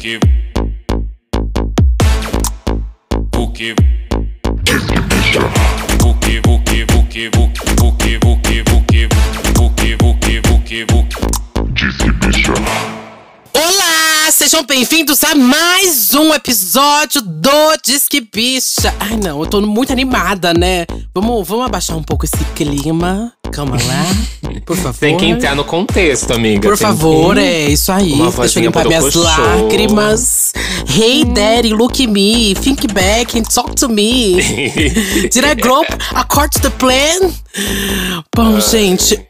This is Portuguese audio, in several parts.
que o que o que que o que o que o que o que o que o que o que o que Olá, sejam bem-vindos a mais um episódio do Disque Bicha. Ai, não, eu tô muito animada, né? Vamos, vamos abaixar um pouco esse clima. Calma lá, por favor. Tem que entrar no contexto, amiga. Por Tem favor, que... é isso aí. Uma Deixa eu limpar minhas borocochô. lágrimas. Hey, daddy, look at me. Think back and talk to me. Did I grow up according to the plan? Bom, gente.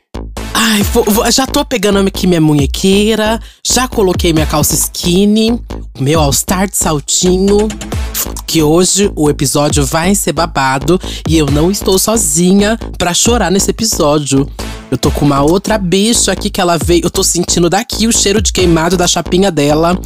Ai, vou- vou- já tô pegando aqui minha munhequeira. Já coloquei minha calça skinny. Meu all-star de saltinho. Que hoje o episódio vai ser babado. E eu não estou sozinha pra chorar nesse episódio. Eu tô com uma outra bicha aqui que ela veio. Eu tô sentindo daqui o cheiro de queimado da chapinha dela.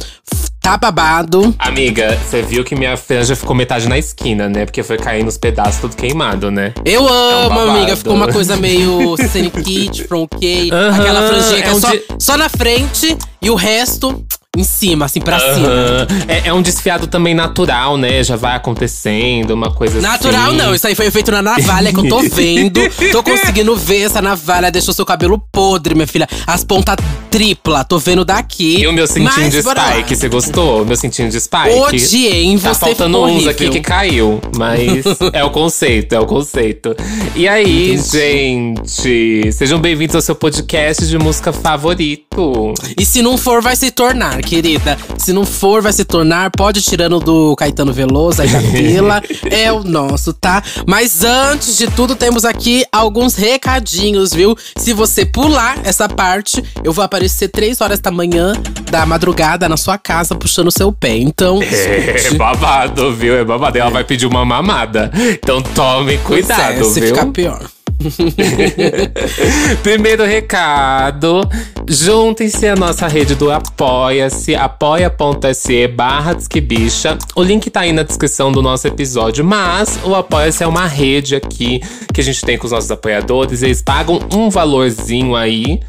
Tá babado. Amiga, você viu que minha franja ficou metade na esquina, né? Porque foi caindo os pedaços tudo queimado, né? Eu amo, babado. amiga. Ficou uma coisa meio Sunny Kid, From K. Aquela franjinha que é é um só, só na frente e o resto em cima, assim, pra cima. Aham. É, é um desfiado também natural, né? Já vai acontecendo, uma coisa Natural assim. não, isso aí foi feito na navalha que eu tô vendo. tô conseguindo ver essa navalha, deixou seu cabelo podre, minha filha. As pontas tripla, tô vendo daqui. E o meu cintinho de spike, você gostou? O meu cintinho de spike? Odiei em Tá você, faltando ficou uns horrível. aqui que caiu, mas é o conceito, é o conceito. E aí, gente, sejam bem-vindos ao seu podcast de música favorito. E se não for, vai se tornar, querida. Se não for, vai se tornar. Pode ir tirando do Caetano Veloso aí da fila. é o nosso, tá? Mas antes de tudo, temos aqui alguns recadinhos, viu? Se você pular essa parte, eu vou aparecer três horas da manhã, da madrugada, na sua casa, puxando o seu pé. Então. É gente, babado, viu? É babado. Ela vai pedir uma mamada. Então tome cuidado, é, se viu? ficar pior. Primeiro recado: juntem-se à nossa rede do Apoia-se, apoia.se barra Disquebicha. O link tá aí na descrição do nosso episódio, mas o Apoia-se é uma rede aqui que a gente tem com os nossos apoiadores. Eles pagam um valorzinho aí.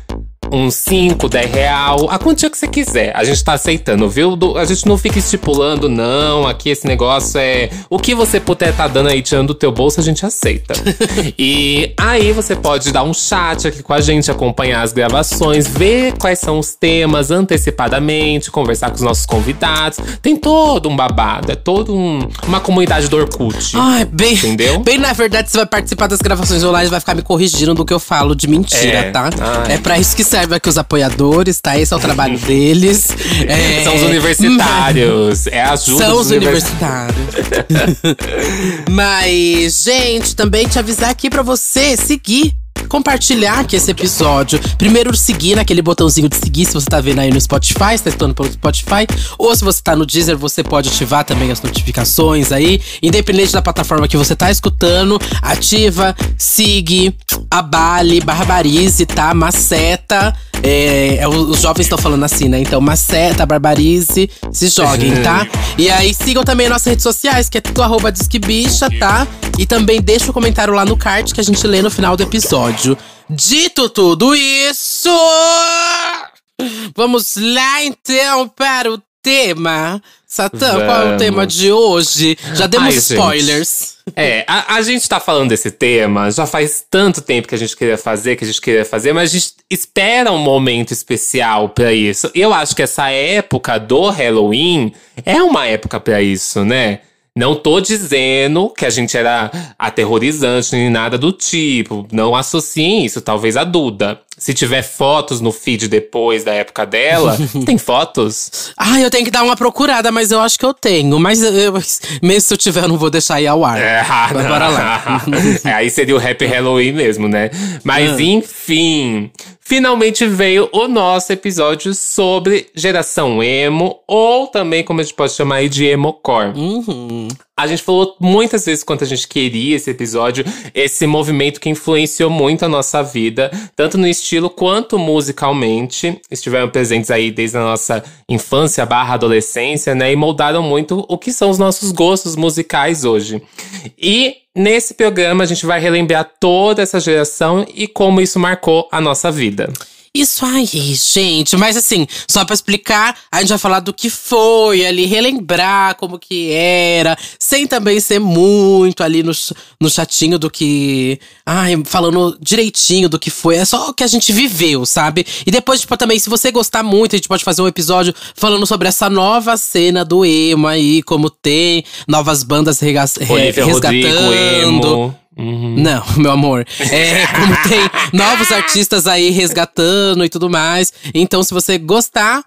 Uns 5, 10 real, a quantia que você quiser. A gente tá aceitando, viu? Do- a gente não fica estipulando, não. Aqui esse negócio é. O que você puder tá dando aí, tirando do teu bolso, a gente aceita. e aí você pode dar um chat aqui com a gente, acompanhar as gravações, ver quais são os temas antecipadamente, conversar com os nossos convidados. Tem todo um babado, é todo um, uma comunidade do Orkut. Ai, bem. Entendeu? Bem, na verdade, você vai participar das gravações online e vai ficar me corrigindo do que eu falo de mentira, É. tá? Ai. É pra isso que serve aqui os apoiadores, tá? Esse é o trabalho deles. É, São os universitários. É a ajuda São os universitários. Mas, gente, também te avisar aqui pra você seguir. Compartilhar aqui esse episódio. Primeiro, seguir naquele botãozinho de seguir, se você tá vendo aí no Spotify, se tá escutando pelo Spotify. Ou se você tá no Deezer, você pode ativar também as notificações aí. Independente da plataforma que você tá escutando, ativa, siga, abale, barbarize, tá? Maceta. É, é, os jovens estão falando assim, né? Então, maceta, barbarize, se joguem, tá? E aí sigam também nossas redes sociais, que é tudo arroba Disque Bicha, tá? E também deixa o comentário lá no card que a gente lê no final do episódio. Dito tudo isso, vamos lá então para o tema. Satã, qual é o Vamos. tema de hoje? Já demos Ai, gente. spoilers. É, a, a gente tá falando desse tema já faz tanto tempo que a gente queria fazer, que a gente queria fazer, mas a gente espera um momento especial pra isso. Eu acho que essa época do Halloween é uma época pra isso, né? Não tô dizendo que a gente era aterrorizante nem nada do tipo. Não associem isso, talvez a Duda. Se tiver fotos no feed depois da época dela, tem fotos? Ah, eu tenho que dar uma procurada, mas eu acho que eu tenho. Mas eu- mesmo se eu tiver, eu não vou deixar ir ao ar. É, ah, Mas não. bora lá. É, aí seria o Happy Halloween mesmo, né? Mas Ah. enfim, finalmente veio o nosso episódio sobre geração emo, ou também como a gente pode chamar aí de emocore. Uhum. A gente falou muitas vezes quanto a gente queria esse episódio, esse movimento que influenciou muito a nossa vida, tanto no estilo quanto musicalmente. Estiveram presentes aí desde a nossa infância barra adolescência, né? E moldaram muito o que são os nossos gostos musicais hoje. E nesse programa a gente vai relembrar toda essa geração e como isso marcou a nossa vida. Isso aí, gente. Mas assim, só pra explicar, a gente vai falar do que foi ali, relembrar como que era, sem também ser muito ali no, no chatinho do que. Ai, falando direitinho do que foi. É só o que a gente viveu, sabe? E depois, tipo, também, se você gostar muito, a gente pode fazer um episódio falando sobre essa nova cena do emo aí, como tem novas bandas rega- re- Olivia Rodrigo, resgatando. emo. Uhum. Não, meu amor. É, como tem novos artistas aí resgatando e tudo mais. Então, se você gostar,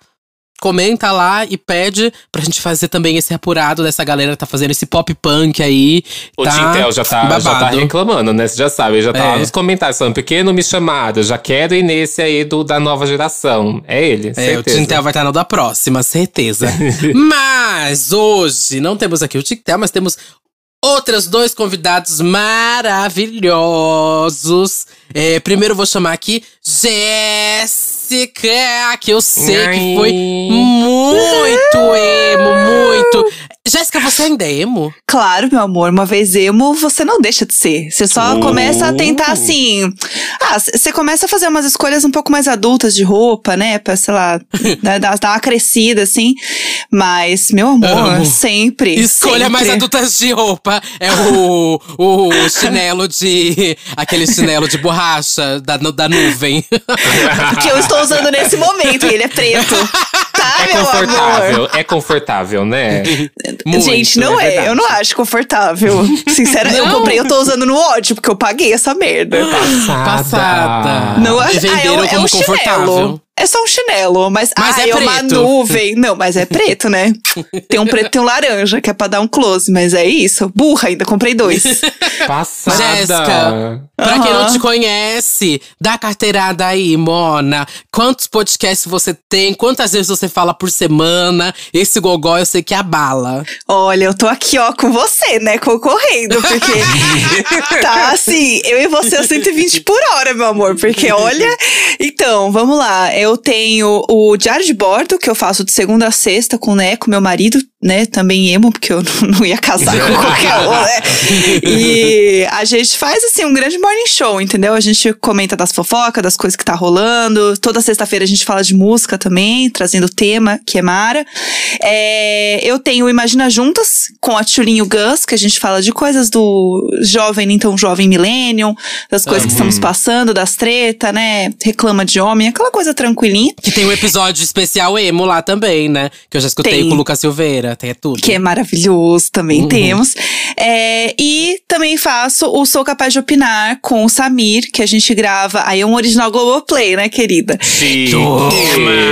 comenta lá e pede pra gente fazer também esse apurado dessa galera que tá fazendo esse pop punk aí. O tá Tintel já tá, já tá reclamando, né? Você já sabe, já tá É. lá nos comentários falando, por que não me chamaram? Já quero ir nesse aí do, da nova geração. É ele, É, o certeza. Tintel vai estar no da próxima, certeza. mas hoje não temos aqui o Tintel, mas temos outros dois convidados maravilhosos. É, primeiro vou chamar aqui Jéssica, que eu sei que foi muito emo, muito. Jéssica, você ainda é emo? Claro, meu amor, uma vez emo, você não deixa de ser. Você só Oh. começa a tentar assim. Ah, você começa a fazer umas escolhas um pouco mais adultas de roupa, né? Pra, sei lá, dar, dar dar uma crescida, assim. Mas, meu amor, Amo. sempre. Escolha sempre. mais adultas de roupa. É o, o chinelo de. aquele chinelo de borracha da, da nuvem. Que eu estou usando nesse momento, e ele é preto. É meu amor? confortável, é confortável, né? Muito, Gente, não é, verdade. eu não acho confortável. Sinceramente, eu comprei, eu tô usando no ódio, porque eu paguei essa merda. Passada. Não acho. Ah, é, um- é como um confortável. chinelo. É só um chinelo, mas, Mas ah, é é, uma nuvem. Não, mas é preto, né? Tem um preto e tem um laranja, que é pra dar um close, mas é isso. Burra ainda, comprei dois. Passada. Jéssica, pra quem não te conhece, dá carteirada aí, Mona. Quantos podcasts você tem? Quantas vezes você fala por semana? Esse gogó eu sei que abala. Olha, eu tô aqui, ó, com você, né? Concorrendo, porque tá assim, eu e você a 120 por hora, meu amor. Porque olha. Então, vamos lá. Eu tenho o diário de bordo, que eu faço de segunda a sexta com o Neco, meu marido, né? Também emo, porque eu não, ia casar com qualquer um, né? E a gente faz, assim, um grande morning show, entendeu? A gente comenta das fofocas, das coisas que tá rolando. Toda sexta-feira a gente fala de música também, trazendo o tema, que é Mara. É, eu tenho Imagina Juntas, com a Tchulinho Gus, que a gente fala de coisas do jovem, nem tão jovem millennium, das coisas que estamos passando, das treta, né? Reclama de homem, aquela coisa tranquilinha. Que tem um episódio especial emo lá também, né? Que eu já escutei Tem. com o Lucas Silveira. Tem é tudo. Que é maravilhoso, também Uhum. temos. É, e também faço o Sou Capaz de Opinar com o Samir, que a gente grava. Aí é um original Globoplay, né, querida? Toma.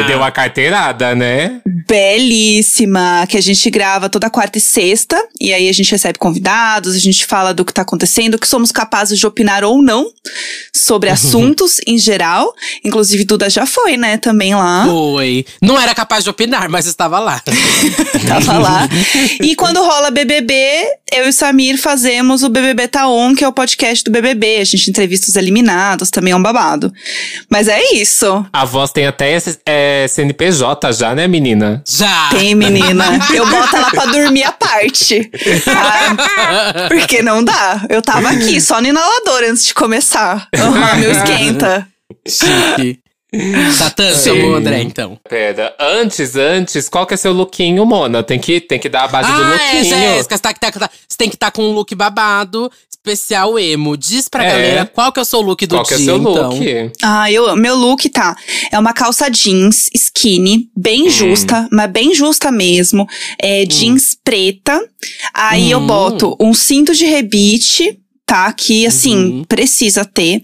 Deu a carteirada, né? belíssima, que a gente grava toda quarta e sexta, e aí a gente recebe convidados, a gente fala do que tá acontecendo, que somos capazes de opinar ou não sobre assuntos em geral. Inclusive, Duda já foi, né, também lá. Foi. Não era capaz de opinar, mas estava lá. Tava lá. E quando rola BBB, eu e o Samir fazemos o BBB Tá On, que é o podcast do BBB. A gente entrevista os eliminados, também é um babado. Mas é isso. A voz tem até esse- é, CNPJ já, né, menina? Já. Tem, menina. Eu boto ela pra dormir à parte. Ah, porque não dá. Eu tava aqui, só no inalador antes de começar. Aham, meu esquenta. Chique. Satã, chamou o André, então. Pera, antes, antes, qual que é seu lookinho, Mona? Tem que, tem que dar a base do Ah, é, lookinho. Jéssica, você, tá, tá- tá- você tem que estar com um look babado, especial emo. Diz pra É. galera qual que é o seu look do qual que é dia, seu então. look? Ah, eu. Meu look tá. É uma calça jeans skinny, bem justa, mas bem justa mesmo. É jeans preta. Aí eu Hum. boto um cinto de rebite. Tá, que assim, Uhum. precisa ter.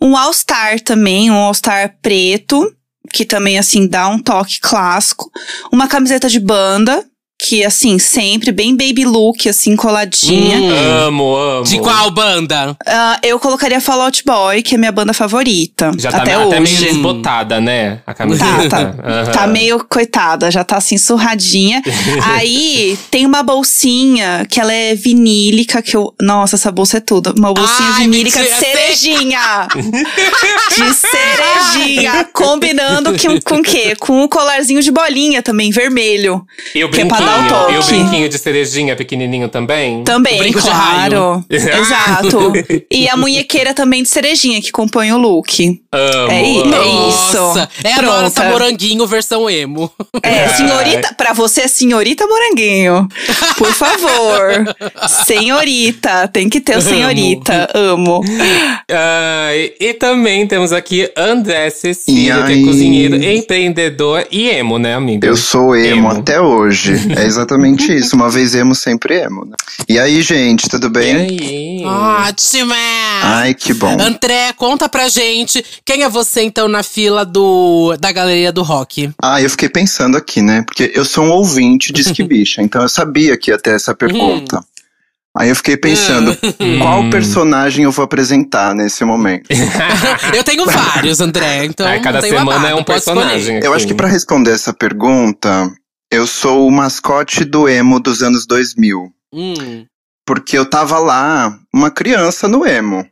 Um All-Star também, um All-Star preto, que também, assim, dá um toque clássico. Uma camiseta de banda, que, assim, sempre bem baby look, assim, coladinha. Hum. Amo, amo. De qual banda? Ah, eu colocaria Fall Out Boy, que é minha banda favorita. Já tá até meio- até hoje. meio desbotada, né? A camiseta. Tá, tá. Aham. Tá meio coitada, já tá assim surradinha. Aí tem uma bolsinha que ela é vinílica, que eu. Nossa, essa bolsa é tudo. Uma bolsinha Ai, vinílica de cerejinha! de cerejinha! combinando com, com o quê? Com o colarzinho de bolinha também, vermelho. E o Que é pra dar dar o E o brinquinho de cerejinha pequenininho também? Também, Brinco de claro. Exato. E a munhequeira também de cerejinha, que compõe o look. Amo, É amo. é Nossa, isso. é a nossa moranguinho versão emo. É, senhorita, pra você é senhorita moranguinho. Por favor. senhorita, tem que ter o Amo. senhorita. Amo. Ah, e, e também temos aqui André E Cecília, que é cozinheiro, empreendedor e emo, né, amigo? Eu sou emo, Emo. até hoje. É exatamente isso. Uma vez emo, sempre emo. Né? E aí, gente, tudo E bem? aí? Ótima! Ai, que bom. André, conta pra gente quem é você então na fila do da galeria do rock. Ah, eu fiquei pensando aqui, né? Porque eu sou um ouvinte de Esquibicha, então eu sabia que ia ter essa pergunta. Aí eu fiquei pensando, qual personagem eu vou apresentar nesse momento? Eu tenho vários, André, então Ai, cada semana babado, é um personagem. Eu acho que pra responder essa pergunta, eu sou o mascote do emo dos anos 2000. Hum. Porque eu tava lá, uma criança no emo.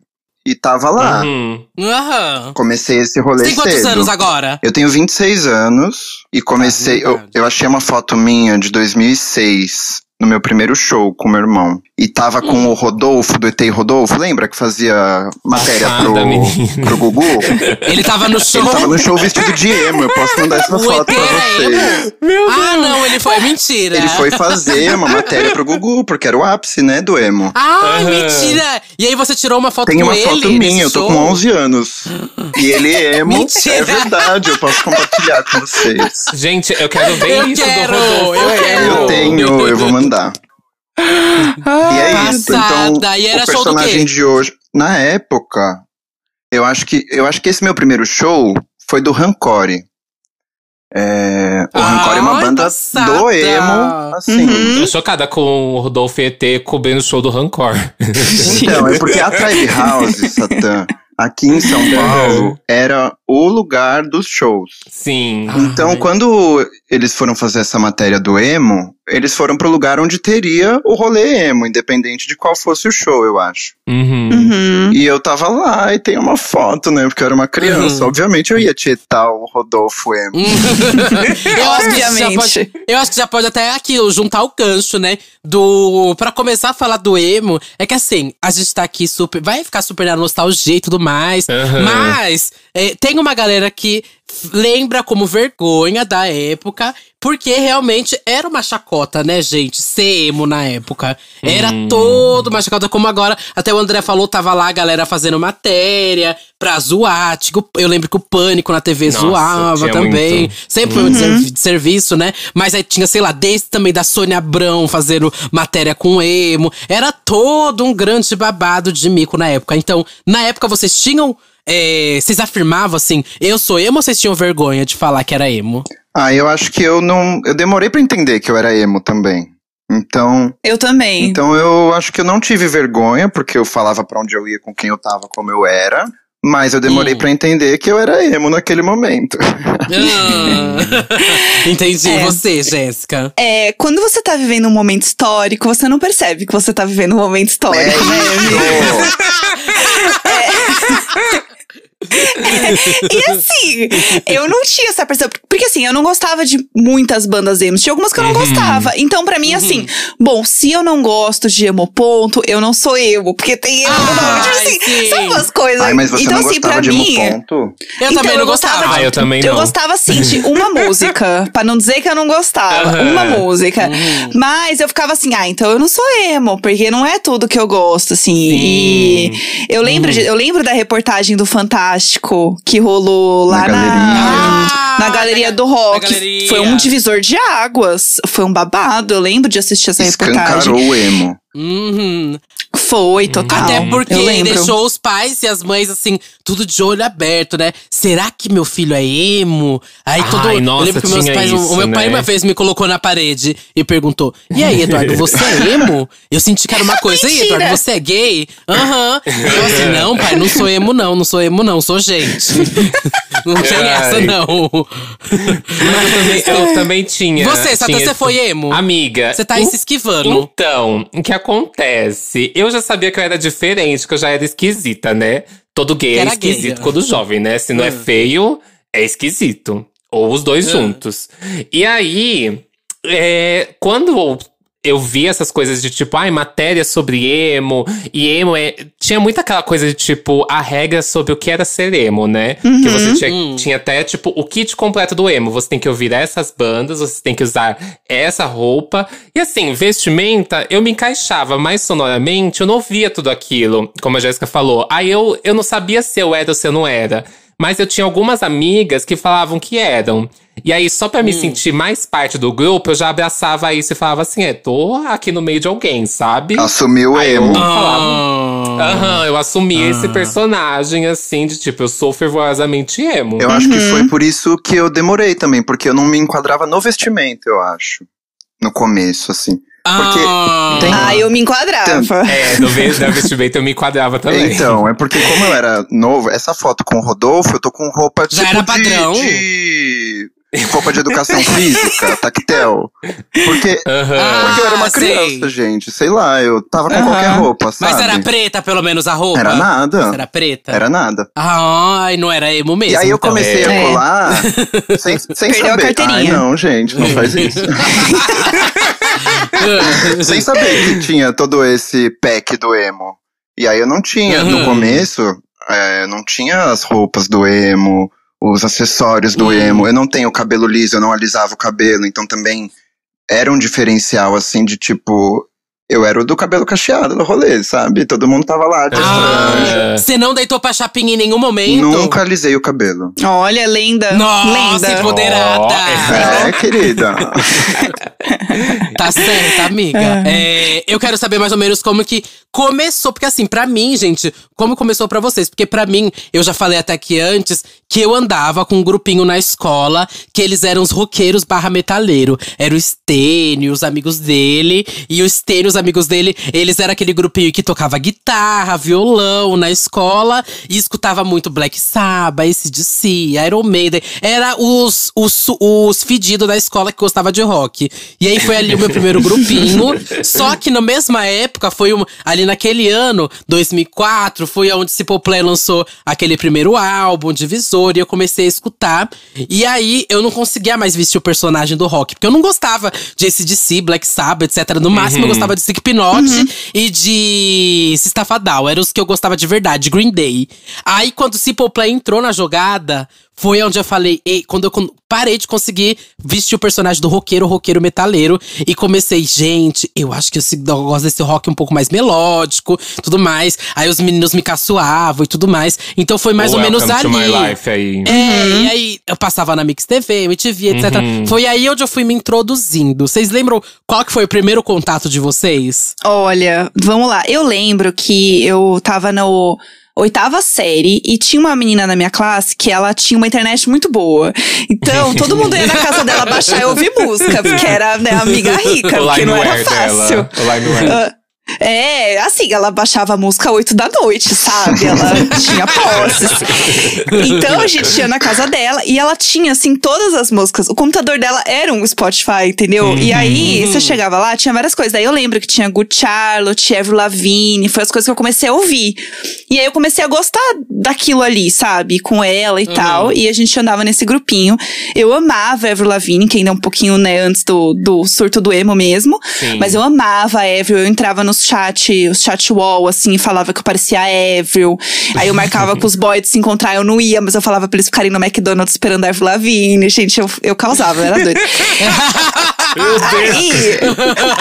E tava lá. Uhum. Aham. Comecei esse rolê Você tem quantos cedo. anos agora? Eu tenho 26 anos e comecei. Ah, eu, verdade. eu achei uma foto minha de 2006 no meu primeiro show com meu irmão. E tava com o Rodolfo, do ET Rodolfo, lembra que fazia matéria Passada, pro, menina. pro Gugu? Ele tava no show. Ele tava no show vestido de emo, eu posso mandar essa O foto ET pra era vocês. Ah, não, ele foi. Mentira. Ele foi fazer uma matéria pro Gugu, porque era o ápice, né, do emo. Ai, Aham. mentira! E aí você tirou uma foto Tem com uma ele? foto minha, eu tô show? com 11 anos. E ele é emo. Mentira. É verdade, eu posso compartilhar com vocês. Gente, eu quero ver Eu isso quero, do Rodolfo. eu quero. Eu tenho, eu vou mandar. E é isso, Passada. então E era o show do personagem quê? de hoje, na época, eu acho que eu acho que esse meu primeiro show foi do Rancore. É, o Rancore é uma Ai, banda passada. do emo, assim. Uhum. Tô chocada com o Rodolfo ET cobrindo o show do Rancor. Então, é porque a Tribe House, Satã, aqui em São Paulo, era o lugar dos shows. Sim. Então, Ai. quando eles foram fazer essa matéria do emo, eles foram pro lugar onde teria o rolê emo, independente de qual fosse o show, eu acho. Uhum. Uhum. E eu tava lá e tem uma foto, né? Porque eu era uma criança. Uhum. Obviamente eu ia tietar o Rodolfo emo. eu, acho que já Obviamente. pode, eu acho que já pode até aqui juntar o gancho, né? Do. Pra começar a falar do emo, é que assim, a gente tá aqui super. Vai ficar super na nostalgia e tudo mais. Aham. Mas é, tem uma galera que lembra como vergonha da época. Porque realmente era uma chacota, né, gente? Ser emo na época. Era toda uma chacota, como agora. Até o André falou, tava lá a galera fazendo matéria pra zoar. Tipo, eu lembro que o Pânico na TV Nossa, zoava também. muito. Sempre foi um servi- serviço, né? Mas aí tinha, sei lá, desde também da Sônia Abrão fazendo matéria com emo. Era todo um grande babado de mico na época. Então, na época vocês tinham. É, vocês afirmavam assim, eu sou emo ou vocês tinham vergonha de falar que era emo? Ah, eu acho que eu não. Eu demorei pra entender que eu era emo também. Então, Eu também. então eu acho que eu não tive vergonha, porque eu falava pra onde eu ia com quem eu tava, como eu era. Mas eu demorei Hum. pra entender que eu era emo naquele momento. Ah, Entendi. É. Você, Jéssica. É, quando você tá vivendo um momento histórico, você não percebe que você tá vivendo um momento É histórico, né? isso! E assim, eu não tinha essa percepção. Porque assim, eu não gostava de muitas bandas emo. Tinha algumas que eu não gostava. Então, pra mim, assim, bom, se eu não gosto de emo ponto, eu não sou emo. Porque tem emo nome. Tipo assim, sim. são umas coisas. Ai, mas você então, não assim, pra de mim. emo ponto? Eu Então, também não gostava. Ah, eu também Eu não. gostava, assim, de uma música. Pra não dizer que eu não gostava. Aham. Uma música. Uhum. Mas eu ficava assim, ah, então eu não sou emo. Porque não é tudo que eu gosto, assim. E eu lembro, de- eu lembro da reportagem do Fantástico que rolou lá Na na... galeria. Ah, Na galeria do na rock. galeria. Foi um divisor de águas. Foi um babado. Eu lembro de assistir essa reportagem. Escancarou o emo. Uhum. Foi, total. Até porque deixou os pais e as mães, assim, tudo de olho aberto, né? Será que meu filho é emo? Aí Ai, todo. nossa, eu lembro que meus pais. o- isso, o meu pai né? uma vez me colocou na parede e perguntou: E aí, Eduardo, você é emo? Eu senti que era uma coisa. E aí. Eduardo, você é gay? Aham. Eu assim, não, pai, não sou emo, não, não sou emo, não, sou gente. não tem Ai. essa, não. Mas eu também, eu também tinha. Você, Satã, você esse- foi emo? Amiga. Você tá aí se esquivando. Então, o que acontece? Eu já sabia que eu era diferente, que eu já era esquisita, né? Todo gay é era esquisito gay. quando jovem, né? Se não é Ah. feio, é esquisito. Ou os dois Ah. juntos. E aí, é, quando eu vi essas coisas de tipo, ai, matéria sobre emo, e emo é. Tinha muito aquela coisa de tipo, a regra sobre o que era ser emo, né? Que você tinha, tinha até, tipo, o kit completo do emo. Você tem que ouvir essas bandas, você tem que usar essa roupa. E assim, vestimenta, eu me encaixava, mas sonoramente eu não ouvia tudo aquilo, como a Jéssica falou. Aí eu, eu não sabia se eu era ou se eu não era. Mas eu tinha algumas amigas que falavam que eram. E aí, só pra me sentir mais parte do grupo, eu já abraçava isso e falava assim: é, tô aqui no meio de alguém, sabe? Assumiu o Aí eu emo. falava. Ah. Aham, eu assumi esse personagem, assim, de tipo, eu sou fervorosamente emo. Eu acho que foi por isso que eu demorei também, porque eu não me enquadrava no vestimento, eu acho. No começo, assim. Porque Ah. tem- Ah, eu me enquadrava. É, no ve- da vestimenta eu me enquadrava também. Então, é porque como eu era novo, essa foto com o Rodolfo, eu tô com roupa Já tipo era padrão? de, de roupa de educação física, tactel. Porque, Aham. porque eu era uma Ah, criança, sei. gente. Sei lá, eu tava com Aham. qualquer roupa, sabe? Mas era preta, pelo menos, a roupa? Era nada. Era preta? Era nada. Ai, não era emo mesmo. E aí eu então. comecei É. a colar sem, sem Perdeu a saber. Ai, carteirinha. não, gente, não faz isso. sem saber que tinha todo esse pack do emo. E aí eu não tinha, no começo, é, não tinha as roupas do emo, os acessórios do emo. Eu não tenho cabelo liso, eu não alisava o cabelo, então também era um diferencial, assim, de tipo. Eu era o do cabelo cacheado no rolê, sabe? Todo mundo tava lá de. Ah, você não deitou pra chapinha em nenhum momento? Nunca alisei o cabelo. Olha, lenda. Nossa, lenda. empoderada! É, querida. Tá certo, amiga. É, eu quero saber mais ou menos como que começou. Porque assim, pra mim, gente, como começou pra vocês? Porque pra mim, eu já falei até aqui antes, que eu andava com um grupinho na escola, que eles eram os roqueiros barra metaleiro. Era o Stênio, os amigos dele. E o Stênio, os amigos dele, eles eram aquele grupinho que tocava guitarra, violão na escola. E escutava muito Black Sabbath, ACDC, Iron Maiden. Era os, os, os fedidos da escola que gostava de rock. E aí foi ali o meu primeiro grupinho. Só que na mesma época, foi um- ali naquele ano, 2004, foi onde Simple Plan lançou aquele primeiro álbum, Divisor, e eu comecei a escutar. E aí eu não conseguia mais vestir o personagem do rock, porque eu não gostava de ACDC, Black Sabbath, etc. No máximo eu gostava de Slipknot e de Sistafadal. Eram os que eu gostava de verdade, Green Day. Aí quando Simple Plan entrou na jogada, foi onde eu falei, ei, quando eu parei de conseguir vestir o personagem do roqueiro, roqueiro metaleiro, e comecei, gente, eu acho que eu gosto desse rock um pouco mais melódico, tudo mais. Aí os meninos me caçoavam e tudo mais. Então foi mais ou menos ali. to my life aí. É, e aí eu passava na Mix TV, MTV, etc. Foi aí onde eu fui me introduzindo. Vocês lembram qual que foi o primeiro contato de vocês? Olha, vamos lá. Eu lembro que eu tava no oitava série e tinha uma menina na minha classe que ela tinha uma internet muito boa. Então, todo mundo ia na casa dela baixar e ouvir música, porque era né, amiga rica, o porque não era fácil. dela. O É, assim, ela baixava a música 8 da noite, sabe? Ela tinha posses. Então a gente ia na casa dela e ela tinha, assim, todas as músicas. O computador dela era um Spotify, entendeu? E aí você chegava lá, tinha várias coisas. Aí eu lembro que tinha Good Charlotte, Avril Lavigne, foi as coisas que eu comecei a ouvir. E aí eu comecei a gostar daquilo ali, sabe? Com ela e tal. E a gente andava nesse grupinho. Eu amava Avril Lavigne, que ainda é um pouquinho, né, antes do, do surto do emo mesmo. Sim. Mas eu amava a Avril, eu entrava nos chat, os chat wall, assim, e falava que eu parecia a Avril. Aí eu marcava com os boys de se encontrar, eu não ia, mas eu falava pra eles ficarem no McDonald's esperando a Avril Lavigne. Gente, eu, eu causava, eu era doida. Aí,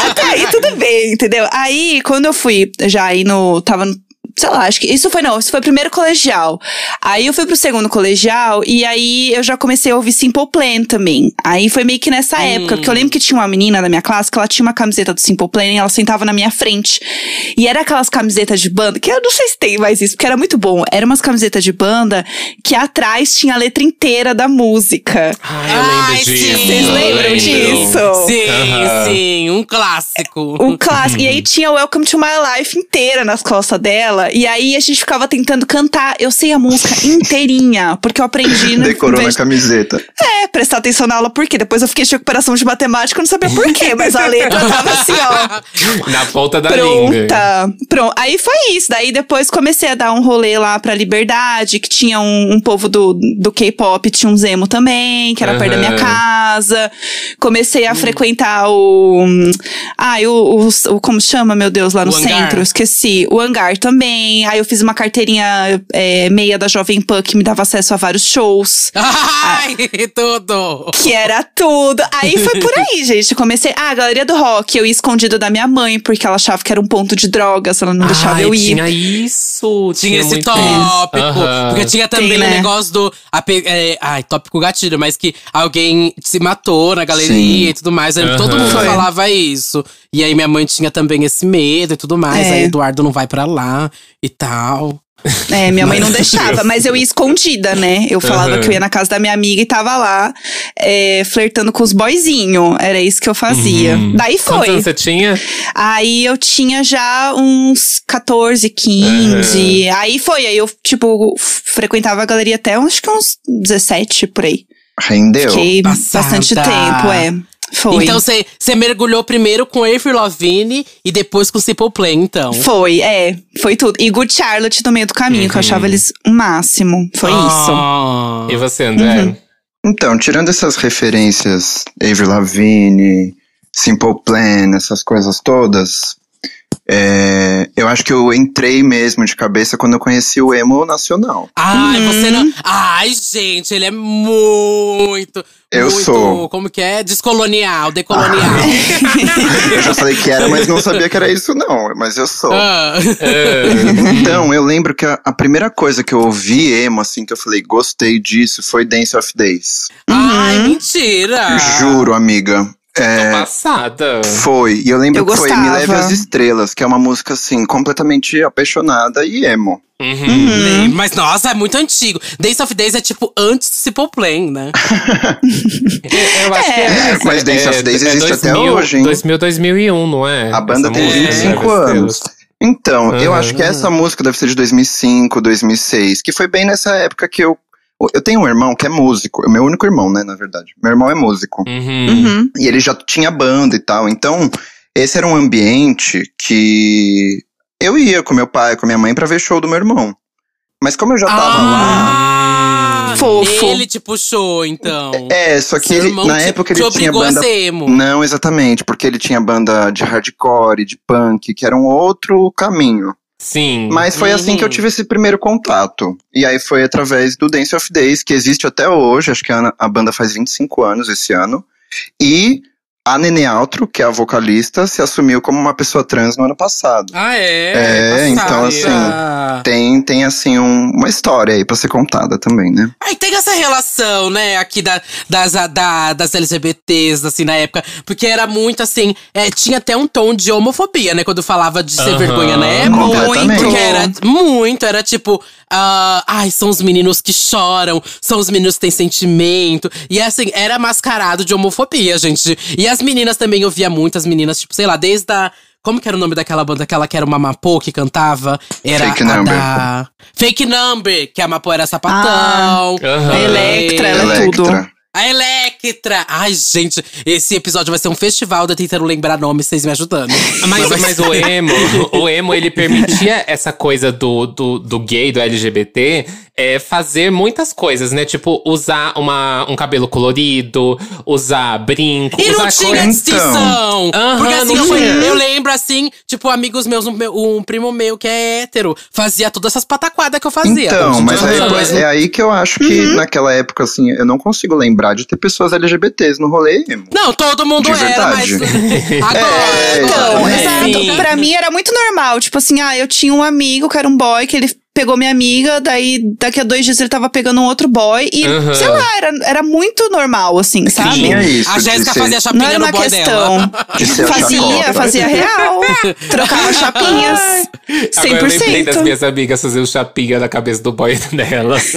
até aí tudo bem, entendeu? Aí, quando eu fui já aí no. Tava no. Sei lá, acho que isso foi não, isso foi o primeiro colegial. Aí eu fui pro segundo colegial e aí eu já comecei a ouvir Simple Plan também. Aí foi meio que nessa época, porque eu lembro que tinha uma menina da minha classe que ela tinha uma camiseta do Simple Plan e ela sentava na minha frente. E era aquelas camisetas de banda, que eu não sei se tem mais isso, porque era muito bom. Era umas camisetas de banda que atrás tinha a letra inteira da música. Ai, eu lembro Ai, disso. sim. Vocês lembram lembro. disso? Sim, Aham. sim, um clássico. Um clássico. E aí tinha Welcome to My Life inteira nas costas dela. Escola. E aí a gente ficava tentando cantar. Eu sei a música inteirinha, porque eu aprendi. no- Decorou na vez de- camiseta. É, prestar atenção na aula, por quê? Depois eu fiquei de recuperação de matemática, eu não sabia por quê, mas a letra tava assim, ó. Na ponta da língua. Pronta. Pronto. Aí foi isso. Daí depois comecei a dar um rolê lá pra Liberdade, que tinha um, um povo do, do K-pop, tinha um Zemo também, que era perto da minha casa. Comecei a frequentar o. Ai, o, o, o- Como chama, meu Deus, lá no O hangar? centro? Esqueci. O hangar também. Aí eu fiz uma carteirinha é, meia da Jovem Pan que me dava acesso a vários shows. Ai, tudo! Que era tudo. Aí foi por aí, gente. Comecei. Ah, a galeria do rock. Eu ia escondido da minha mãe, porque ela achava que era um ponto de drogas, ela não deixava Ai, eu ir. tinha isso. Tinha esse muito tópico. Aham. Porque tinha também Tem, o né? negócio do. ape- é, ai, tópico gatilho, mas que alguém se matou na galeria Sim. e tudo mais. aí Todo mundo Foi. falava isso. E aí minha mãe tinha também esse medo e tudo mais. É. Aí Eduardo não vai pra lá e tal. É, minha mãe não deixava, mas eu ia escondida, né? Eu falava Aham. que eu ia na casa da minha amiga e tava lá, é, flertando com os boyzinhos. Era isso que eu fazia. Uhum. Daí Quantos foi. anos você tinha? Aí eu tinha já uns 14, 15. Aí foi. Aí eu, tipo, frequentava a galeria até acho que uns 17 por aí. Rendeu. Fiquei Passada. bastante tempo, é. Foi. Então você você mergulhou primeiro com Avril Lavigne e depois com Simple Plan, então. Foi, é. Foi tudo. E Good Charlotte no meio do caminho, que eu achava eles o máximo. Foi isso. Ah. E você, André? Uhum. Então, tirando essas referências, Avril Lavigne, Simple Plan, essas coisas todas, é, eu acho que eu entrei mesmo de cabeça quando eu conheci o emo nacional. Ai, Uhum. você não. Ai, gente, ele é muito. Eu muito, sou. Como que é? Descolonial, decolonial. Eu já falei que era, mas não sabia que era isso não, mas eu sou. Ah. É. Então, eu lembro que a, a primeira coisa que eu ouvi emo, assim, que eu falei, gostei disso, foi Dance of Days. Ai, mentira. Juro, amiga. Tô É, passada. foi. E eu lembro Eu que foi Me Leve gostava. às Estrelas, que é uma música, assim, completamente apaixonada e emo. Uhum. Lembro, Mas nossa, é muito antigo. Days of Days é tipo antes do Simple Plan, né? Eu acho que é. Mas Dance of Days existe até hoje, hein? 2000, 2001, não é? A banda Essa tem música, 25 né? anos. Então, eu Uhum. acho que essa música deve ser de 2005, 2006, que foi bem nessa época que eu. Eu tenho um irmão que é músico, é meu único irmão, né, na verdade. Meu irmão é músico. Uhum. Uhum. E ele já tinha banda e tal. Então, esse era um ambiente que eu ia com meu pai, com minha mãe pra ver show do meu irmão. Mas como eu já tava lá. Ah, Fofo. Ele te puxou, então. É, só que ele, na te- época te ele tinha obrigou banda. a ser emo. Não, exatamente, porque ele tinha banda de hardcore, de punk, que era um outro caminho. Sim. Mas foi assim que eu Uhum. tive esse primeiro contato. E aí foi através do Dance of Days, que existe até hoje, acho que a, a banda faz 25 anos esse ano. E a Nene Altro, que é a vocalista, se assumiu como uma pessoa trans no ano passado. Ah, é? É, então, Passada. Tem, tem assim, um- uma história aí pra ser contada também, né? Aí tem essa relação, né, aqui da, das, da- das LGBTs, assim, na época. Porque era muito assim. é, tinha até um tom de homofobia, né? Quando falava de ser Aham. vergonha na época. Completamente. Porque era muito, era tipo. ah, ai, são os meninos que choram, são os meninos que têm sentimento. E assim, era mascarado de homofobia, gente. E as meninas também eu via muito, as meninas, tipo, sei lá, desde a. Como que era o nome daquela banda? Aquela que era uma Mapô que cantava? Era Fake a Number. da. Fake Number, que a Mapô era sapatão. Aham. A Electra, ela é tudo. Electra. A Electra! Ai, gente, esse episódio vai ser um festival de eu tentando lembrar nomes, vocês me ajudando. Mas, mas o emo, o emo, ele permitia essa coisa do, do, do gay, do LGBT, é, fazer muitas coisas, né? Tipo, usar uma, um cabelo colorido, usar brinco, E não usar tinha coisa- distinção! Aham, Porque assim, não eu, eu lembro assim, tipo, amigos meus, um, um primo meu que é hétero, fazia todas essas pataquadas que eu fazia. Então, em mas aí, não pois, faz. é aí que eu acho que Uhum. naquela época, assim, eu não consigo lembrar de ter pessoas LGBTs no rolê. Não, todo mundo De era, mas. Agora, É, Então, né? exato. Sim. Pra mim era muito normal. Tipo assim, ah, eu tinha um amigo que era um boy que ele pegou minha amiga, daí daqui a dois dias ele tava pegando um outro boy. E, Aham. sei lá, era, era muito normal, assim, sabe? Tinha isso. A Jéssica fazia Não chapinha era no uma boy questão. Fazia, fazia real. Trocava chapinhas. Agora eu lembrei das 100%. minhas amigas fazer o chapinha na cabeça do boy delas.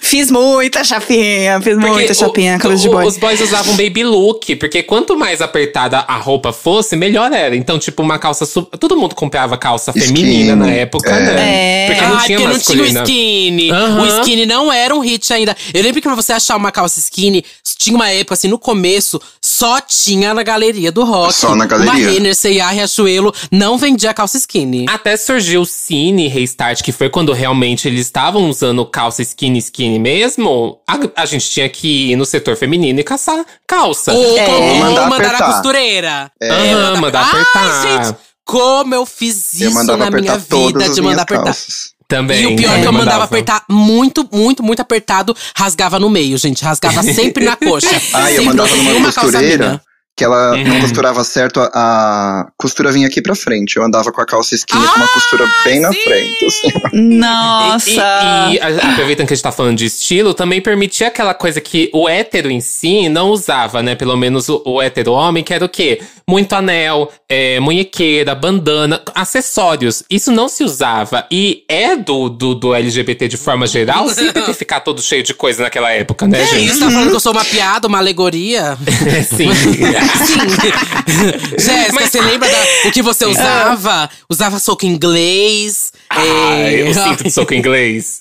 Fiz muita chapinha, fiz muita o- chapinha na cabeça de boy. Os boys usavam baby look, porque quanto mais apertada a roupa fosse, melhor era. Então, tipo, uma calça. Todo mundo comprava calça feminina na época, é. né? É. Porque Ah, não tinha porque não tinha o masculina. skinny. Aham. O skinny não era um hit ainda. Eu lembro que pra você achar uma calça skinny, tinha uma época, assim, no começo, só tinha na galeria do rock. Só na galeria. Uma Renner, C&A, Riachuelo, não vendia calça skinny. Até surgiu o Cine Restart, que foi quando realmente eles estavam usando calça skinny skinny mesmo. A, a gente tinha que ir no setor feminino e caçar calça. Ou, É. ou Mandar mandar, a apertar. costureira. É. Aham, mandar apertar. Ai, gente, como eu fiz Eu isso mandava na minha vida de mandar apertar. calças. Também. E o pior é que eu mandava apertar muito, muito, muito apertado, rasgava no meio, gente. Rasgava sempre na coxa. Ah, eu mandava numa costureira que ela Uhum. não costurava certo, a, a costura vinha aqui pra frente. Eu andava com a calça skinny com uma costura bem na sim! frente. assim. Nossa. E, e- e, a- aproveitando que a gente tá falando de estilo, também permitia aquela coisa que o hétero em si não usava, né? Pelo menos o, o hétero homem, que era o quê? Muito anel, é, munhequeira, bandana, acessórios. Isso não se usava. E é do, do, do LGBT de forma geral sempre ter ficar todo cheio de coisa naquela época, né, É gente? isso, tá falando que eu sou uma piada, uma alegoria? Sim. Sim. Jéssica, Mas- você lembra da, o que você usava? Usava soco inglês. Ai, é, eu sinto de soco inglês.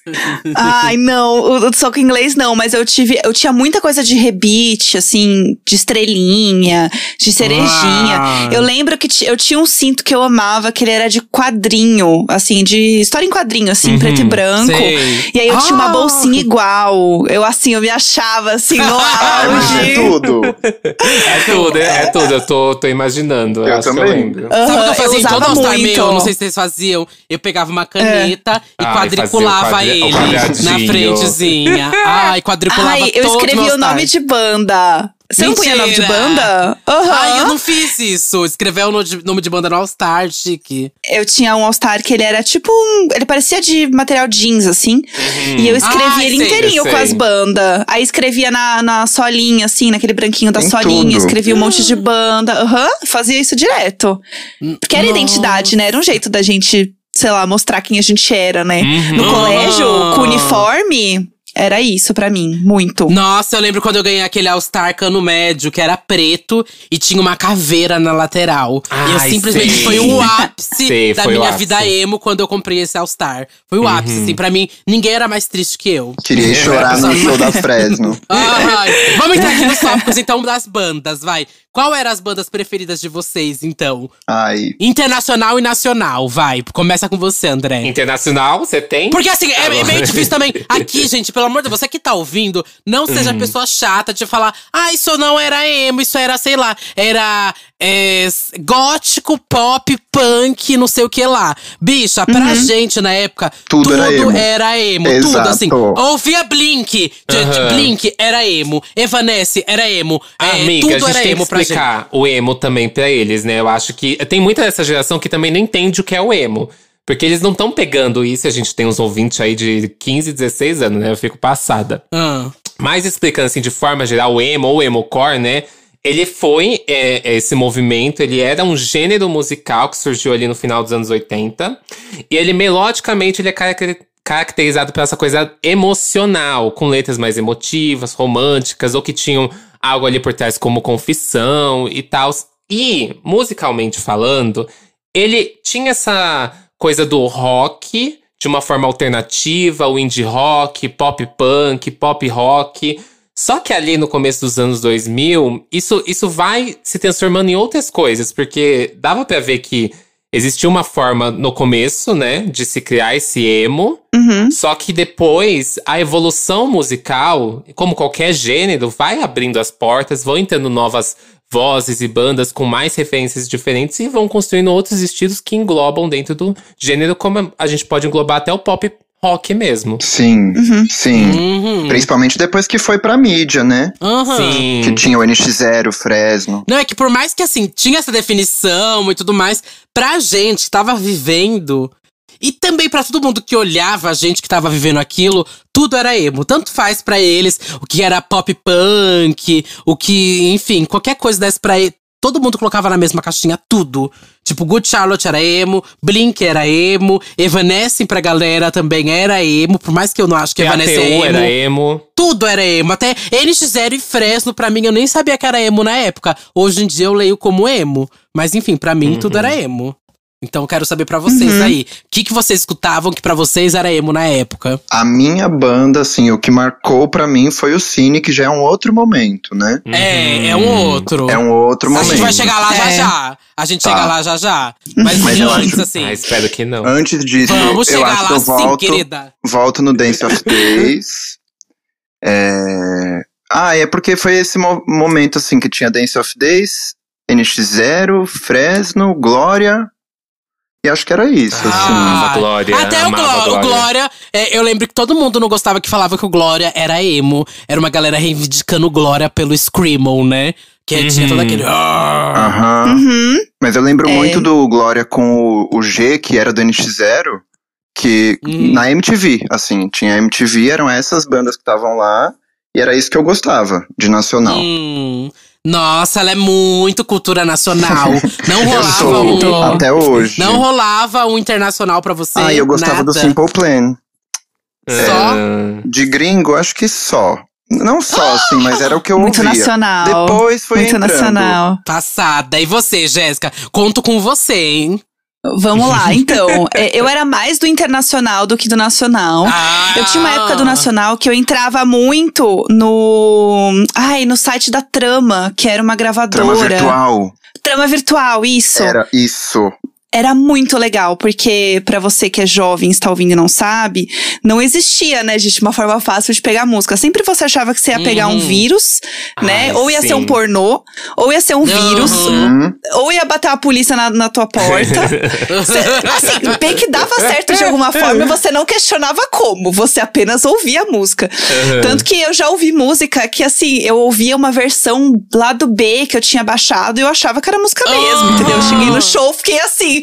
Ai, não, o, o soco inglês não, mas eu tive, eu tinha muita coisa de rebite, assim, de estrelinha, de cerejinha. Ah. Eu lembro que eu tinha um cinto que eu amava, que ele era de quadrinho, assim, de história em quadrinho, assim, preto e branco. sei. E aí eu tinha uma Ah. bolsinha igual. Eu, assim, eu me achava, assim, no Ah, mas é auge. tudo. É tudo, é, é tudo. Eu tô, tô imaginando. Eu acho que também. eu lembro. Sabe o que eu fazia em usava todo muito. meu? Não sei se vocês faziam. Eu pegava uma caneta e Ai, quadriculava o quadri- o ele na frentezinha. Ai, quadriculava Ai, eu todo escrevi meu o nome de banda. Você não punha nome de banda? Aham. Ai, eu não fiz isso. Escrever o nome de- nome de banda no All-Star, chique. Eu tinha um All-Star que ele era tipo um. Ele parecia de material jeans, assim. E eu escrevi Ai, ele sei, inteirinho eu com as bandas. Aí escrevia na, na solinha, assim, naquele branquinho da Tem solinha. tudo. Escrevia um monte de banda. Aham, fazia isso direto. Porque era Nossa. identidade, né? Era um jeito da gente, sei lá, mostrar quem a gente era, né? Uhum. No colégio, Ah. com uniforme, era isso pra mim, muito. Nossa, eu lembro quando eu ganhei aquele All-Star cano médio, que era preto e tinha uma caveira na lateral. e eu Ai, simplesmente sei. foi o ápice Sei, da minha ápice. vida emo quando eu comprei esse All-Star. Foi o ápice, Uhum. assim. Pra mim, ninguém era mais triste que eu. Queria chorar no show da Fresno. Ai, vamos entrar aqui nos tópicos, então, das bandas, vai. Qual eram as bandas preferidas de vocês, então? Ai, Internacional e nacional, vai. Começa com você, André. Internacional, você tem? Porque assim, é, é meio difícil também. Aqui, gente, pelo amor de Deus, você que tá ouvindo, não seja Hum. pessoa chata de falar, ah, isso não era emo, isso era, sei lá, era é, gótico, pop, punk, não sei o que lá. Bicha, pra gente na época, Tudo tudo, era emo. era emo. Tudo assim. Ouvia Blink, Aham. Blink era emo. Evanesce era emo. é, Amiga, tudo a gente era tem emo que pra gente. explicar o emo também pra eles, né? Eu acho que tem muita dessa geração que também não entende o que é o emo. Porque eles não estão pegando isso, a gente tem uns ouvintes aí de 15, 16 anos, né? Eu fico passada. Ah. Mas explicando assim de forma geral, o emo ou emo-core, né? Ele foi é, esse movimento, ele era um gênero musical que surgiu ali no final dos anos 80. E ele, melodicamente, ele é caracter- caracterizado por essa coisa emocional, com letras mais emotivas, românticas, ou que tinham algo ali por trás como confissão e tal. E, musicalmente falando, ele tinha essa coisa do rock de uma forma alternativa, o indie rock, pop punk, pop rock. Só que ali no começo dos anos 2000, isso, isso vai se transformando em outras coisas, porque dava pra ver que existia uma forma no começo, né, de se criar esse emo, Uhum. só que depois a evolução musical, como qualquer gênero, vai abrindo as portas, vão entrando novas vozes e bandas com mais referências diferentes e vão construindo outros estilos que englobam dentro do gênero, como a gente pode englobar até o pop rock mesmo. sim, sim. Uhum. Principalmente depois que foi pra mídia, né? Que Sim. tinha o NX0, Fresno. Não, é que por mais que assim, tinha essa definição e tudo mais, pra gente que tava vivendo E também pra todo mundo que olhava a gente que tava vivendo aquilo, tudo era emo. Tanto faz pra eles o que era pop punk, o que, enfim, qualquer coisa desse pra ele. Todo mundo colocava na mesma caixinha tudo. Tipo, Good Charlotte era emo, Blink era emo, Evanescence pra galera também era emo, por mais que eu não acho que Evanescence é emo. era emo. Tudo era emo. Até NX0 e Fresno, pra mim, eu nem sabia que era emo na época. Hoje em dia eu leio como emo. Mas enfim, pra mim tudo era emo. Então eu quero saber pra vocês aí. O que, que vocês escutavam que pra vocês era emo na época? A minha banda, assim, o que marcou pra mim foi o Cine, que já é um outro momento, né? É, é um outro. É um outro A momento. gente vai chegar lá já É. já. A gente Tá. chega lá já já. Mas, Mas eu antes, acho- assim. Ah, espero que não. Antes disso, Vamos eu chegar acho lá que eu sim, volto, querida. volto no Dance of Days. É... Ah, é porque foi esse mo- momento, assim, que tinha Dance of Days, NX0, Fresno, Glória. E acho que era isso, assim. Amava Glória, Até o, Gló- o Glória. Glória. é, eu lembro que todo mundo não gostava que falava que o Glória era emo. Era uma galera reivindicando o Glória pelo Screamo, né? Que Uhum. tinha todo aquele. "Ah". Aham. Uhum. Mas eu lembro É. muito do Glória com o, o G, que era do NX0, que Hum. na MTV, assim, tinha MTV, eram essas bandas que estavam lá, e era isso que eu gostava, de nacional. Hum. Nossa, ela é muito cultura nacional. Não Eu rolava sou, um. até hoje. Não rolava um internacional pra você. ah, eu gostava nada. do Simple Plan. Só? Ah, De gringo, acho que só. Não só, assim, mas era o que eu Muito ouvia. nacional. Depois foi Muito entrando. nacional. Passada. E você, Jéssica? Conto com você, hein? Vamos lá, então. É, eu era mais do internacional do que do nacional. Ah. Eu tinha uma época do Nacional que eu entrava muito no. Ai, no site da Trama, que era uma gravadora. Trama virtual. Trama virtual, isso. Era isso. Era muito legal, porque pra você que é jovem, está ouvindo e não sabe, não existia, né, gente, uma forma fácil de pegar música. Sempre você achava que você ia pegar um Uhum. vírus, né? Ai, ou ia ser um sim. pornô, ou ia ser um vírus, Hum, ou ia bater a polícia na, na tua porta. Cê- assim, bem que dava certo de alguma forma, e você não questionava como, você apenas ouvia a música. Tanto que eu já ouvi música que, assim, eu ouvia uma versão lá do B que eu tinha baixado e eu achava que era música mesmo, Ah. entendeu? Eu cheguei no show, fiquei assim,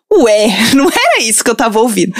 ué, não era isso que eu tava ouvindo.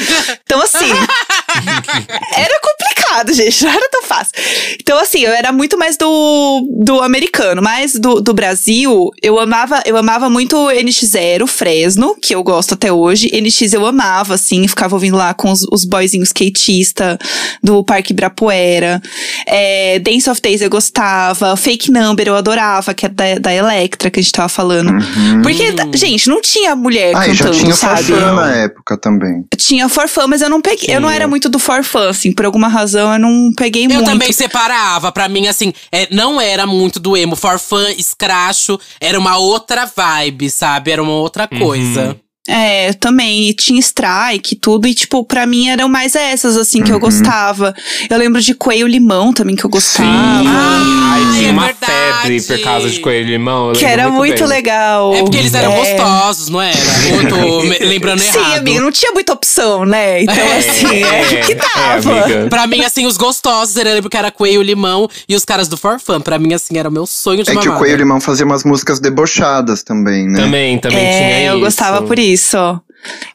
Então, assim, era complicado, gente, não era tão fácil. Então, assim, eu era muito mais do, do americano, mas do, do Brasil, eu amava, eu amava muito NX0, Fresno, que eu gosto até hoje. NX eu amava, assim, ficava ouvindo lá com os, os boyzinhos skatista do Parque Ibirapuera. É, Dance of Days eu gostava. Fake Number eu adorava, que é da, da Electra, que a gente tava falando. uhum. Porque, gente, não tinha mulher Ah, já cantando, tinha sabe? Na época também. Tinha forfã, mas eu não peguei. Eu não Sim. era muito do forfã, assim. Por alguma razão, eu não peguei Eu muito. também separava. Pra mim, assim, é, não era muito do emo. Forfã, escracho, era uma outra vibe, sabe? Era uma outra coisa. É, eu também. E tinha strike e tudo. E, tipo, pra mim eram mais essas, assim, que eu Uhum. gostava. Eu lembro de Coelho Limão também, que eu gostava. Ah, Ai, tinha é uma verdade. febre por causa de coelho e limão. eu Que era muito, bem. legal. É porque eles eram É. gostosos, não era? Eu me- lembrando errado. Sim, amiga, não tinha muita opção, né? Então, É, assim, é, que é, dava. amiga. Pra mim, assim, os gostosos, eu lembro que era Coelho Limão e os caras do Forfã. Pra mim, assim, era o meu sonho de É que o mamada. Coelho Limão fazia umas músicas debochadas também, né? Também, também é, tinha eu isso. gostava por isso isso.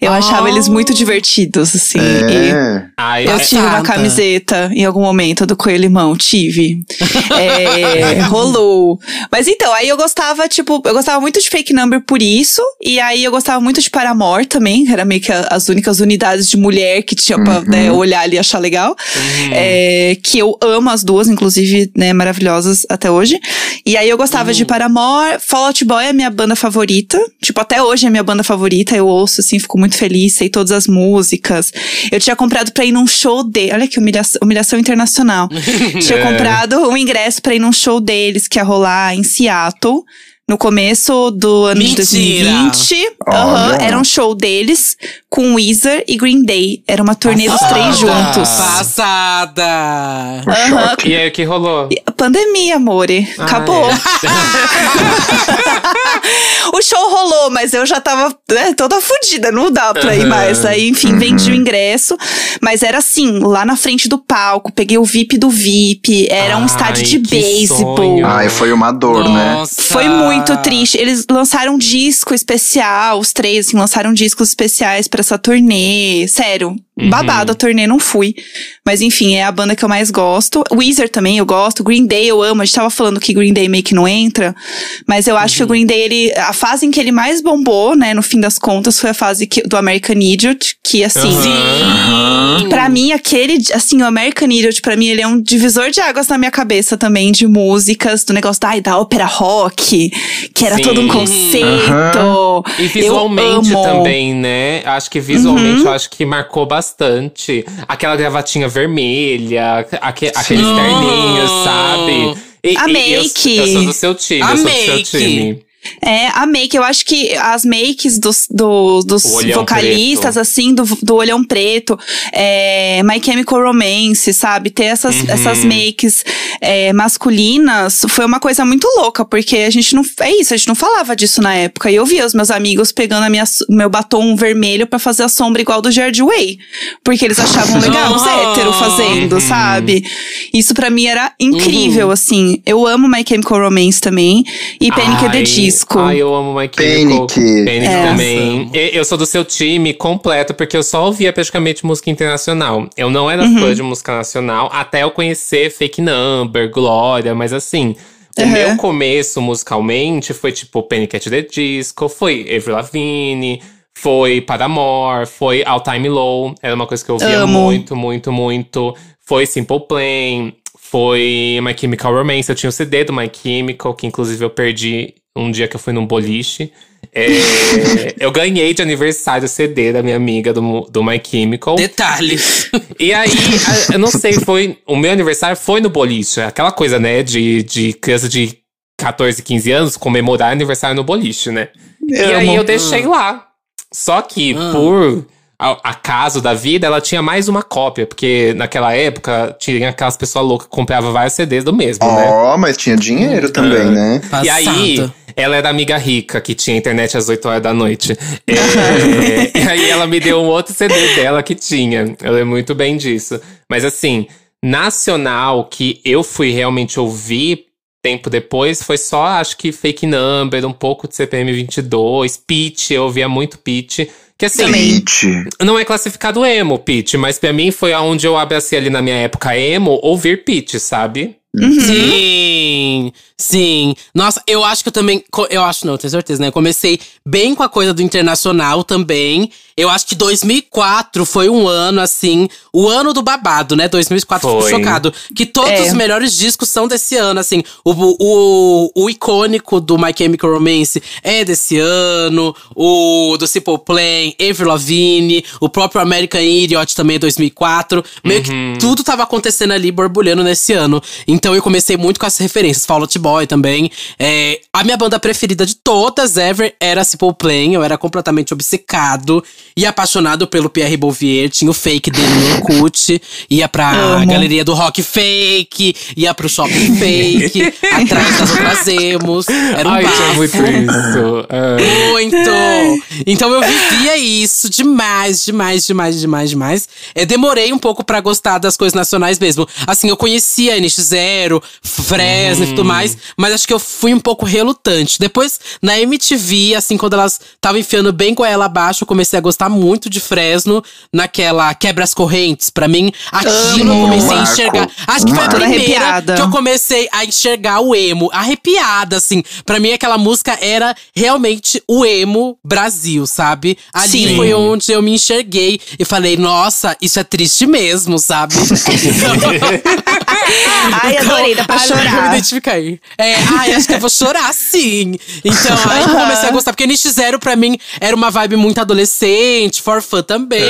Eu Ah. achava eles muito divertidos, assim. e- É. Ai, Eu ai, tive uma camiseta em algum momento do Coelho Limão, tive. É, rolou. Mas então, aí eu gostava, tipo, eu gostava muito de Fake Number por isso. E aí eu gostava muito de Paramore também, que era meio que as únicas unidades de mulher que tinha pra Uhum. né, olhar ali e achar legal. Uhum. É, que eu amo as duas, inclusive, né, maravilhosas até hoje. E aí eu gostava de Paramore. Fall Out Boy é a minha banda favorita. Tipo, até hoje é a minha banda favorita. Eu ouço, assim, fico muito feliz, sei todas as músicas. Eu tinha comprado pra ir num show dele. Olha que humilhação, humilhação internacional. tinha É. comprado um ingresso pra ir num show deles que ia rolar em Seattle. No começo do ano Mentira! de 2020. Aham, Olha. era um show deles com Weezer e Green Day. Era uma turnê dos três juntos. Passada! Choque. E aí, o que rolou? Pandemia, amore. Ah, Acabou. o show rolou, mas eu já tava né, toda fodida, não dá pra ir mais. Aí, enfim, vendi o ingresso. Mas era assim, lá na frente do palco, peguei o VIP do VIP. Era um Ai, estádio de beisebol. Ai, foi uma dor, né? Nossa! Foi muito muito triste. Eles lançaram um disco especial, os três, assim, lançaram discos especiais pra essa turnê. Sério, Uhum. babado a turnê, não fui. Mas enfim, é a banda que eu mais gosto. Weezer também eu gosto. Green Day eu amo. A gente tava falando que Green Day meio que não entra. Mas eu acho que Uhum. o Green Day, ele, a fase em que ele mais bombou, né, no fim das contas, foi a fase que- do American Idiot. Que assim. Aham. Pra mim, aquele, assim, o American Idiot, pra mim, ele é um divisor de águas na minha cabeça também, de músicas, do negócio da, da ópera rock, que era Sim. todo um conceito. E visualmente também, né? Acho que visualmente, eu acho que marcou bastante. Aquela gravatinha vermelha, aque, aqueles terninhos, sabe? E- A e eu- make. Eu, sou do seu time, A eu sou do make. seu time. É, a make, eu acho que as makes dos, do- dos vocalistas, preto. assim, do, do olhão preto, é, My Chemical Romance, sabe? Ter essas, Uhum. essas makes é, masculinas foi uma coisa muito louca, porque a gente não. É isso, a gente não falava disso na época. E eu via os meus amigos pegando a minha, meu batom vermelho pra fazer a sombra igual do Jared Way. Porque eles achavam legal os héteros fazendo, Uhum. sabe? Isso pra mim era incrível, Uhum. assim. Eu amo My Chemical Romance também. E Panic! at the Ai, Disco. Ai, eu amo My Chemical. Panic. Panic É. também. Eu sou do seu time completo, porque eu só ouvia praticamente música internacional. Eu não era Uhum. fã de música nacional até eu conhecer Fake Number, Glória, mas assim. O Uhum. meu começo musicalmente foi tipo Panic! at the Disco, foi Avril Lavigne, foi Paramore, foi All Time Low. Era uma coisa que eu ouvia Amo. muito, muito, muito. Foi Simple Plan, foi My Chemical Romance. Eu tinha o CD do My Chemical, que inclusive eu perdi um dia que eu fui num boliche. É, eu ganhei de aniversário o CD da minha amiga do, do My Chemical. Detalhes. E aí, a- eu não sei, foi. O meu aniversário foi no boliche. Aquela coisa, né, de, de criança de 14, 15 anos comemorar aniversário no boliche, né? E aí eu deixei lá. Só que, Ah. por acaso da vida, ela tinha mais uma cópia. Porque naquela época, tinha aquelas pessoas loucas que compravam vários CDs do mesmo, né? Ó, mas tinha dinheiro também, Ah. né? E aí, Passado. ela era amiga rica, que tinha internet às 8 horas da noite. É, e aí ela me deu um outro CD dela que tinha. Eu lembro muito bem disso. Mas assim, nacional, que eu fui realmente ouvir tempo depois, foi só, acho que Fake Number, um pouco de CPM 22, Pitch, eu ouvia muito Pitch. Que assim, Hit. não é classificado emo, Pitch, mas pra mim foi aonde eu abracei ali na minha época emo, ouvir Pitch, sabe? Sim, sim. Nossa, eu acho que eu também. Eu acho, não, tenho certeza, né? Eu comecei bem com a coisa do internacional também. Eu acho que 2004 foi um ano, assim, o ano do babado, né? 2004 Foi. fico chocado. Que todos É. os melhores discos são desse ano, assim. O, o, o icônico do My Chemical Romance é desse ano. O do Simple Plan, Avril Lavigne. O próprio American Idiot também é 2004. Meio que tudo tava acontecendo ali, borbulhando nesse ano. Então eu comecei muito com essas referências. Fall Out Boy também. É, a minha banda preferida de todas ever era Simple Plan. Eu era completamente obcecado e apaixonado pelo Pierre Bouvier. Tinha o fake dele no Orkut. Ia pra Amo. galeria do rock fake. Ia pro shopping fake. atrás das outras emos. Era um Ai, bafo. muito isso. Ah. Muito! Então eu vivia isso demais, demais, demais, demais, demais. Eu demorei um pouco pra gostar das coisas nacionais mesmo. Assim, eu conhecia NX0, Fresno e tudo mais, mas acho que eu fui um pouco relutante. Depois, na MTV, assim, quando elas estavam enfiando bem com ela abaixo, eu comecei a gostar muito de Fresno, naquela Quebra as Correntes. Pra mim, aquilo eu comecei a enxergar. Acho que foi a primeira Arrepiada. que eu comecei a enxergar o emo, arrepiada, assim. Pra mim, aquela música era realmente o emo Brasil, sabe? Ali Sim. foi onde eu me enxerguei e falei, nossa, isso é triste mesmo, sabe? Ai, adorei, dá pra Ai, Eu me chorar. identifiquei. É, ai, acho que eu vou chorar sim. Então, aí eu comecei a gostar. Porque NX Zero, pra mim, era uma vibe muito adolescente, for fun também.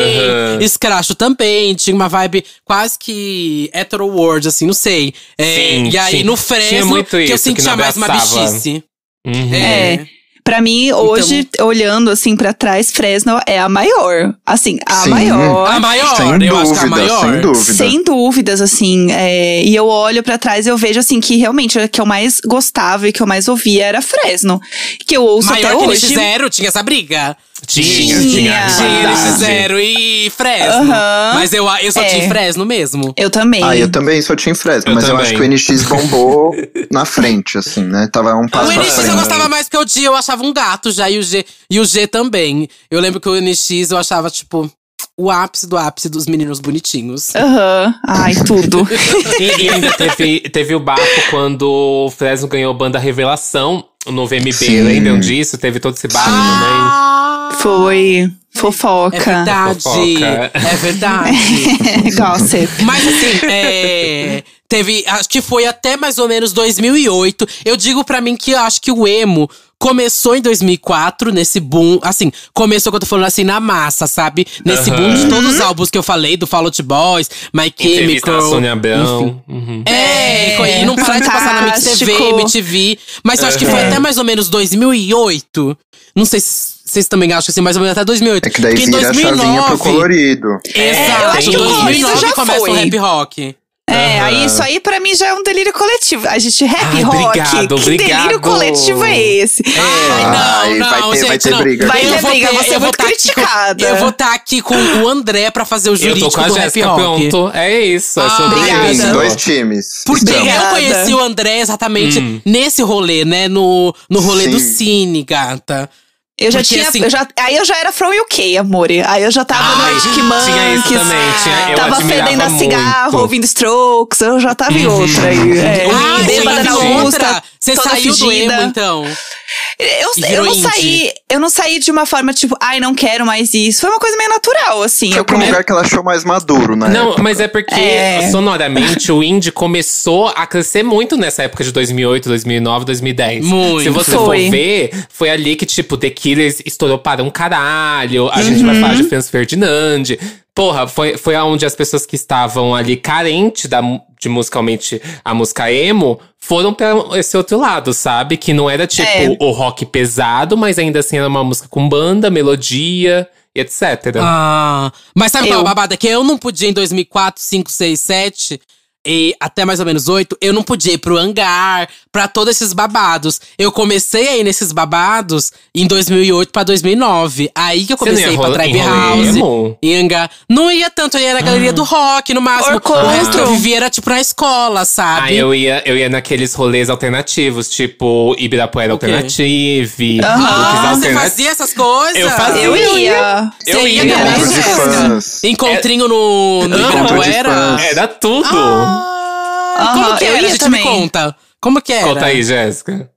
Scratch também. Tinha uma vibe quase que hetero world, assim, não sei. É, Sim, e aí, tinha- no Fresno, que eu que sentia não mais uma bichice. Uhum. É. Pra mim, hoje, olhando assim pra trás, Fresno é a maior. Assim, a Sim. maior. A maior, Sem eu acho que é a dúvida, maior. sem dúvida. Sem dúvidas, assim. é, e eu olho pra trás e eu vejo, assim, que realmente o que eu mais gostava e que eu mais ouvia era Fresno. Que eu ouço Maior até que hoje. NX0, tinha essa briga. Tinha, Tinha. tinha. NX0 e Fresno. Aham. Mas eu, eu só É. tinha Fresno mesmo. Eu também. Ah, eu também só tinha Fresno, Eu mas eu também. acho que o NX bombou na frente, assim, né? Tava um passo O NX frente. eu gostava mais porque o Dia eu achava um gato já, e o G, e o G também. Eu lembro que o NX eu achava, tipo, o ápice do ápice dos meninos bonitinhos. Aham. Ai, tudo. E, e ainda teve, teve o bafo quando o Fresno ganhou banda Revelação no VMB. Sim. Lembram disso? Teve todo esse bafo Ah, Foi É fofoca. verdade. Fofoca. É verdade. Gossip. Mas assim, é, teve. Acho que foi até mais ou menos 2008. Eu digo pra mim que eu acho que o emo começou em 2004, nesse boom. Assim, começou, que eu tô falando assim, na massa, sabe? Nesse boom de todos os álbuns que eu falei, do Fall Out Boys, My Chemical. Sônia enfim. Abrão. Uhum. É, e não parar de passar na Mix TV, Fantástico. MTV. Mas eu acho que foi Uhum. até mais ou menos 2008. Não sei se vocês também acham assim, mais ou menos até 2008. É que daí Porque vira a chavinha pro 2009 colorido. Exato, eu acho que o colorido 2009 já começa o rap rock. É, Aham. aí isso aí pra mim já é um delírio coletivo. A gente rap Ai, rock. obrigado, que obrigado. delírio coletivo é esse? Ai, não, Ai, não, vai ter- gente, vai ter não. briga. Vai Eu ter vou briga, você é eu vou muito tá com- criticada. eu vou estar aqui com o André pra fazer o Eu jurídico tô com a do rap Jéssica, rock. pronto. É isso, é Ah, sobre obrigada. isso. Dois times. Porque Estamos. eu conheci o André exatamente Hum. nesse rolê, né? No, no rolê do Sim. Cine, gata. Eu já Porque, tinha. assim- eu já, aí eu já era from UK, amor. Aí eu já tava no Ai, Arctic Tinha isso Monkeys. também. Tinha, eu Tava fedendo a cigarro, ouvindo strokes. Eu já tava em outra aí. É. Ah, Bêbada você na Augusta, outra? Você saiu do emo, então? Eu, eu não indie. saí. Eu não saí de uma forma tipo, ai, não quero mais isso. Foi uma coisa meio natural, assim. Foi Eu pro come- lugar que ela achou mais maduro, né? Não, mas é porque É. sonoramente o indie começou a crescer muito nessa época de 2008, 2009, 2010. Muito. Se você Foi. for ver, foi ali que, tipo, The Killers estourou para um caralho. A gente Uhum. vai falar de Franz Ferdinand. Porra, foi, foi aonde as pessoas que estavam ali carentes da, de musicalmente a música emo foram pra esse outro lado, sabe? Que não era tipo É. o rock pesado, mas ainda assim era uma música com banda, melodia e etc. Ah, mas sabe qual é Eu. a babada? Que eu não podia em 2004, 5, 6, 7 e até mais ou menos 8, eu não podia ir pro hangar, pra todos esses babados. Eu comecei a ir nesses babados em 2008 pra 2009. Aí que eu Você comecei ia a ir pra rolê House. emo? Em hangar. Não ia tanto, eu ia na galeria do rock, no máximo. Orcontro. O resto eu vivia era tipo na escola, sabe? Ah, eu ia, eu ia naqueles rolês alternativos, tipo Ibirapuera O quê? Alternative, Aham. Looks Ah, você Alternative. fazia essas coisas? Eu fazia. Eu Eu ia. Você Eu ia ia. também, Encontro de Jéssica? fãs. Encontrinho no, no Ibirapuera? Era tudo. Ah, como que era? A gente também. me conta. Como que era? Conta aí, Jéssica.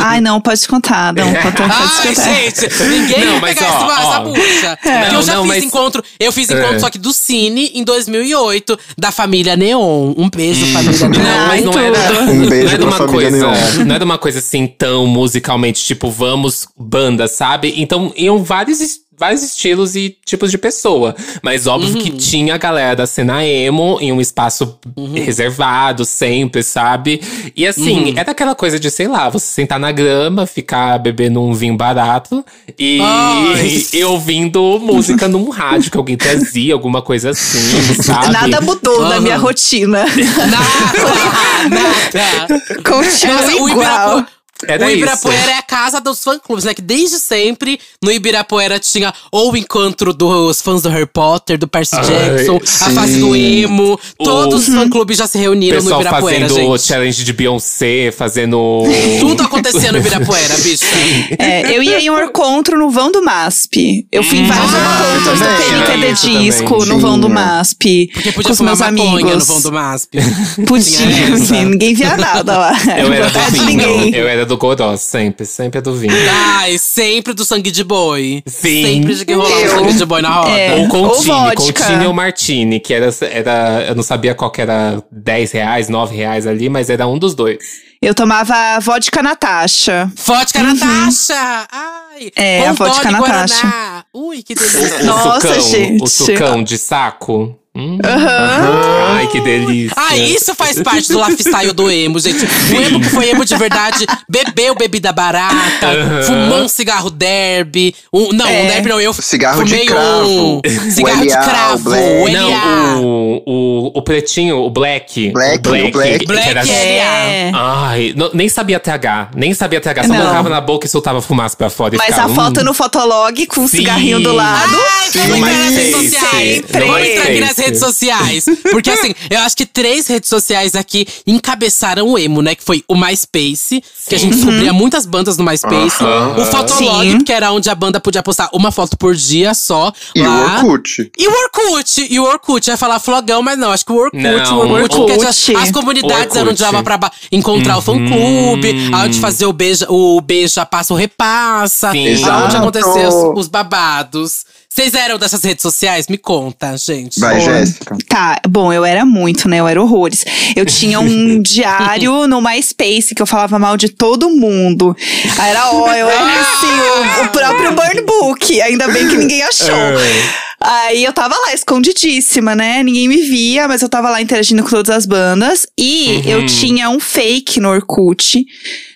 Ai, não, pode contar. Não, pode, pode Ai, contar. gente, ninguém Não, vai pegar ó, essa, ó. essa bucha. Porque eu Não, já não, fiz mas- encontro, eu fiz encontro É. só que do Cine em 2008, da família Neon. Um beijo, família Neon. Não, mas não era, Um não beijo era pra uma família coisa, Neon. não era uma coisa assim tão musicalmente, tipo, vamos banda, sabe? Então iam vários, vários estilos e tipos de pessoa. Mas óbvio Uhum. que tinha a galera da cena emo em um espaço Uhum. reservado, sempre, sabe? E assim, Uhum. era aquela coisa de, sei lá, você sentar na grama, ficar bebendo um vinho barato e, Ai. e ouvindo música num rádio que alguém trazia, alguma coisa assim, sabe? Nada mudou na minha rotina. Nada, nada. Continua Nossa, o igual. Ibirapuera, Era o isso. Ibirapuera é a casa dos fã-clubes, né? Que desde sempre no Ibirapuera tinha ou o encontro dos fãs do Harry Potter, do Percy Ai, Jackson, a sim. fase do emo. O- Todos os fã-clubes já se reuniram no pessoal Ibirapuera, fazendo gente. challenge de Beyoncé, fazendo. Tudo acontecia no Ibirapuera, bicho. É, eu ia em um encontro no vão do MASP. Eu fui em vários Ah, encontros do isso Disco também, no vão do. MASP. Porque podia com os fumar meus maconha amigos. no vão do MASP. Podia, enfim, ninguém via nada lá. Eu era do vinho. Eu era do Goró, sempre. Sempre é do vinho. Ai, sempre do sangue de boi. Sim. Sempre de que rolava Eu. sangue de boi na roda. É. Ou Ou Contini, ou Martini, que era, era. Eu não sabia qual que era 10 reais, 9 reais ali, mas era um dos dois. Eu tomava vodka Natasha. Vodka Natasha! Ai! É, a vodka Natasha. Guaraná. Ui, que delícia. O Nossa, sucão, gente. O sucão de saco. Hum. Aham. Ai, que delícia. Ah, isso faz parte do lifestyle do emo, gente. O emo que foi emo de verdade bebeu bebida barata, fumou um cigarro derby. Um, não, É. um derby não, eu Cigarro de fumei cravo. um cigarro O de cravo. o Black. LA. Não, o, o, o pretinho, o black. Black, o o Black. que era- Black É. Ai, não- nem sabia TH, nem sabia TH. Só Não. colocava na boca e soltava fumaça pra fora. Mas ficava, a foto hum. no fotolog com o Sim. cigarrinho do lado. Ai, vamos entrar nas redes sociais. Vamos entrar aqui nas MySpace. Redes sociais. Porque assim, eu acho que três redes sociais aqui encabeçaram o emo, né? Que foi o MySpace, que a gente descobria muitas bandas no MySpace. Aham. O Fotolog, Sim. que era onde a banda podia postar uma foto por dia só. E o lá. Orkut. E o Orkut, e o Orkut, ia falar flogão, mas não, acho que o Orkut, Não, o Orkut, Orkut. porque as, as comunidades eram onde dava pra encontrar o fã-clube, onde fazer o beija, o beija passa, o repassa, Sim. aonde Exato. acontecer os, os babados. Vocês eram dessas redes sociais? Me conta, gente. Vai. Jéssica. Tá, bom, eu era muito, né? Eu era horrores. Eu tinha um diário no MySpace que eu falava mal de todo mundo. Aí era, ó, eu era assim, o, o próprio burn book. Ainda bem que ninguém achou. Aí eu tava lá, escondidíssima, né? Ninguém me via, mas eu tava lá interagindo com todas as bandas. E eu tinha um fake no Orkut.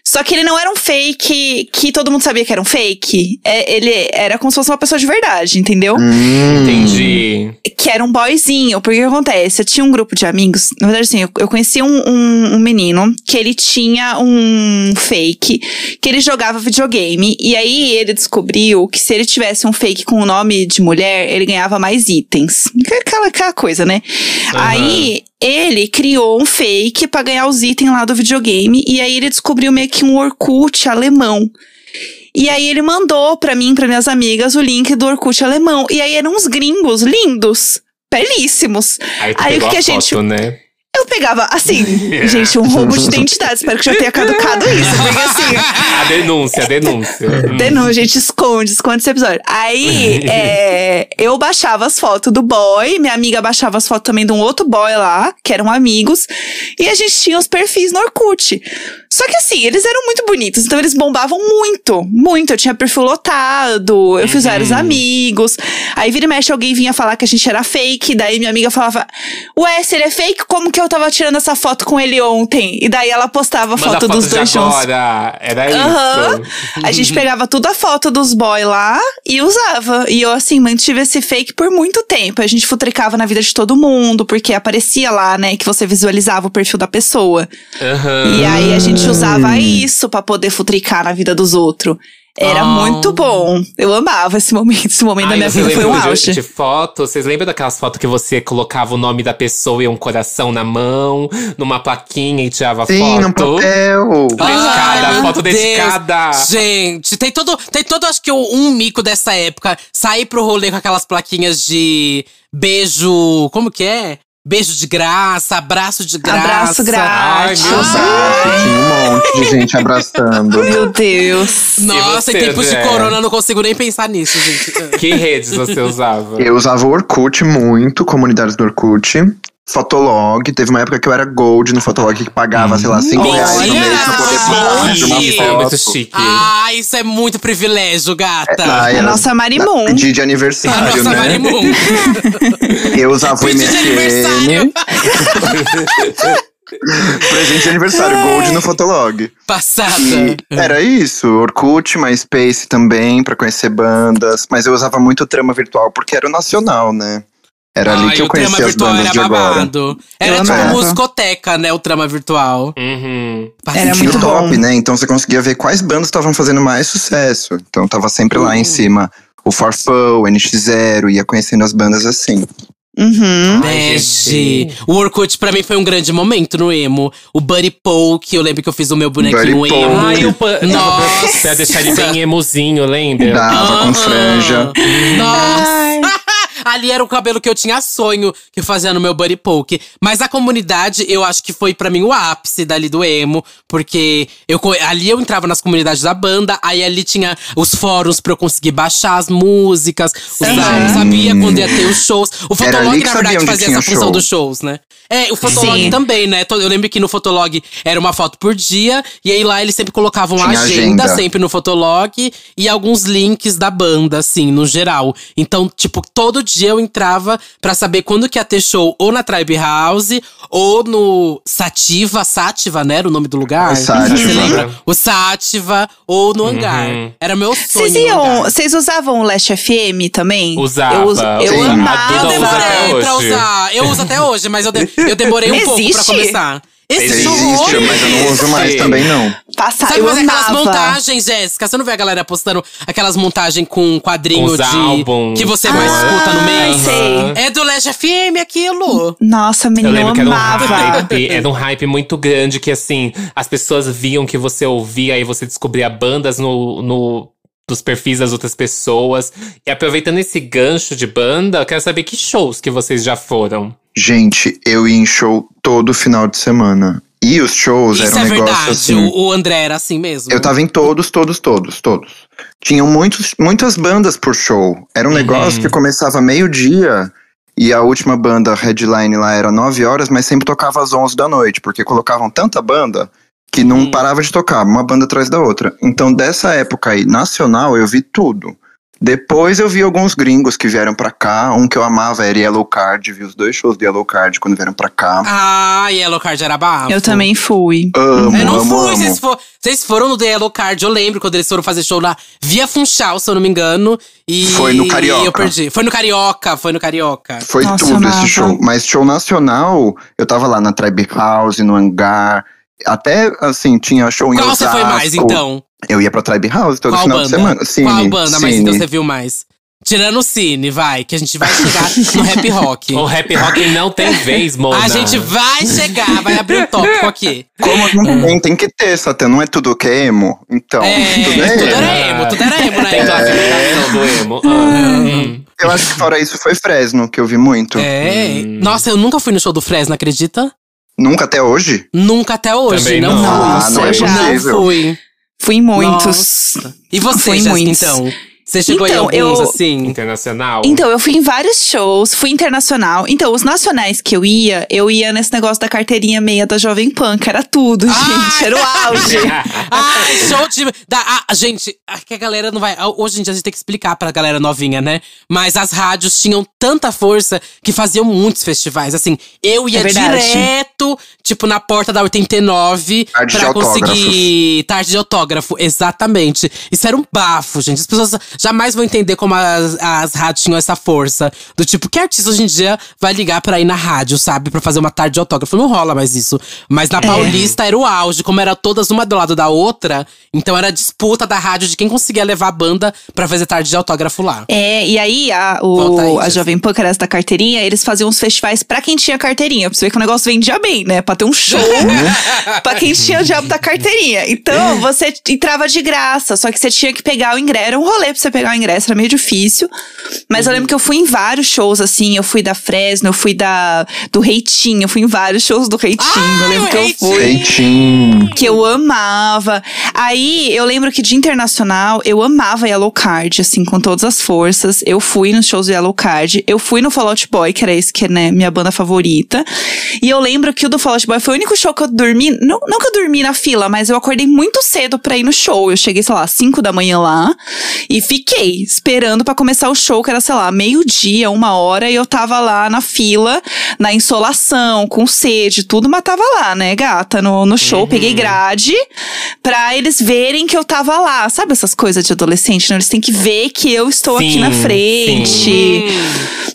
Só que ele não era um fake que todo mundo sabia que era um fake. É, ele era como se fosse uma pessoa de verdade, entendeu? Hum. Entendi. que era um boyzinho. Porque o que acontece? Eu tinha um grupo de amigos. Na verdade, assim, eu, eu conheci um, um, um menino que ele tinha um fake, que ele jogava videogame. E aí ele descobriu que se ele tivesse um fake com o nome de mulher, ele ganhava mais itens. Aquela, aquela coisa, né? Aham. Aí ele criou um fake pra ganhar os itens lá do videogame. E aí ele descobriu meio que um Orkut alemão. E aí ele mandou pra mim, pra minhas amigas, o link do Orkut alemão. E aí eram uns gringos lindos, belíssimos. Aí Aí o que a a gente- foto, né? Eu pegava, assim, gente, um roubo de identidade. Espero que já tenha caducado isso. Porque assim, A denúncia, a denúncia. Denúncia, gente, esconde, esconde esse episódio. Aí, é, eu baixava as fotos do boy, minha amiga baixava as fotos também de um outro boy lá, que eram amigos, e a gente tinha os perfis no Orkut. Só que assim, eles eram muito bonitos, então eles bombavam muito, muito. Eu tinha perfil lotado, eu fiz vários amigos. Aí vira e mexe, alguém vinha falar que a gente era fake, daí minha amiga falava, ué, se ele é fake, como que eu tava tirando essa foto com ele ontem? E daí ela postava a Manda foto, dos dois juntos. agora. Era Aham. isso. A gente pegava toda a foto dos boy lá e usava. E eu, assim, mantive esse fake por muito tempo. A gente futricava na vida de todo mundo, porque aparecia lá, né, que você visualizava o perfil da pessoa. Aham. E aí a gente usava isso pra poder futricar na vida dos outros. Era Ah. muito bom. Eu amava esse momento. Esse momento da Ai, minha você vida foi um lembra de, auge. de foto? Vocês lembram daquelas fotos que você colocava o nome da pessoa e um coração na mão, numa plaquinha e tirava Sim, foto? no papel. Dedicada, Ai, foto Deus. dedicada. Gente, tem todo, tem todo, acho que um mico dessa época. Sair pro rolê com aquelas plaquinhas de beijo. Como que é? Beijo de graça, abraço de graça. Abraço grátis. Ai, meu Exato, tinha um monte de gente abraçando. Meu Deus. Nossa, em tempos de corona, eu não consigo nem pensar nisso, gente. Que redes você usava? Eu usava o Orkut muito, comunidades do Orkut. Fotolog, teve uma época que eu era gold no Fotolog que pagava, sei lá, 5 reais no mês pra poder postar de uma Isso é muito foto. chique. ah, isso é muito privilégio, gata. Ah, A era nossa Marimun. Pedir de A aniversário, nossa né? Marimun. Eu usava o Pedi de aniversário. Presente de aniversário, gold no Fotolog. Passada. E era isso, Orkut, MySpace também, pra conhecer bandas. Mas eu usava muito trama virtual porque era o nacional, né? Era ali Ai, que eu conhecia as virtual bandas era de agora. babado. Era Eu tipo amava. muscoteca, né? O trama virtual. Uhum. Era muito top, bom. né? Então você conseguia ver quais bandas estavam fazendo mais sucesso. Então tava sempre lá Uhum. em cima o Farfão, o NX0, ia conhecendo as bandas assim. Uhum. Ai, Bege. O Orkut pra mim foi um grande momento no emo. O Buddy Poke, eu lembro que eu fiz o meu bonequinho Buddy emo. Ai, o pan... Nossa. Pra deixar ele bem emozinho, lembra? Dava com franja. Nossa! Ali era o cabelo que eu tinha sonho que eu fazia no meu Buddy Poke. Mas a comunidade, eu acho que foi pra mim o ápice dali do emo. Porque eu, ali eu entrava nas comunidades da banda, aí ali tinha os fóruns pra eu conseguir baixar as músicas, usar, Sim. sabia quando ia ter os shows. O Fotolog, na verdade, fazia essa função show. dos shows, né? É, o Fotolog Sim. também, né? Eu lembro que no Fotolog era uma foto por dia, e aí lá eles sempre colocavam a agenda, agenda. sempre no Fotolog, e alguns links da banda, assim, no geral. Então, tipo, todo dia dia eu entrava pra saber quando que ia ter show ou na Tribe House ou no Sativa, Sativa, né? Era o nome do lugar? É Sativa. Você lembra? O Sativa ou no hangar. Uhum. Era meu sonho. Vocês iam. Vocês usavam o Last FM também? Usava. Eu, eu. Eu amava. Até demorei pra usar. Eu uso até hoje, mas eu, de- eu demorei um pouco pra Existe, horrores. mas eu não uso mais também, não. Passar, Sabe eu fazer aquelas amava. montagens, Jéssica? Você não vê a galera postando aquelas montagens com um quadrinho Com os de. álbuns. Que você mais Ah, escuta no mês? sei. É do Leste FM aquilo. Nossa, menina, eu, lembro que era um amava. hype, era um hype muito grande que assim, as pessoas viam que você ouvia e você descobria bandas no, no dos perfis das outras pessoas. E aproveitando esse gancho de banda, eu quero saber que shows que vocês já foram. Gente, eu ia em show todo final de semana. E os shows Isso eram um é negócio verdade. assim. O, o André era assim mesmo. Eu tava em todos, todos, todos, todos. Tinham muitos, muitas bandas por show. Era um Uhum. negócio que começava meio-dia e a última banda headline lá era 9 horas, mas sempre tocava às 11 da noite, porque colocavam tanta banda que não Hum. parava de tocar, uma banda atrás da outra. Então, dessa época aí, nacional, eu vi tudo. Depois eu vi alguns gringos que vieram pra cá. Um que eu amava era Yellow Card. Vi os dois shows de Yellow Card quando vieram pra cá. Ah, Yellow Card era bafo. Eu também fui. Amo, Eu não amo, fui, amo. vocês, for- vocês foram no The Yellow Card, eu lembro quando eles foram fazer show lá via Funchal, se eu não me engano. E Foi no Carioca. eu perdi. Foi no Carioca, foi no Carioca. Foi Nossa, tudo esse show. Mas show nacional, eu tava lá na Tribe House, no Hangar. Até, assim, tinha show em Qual você Osasco. foi mais, então? Eu ia pra Tribe House todo Qual final banda? de semana. Cine, Qual banda, mas Cine. então você viu mais? Tirando o Cine, vai, que a gente vai chegar no rap rock. O rap rock não tem vez, Mona. A gente vai chegar, vai abrir um tópico aqui. Como não tem, tem que ter, Satã. Não é tudo que é emo. Então, É, tudo é tudo emo. era emo, tudo era emo, Tem né? classificação do emo. Ah, hum. Eu acho que fora isso foi Fresno, que eu vi muito. É. Nossa, eu nunca fui no show do Fresno, acredita? Nunca até hoje? Nunca até hoje, Também não, não. fui. Ah, não é já. Não possível. fui. Fui em muitos. E você, Fui em Jéssica, muitos. então? Você chegou Então, em alguns, eu- assim? Internacional. Então, eu fui em vários shows, fui internacional. Então, os nacionais que eu ia, eu ia nesse negócio da carteirinha meia da Jovem Pan, que era tudo, gente. Era o auge. Ai, show de. Da, ah, gente, ah, que a galera não vai. Hoje em dia a gente tem que explicar pra galera novinha, né? Mas as rádios tinham tanta força que faziam muitos festivais. Assim, eu ia É direto, tipo, na porta da 89 Tarde de pra conseguir. Tarde de autógrafo, exatamente. Isso era um bafo, gente. As pessoas jamais vão entender como as, as rádios tinham essa força. Do tipo, que artista hoje em dia vai ligar pra ir na rádio, sabe? Pra fazer uma tarde de autógrafo. Não rola mais isso. Mas É. na Paulista era o auge, como era todas uma do lado da outra. Então era disputa da rádio de quem conseguia levar a banda pra fazer tarde de autógrafo lá. É, e aí a, Volta aí, o, a. Jovem Pan, que era essa da carteirinha, eles faziam uns festivais pra quem tinha carteirinha. Pra você ver que o negócio vendia bem, né? Pra ter um show pra quem tinha o diabo da carteirinha. Então, você entrava de graça, só que você tinha que pegar o ingresso. Era um rolê pra você pegar o ingresso, era meio difícil. Mas eu lembro que eu fui em vários shows, assim. Eu fui da Fresno, eu fui da, do Reitinho, eu fui em vários shows do Reitinho. eu lembro que eu Reitinho! fui Feitinho. que eu amava. Aí eu lembro que de internacional eu amava Yellow Card, assim, com todas as forças. Eu fui nos shows do Yellow Card, eu fui no Fallout Boy, que era esse que é né, minha banda favorita. E eu lembro que o do Fallout Boy foi o único show que eu dormi. Não, não que eu dormi na fila, mas eu acordei muito cedo pra ir no show. Eu cheguei, sei lá, 5 da manhã lá e fiquei esperando pra começar o show, que era, sei lá, meio-dia, uma hora, e eu tava lá na fila, na insolação, com sede, tudo, mas tava lá, né, gata, no, no show. Peguei grade pra eles verem que eu tava lá. Sabe essas coisas de adolescente, né? Eles têm que ver que eu estou aqui Sim, na frente.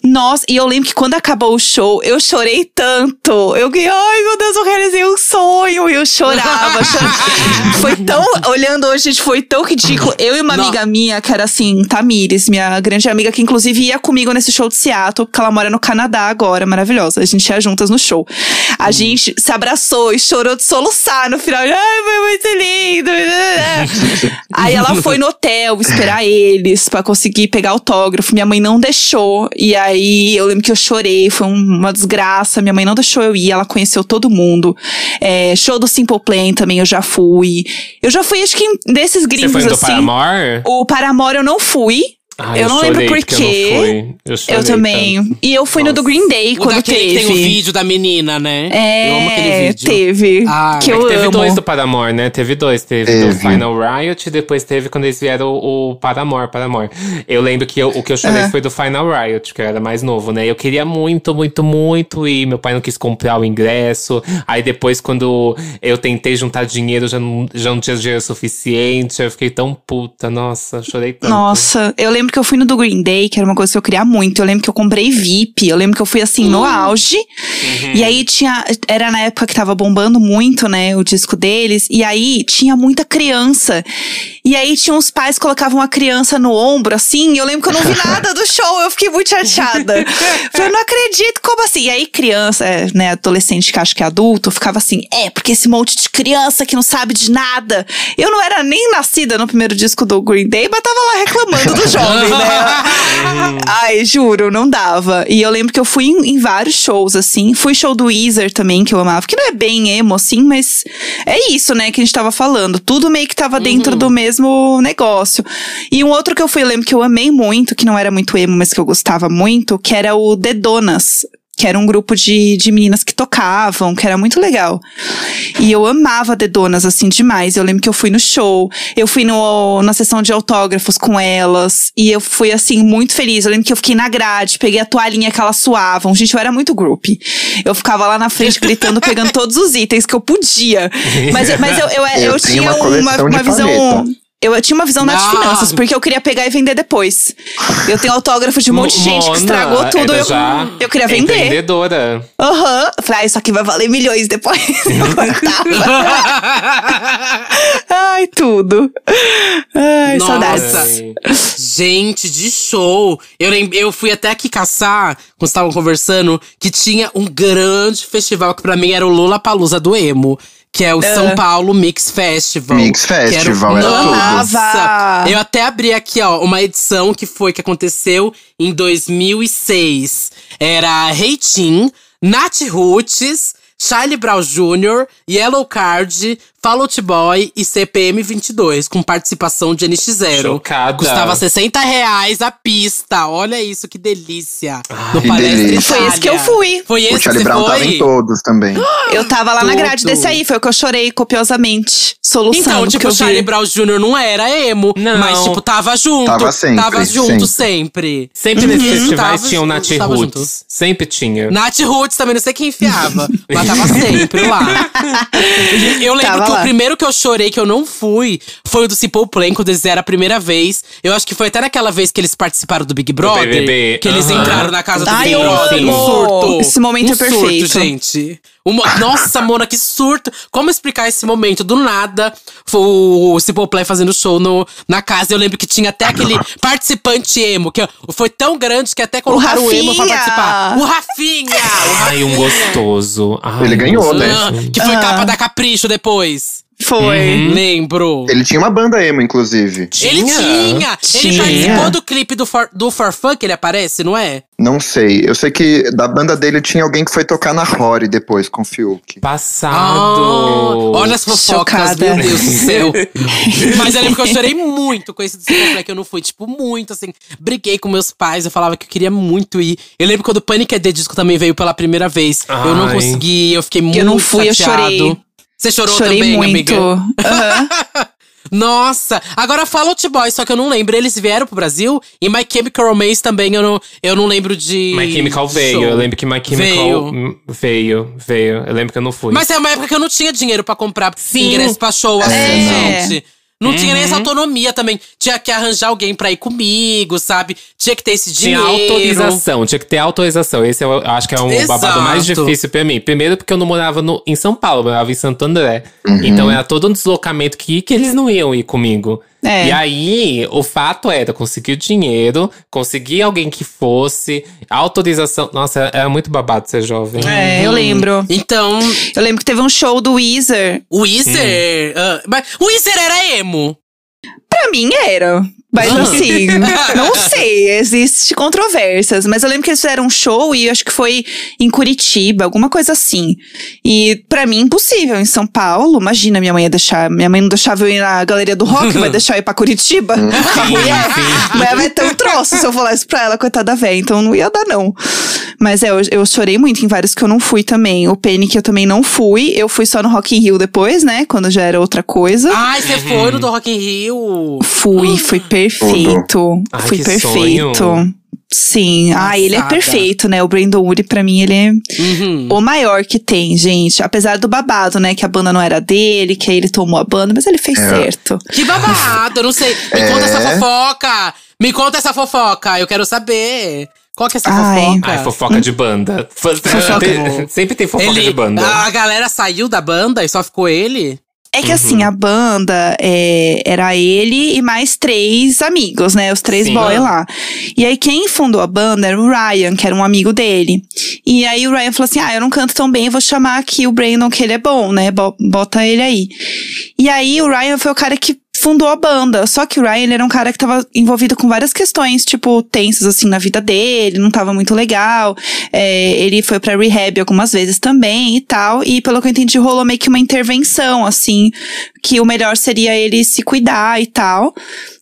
Nossa, e eu lembro que quando acabou o show, eu chorei tanto. Eu fiquei, ai meu Deus, eu realizei um sonho. E eu chorava. chorava. foi tão, olhando hoje, gente, foi tão ridículo. Eu e uma Não. amiga minha, que era assim, Tamires, minha grande amiga, que inclusive ia comigo nesse show de Seattle, porque ela mora no Canadá agora, maravilhosa. A gente ia juntas no show. A gente se abraçou e chorou de soluçar no final. Ai, foi muito lindo. Aí ela foi no hotel esperar eles pra conseguir pegar autógrafo. Minha mãe não deixou. E aí eu lembro que eu chorei, foi um- uma desgraça. Minha mãe não deixou eu ir, ela conheceu todo mundo. É, show do Simple Plan também eu já fui. Eu já fui, acho que desses Você gringos foi no do assim. Paramore? O Paramore eu não fui. Ai, Eu não chorei lembro por porque eu não. Eu, Eu também. tanto. E eu fui no do Nossa. Green Day O quando teve. que tem o vídeo da menina, né? É, Eu amo aquele vídeo. teve. Ah, que é eu É que teve amo. dois do Paramore, né? Teve dois. Teve, do Teve. Final Riot e depois teve quando eles vieram o, o Paramore, Paramore. Eu lembro que eu- o que eu chorei foi do Final Riot, que eu era mais novo, né? Eu queria muito, muito, muito ir. Meu pai não quis comprar o ingresso. Aí depois, quando eu tentei juntar dinheiro, já não, já não tinha dinheiro suficiente. Eu fiquei tão puta. Nossa, chorei tanto. Nossa, eu lembro que eu fui no do Green Day, que era uma coisa que eu queria muito. Eu lembro que eu comprei VIP. Eu lembro que eu fui assim no auge. E aí tinha. Era na época que tava bombando muito, né? O disco deles. E aí tinha muita criança. E aí tinha uns pais que colocavam a criança no ombro, assim. E eu lembro que eu não vi nada do show. Eu fiquei muito chateada. Falei, eu não acredito, como assim? E aí, criança, é, né, adolescente que acha que é adulto, ficava assim: é, porque esse monte de criança que não sabe de nada. Eu não era nem nascida no primeiro disco do Green Day, mas tava lá reclamando do jovem, né? Ai, juro, não dava. E eu lembro que eu fui em, em vários shows, assim. Fui show do Weezer também, que eu amava. Que não é bem emo, assim, mas é isso, né, que a gente tava falando. Tudo meio que tava dentro do mesmo negócio. E um outro que eu fui, eu lembro que eu amei muito, que não era muito emo, mas que eu gostava muito, que era o The Donas. Que era um grupo de, de meninas que tocavam, que era muito legal. E eu amava The Donas, assim, demais. Eu lembro que eu fui no show, eu fui no, na sessão de autógrafos com elas. E eu fui, assim, muito feliz. Eu lembro que eu fiquei na grade, peguei a toalhinha que elas suavam. Gente, eu era muito group. Eu ficava lá na frente gritando, pegando todos os itens que eu podia. Mas, eu- mas eu, eu, eu, Eu tinha uma uma, uma visão. palheta. Eu tinha uma visão das finanças, porque eu queria pegar e vender depois. Eu tenho autógrafo de um monte de gente que Mona, estragou tudo. era Eu, eu queria vender. Empreendedora. Aham. Falei, ah, isso aqui vai valer milhões depois. Ai, tudo. Ai, Nossa. saudades. Gente, de show! Eu, lem- eu fui até aqui caçar, quando estavam conversando, que tinha um grande festival que pra mim era o Lola Palusa do Emo. Que é o São Paulo Mix Festival. Mix Que era- Festival, era tudo. Nossa! Amava. Eu até abri aqui, ó, uma edição que foi, que aconteceu em 2006. Era Reitin, Nath Roots, Charlie Brown Jr., Yellow Card, Fall Out Boy e CPM 22, com participação de NX0. Chocada. Custava 60 reais a pista. Olha isso, que delícia. no Que delícia. Foi esse que eu fui. Foi esse O Charlie que Brown foi? tava em todos também. Eu tava lá na grade desse aí, foi o que eu chorei copiosamente. Soluçando. Então, tipo, o. Charlie Brown Jr. não era emo, Não. mas, tipo, tava junto. Tava sempre, Tava junto sempre. sempre. Sempre nesses Uhum. festivais Tava- tinha o Nat Roots. Sempre tinha. Nath Roots também, não sei quem enfiava, mas tava sempre lá. Eu lembro Tava que o primeiro que eu chorei, que eu não fui, foi o do Simple Plan, quando eles eram a primeira vez. Eu acho que foi até naquela vez que eles participaram do Big Brother. BBB, Que eles entraram na casa do Ai, Big eu Brother. Um surto. Esse momento um é perfeito. Surto, gente. Uma- Nossa, Mona, que surto! Como explicar esse momento? Do nada, foi o Simple Plan fazendo show no, na casa. Eu lembro que tinha até aquele participante emo, que foi tão grande que até colocaram o, emo pra participar. O Rafinha! O Ai, um gostoso. Ai, Ele ganhou, né? que foi Ah. capa da Capricho depois. Foi. Uhum. Lembro. Ele tinha uma banda emo, inclusive. Ele tinha! Ele Tinha. participou do clipe do For, do For Fun que ele aparece, não é? Não sei. Eu sei que da banda dele tinha alguém que foi tocar na Rory depois, com o Fiuk. Passado. Ah, olha as fofocas, Chocada. meu Deus do céu. Mas eu lembro que eu chorei muito com esse Simple que eu não fui. Tipo, muito, assim. Briguei com meus pais, eu falava que eu queria muito ir. Eu lembro quando o Panic! at the Disco também veio pela primeira vez. Eu não Ai. consegui, eu fiquei muito não fui, eu chateado. chorei. Você chorou Chorei também, muito. amiga? Aham. Nossa! Agora fala Out Boy, só que eu não lembro. Eles vieram pro Brasil e My Chemical Romance também eu não, eu não lembro de. My Chemical veio. show. Eu lembro que My Chemical hum, veio. Veio. Eu lembro que eu não fui. Mas é uma época que eu não tinha dinheiro pra comprar Sim. ingresso pra show assim, É. gente. Não tinha nem essa autonomia também. Tinha que arranjar alguém pra ir comigo, sabe? Tinha que ter esse Tinha dinheiro. autorização, tinha que ter autorização. Esse eu acho que é um Exato. babado mais difícil pra mim. Primeiro porque eu não morava no, em São Paulo, eu morava em Santo André. Uhum. Então era todo um deslocamento que, que eles não iam ir comigo. É. E aí, o fato era conseguir o dinheiro, conseguir alguém que fosse, autorização. Nossa, era muito babado ser jovem. É, eu lembro. Então, Eu lembro que teve um show do Weezer. Weezer. ah, mas o Weezer era emo. Pra pra mim era. Mas assim, não sei, existe controvérsias. Mas eu lembro que eles fizeram um show e acho que foi em Curitiba, alguma coisa assim. E pra mim, impossível. Em São Paulo, imagina, minha mãe ia deixar. Minha mãe não deixava eu ir na galeria do rock, vai deixar eu ir pra Curitiba? A mulher, vai ter um troço se eu falar isso pra ela, coitada da véia. Então não ia dar, não. Mas é, eu, eu chorei muito em vários que eu não fui também. O Penny que eu também não fui. Eu fui só no Rock in Rio depois, né? Quando já era outra coisa. Ai, você foi no do Rock in Rio. Fui, foi perfeito. Ai, Fui que perfeito. sonho. Sim. Ah, ele é perfeito, né? O Brandon Woody, pra mim, ele é Uhum. o maior que tem, gente. Apesar do babado, né? Que a banda não era dele, que aí ele tomou a banda, mas ele fez É. certo. Que babado, eu não sei. Me É. conta essa fofoca. Me conta essa fofoca, eu quero saber. Qual que é essa Ai. fofoca? Ai, fofoca de banda. Fofoca. Tem- Sempre tem fofoca Ele, de banda. a galera saiu da banda e só ficou ele? É que Uhum. assim, a banda é, era ele e mais três amigos, né? Os três Sim. boys lá. E aí, quem fundou a banda era o Ryan, que era um amigo dele. E aí, o Ryan falou assim: Ah, eu não canto tão bem, vou chamar aqui o Brandon, que ele é bom, né? Bo- Bota ele aí. E aí, o Ryan foi o cara que fundou a banda. Só que o Ryan ele era um cara que tava envolvido com várias questões, tipo, tensas, assim, na vida dele, não tava muito legal. É, ele foi pra rehab algumas vezes também e tal. E pelo que eu entendi, rolou meio que uma intervenção, assim, que o melhor seria ele se cuidar e tal,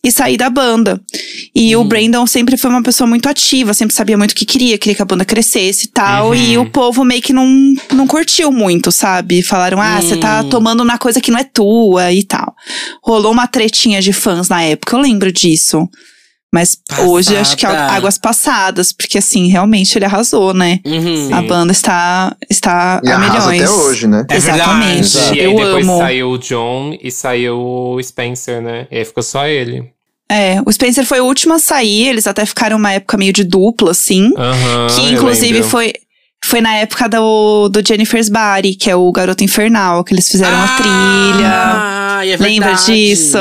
e sair da banda. E o Brandon sempre foi uma pessoa muito ativa, sempre sabia muito o que queria, queria que a banda crescesse e tal. Uhum. E o povo meio que não, não curtiu muito, sabe? Falaram, ah, você tá Hum. tomando uma coisa que não é tua e tal. Rolou uma tretinha de fãs na época, eu lembro disso. Mas hoje acho que é Passada. águas passadas, porque assim, realmente ele arrasou, né? Uhum. A banda está, está E a milhões. até hoje, né? É Exatamente. verdade. E aí Eu depois amo. saiu o John e saiu o Spencer, né? E aí ficou só ele. É, o Spencer foi o último a sair, eles até ficaram uma época meio de dupla, assim. Aham. que inclusive foi. Foi na época do, do Jennifer's Body, que é o Garoto Infernal, que eles fizeram a trilha. Ah, é Lembra verdade. disso?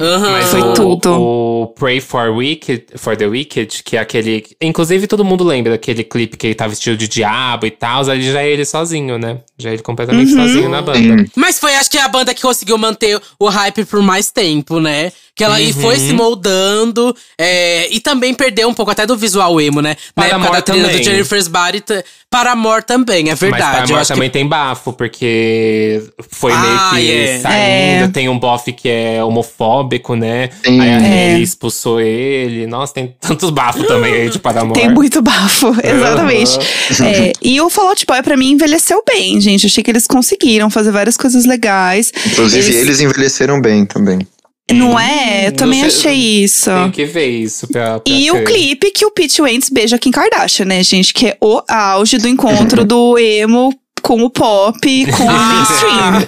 Aham. Mas Foi o, tudo. O Pray for Wicked, for the Wicked, que é aquele. Inclusive, todo mundo lembra daquele clipe que ele tá vestido de diabo e tal. Ali já é ele sozinho, né? Já é ele completamente Uhum. sozinho na banda. Sim. Mas foi, acho que, a banda que conseguiu manter o hype por mais tempo, né? Que ela aí Uhum. foi se moldando é, e também perdeu um pouco até do visual emo, né? Na época Paramore da trilha do também. Jennifer's Body, Paramore também, é Mas verdade. eu Paramore acho também que... tem bafo, porque foi Ah, meio que é. saindo. É. Tem um bofe que é homofóbico, né? Sim. Aí a É. Expulsou ele. Nossa, tem tantos bafos também aí de Paramore. Tem muito bafo, exatamente. É, e o Fall Out Boy, pra mim, envelheceu bem, gente. Achei que eles conseguiram fazer várias coisas legais. Inclusive, Eles- eles envelheceram bem também. Não é? Eu também sei- achei isso. Tem que ver isso pra. pra E o crer. clipe que o Pete Wentz beija Kim Kardashian, né, gente? Que é o auge do encontro do emo com o pop, com o mainstream.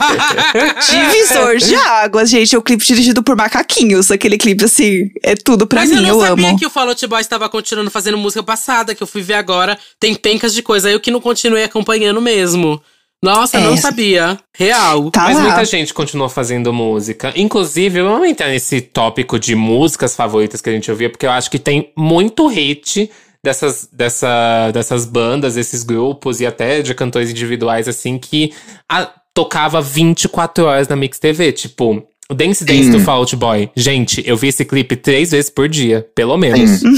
Divisor de águas, gente. É o clipe dirigido por macaquinhos. Aquele clipe, assim, é tudo pra Mas mim, eu não eu sabia amo. que o Fall Out Boy estava continuando fazendo música passada, que eu fui ver agora. Tem pencas de coisa. Eu que não continuei acompanhando mesmo. Nossa, É. não sabia. Real. Tá Mas lá. muita gente continua fazendo música. Inclusive, vamos entrar nesse tópico de músicas favoritas que a gente ouvia, porque eu acho que tem muito hit dessas, dessa, dessas bandas, esses grupos e até de cantores individuais, assim, que a- tocava 24 horas na Mix TV. Tipo, o Dance Dance Sim. do Fall Out Boy. Gente, eu vi esse clipe três vezes por dia, pelo menos. Uhum,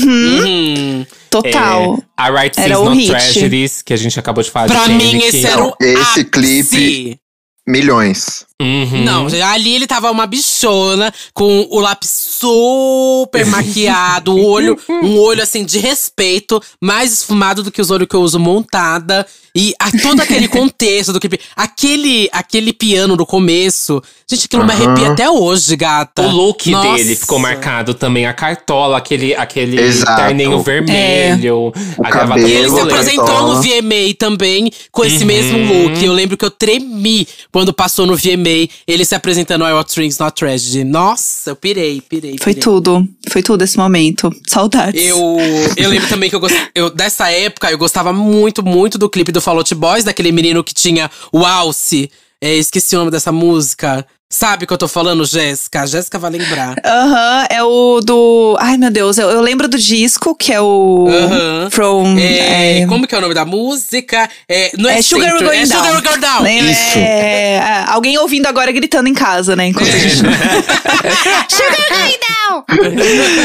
Uhum. total. É, a Right Things o Not hit. Tragedies, que a gente acabou de falar Pra de mim, esse era o Esse ápice. clipe- Milhões. Uhum. Não, ali ele tava uma bichona, com o lápis super maquiado, o olho, um olho assim de respeito, mais esfumado do que os olhos que eu uso montada. E a, todo aquele contexto do clipe. Aquele, aquele piano no começo. Gente, aquilo me Aham. arrepia até hoje, gata. O look Nossa. dele ficou marcado também. A cartola, aquele, aquele Exato. terninho vermelho. O a gravata E ele se apresentou cartola. no VMA também com esse Uhum. mesmo look. Eu lembro que eu tremi quando passou no VMA, ele se apresentando ao What Rings Not Tragedy. Nossa, eu pirei, pirei. Foi pirei. tudo. Foi tudo esse momento. Saudades. Eu, eu lembro também que eu, gost... eu dessa época eu gostava muito, muito do clipe do Fall Out Boys, daquele menino que tinha o Alce. É, esqueci o nome dessa música. Sabe o que eu tô falando, Jéssica? A Jéssica vai lembrar. Aham, é o do. Ai, meu Deus, eu, eu lembro do disco, que é o. Aham. From. É, é, Como que é o nome da música? É, não é, é Sugar Century, Going é Down. Sugar Going Down. Isso. É, é, alguém ouvindo agora gritando em casa, né? Enquanto a gente. Sugar Going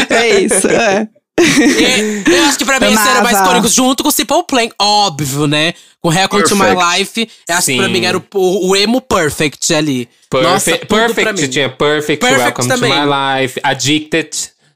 é isso, é. E eu acho que pra mim esse era o mais Amava. icônico, junto com o Simple Plan, óbvio, né? Com Welcome to My. Life. Eu acho que pra Sim. mim era o, o, o emo perfect ali. Nossa, Perfect, tudo pra perfect mim. tinha Perfect, Perfect Welcome também. to My Life, Addicted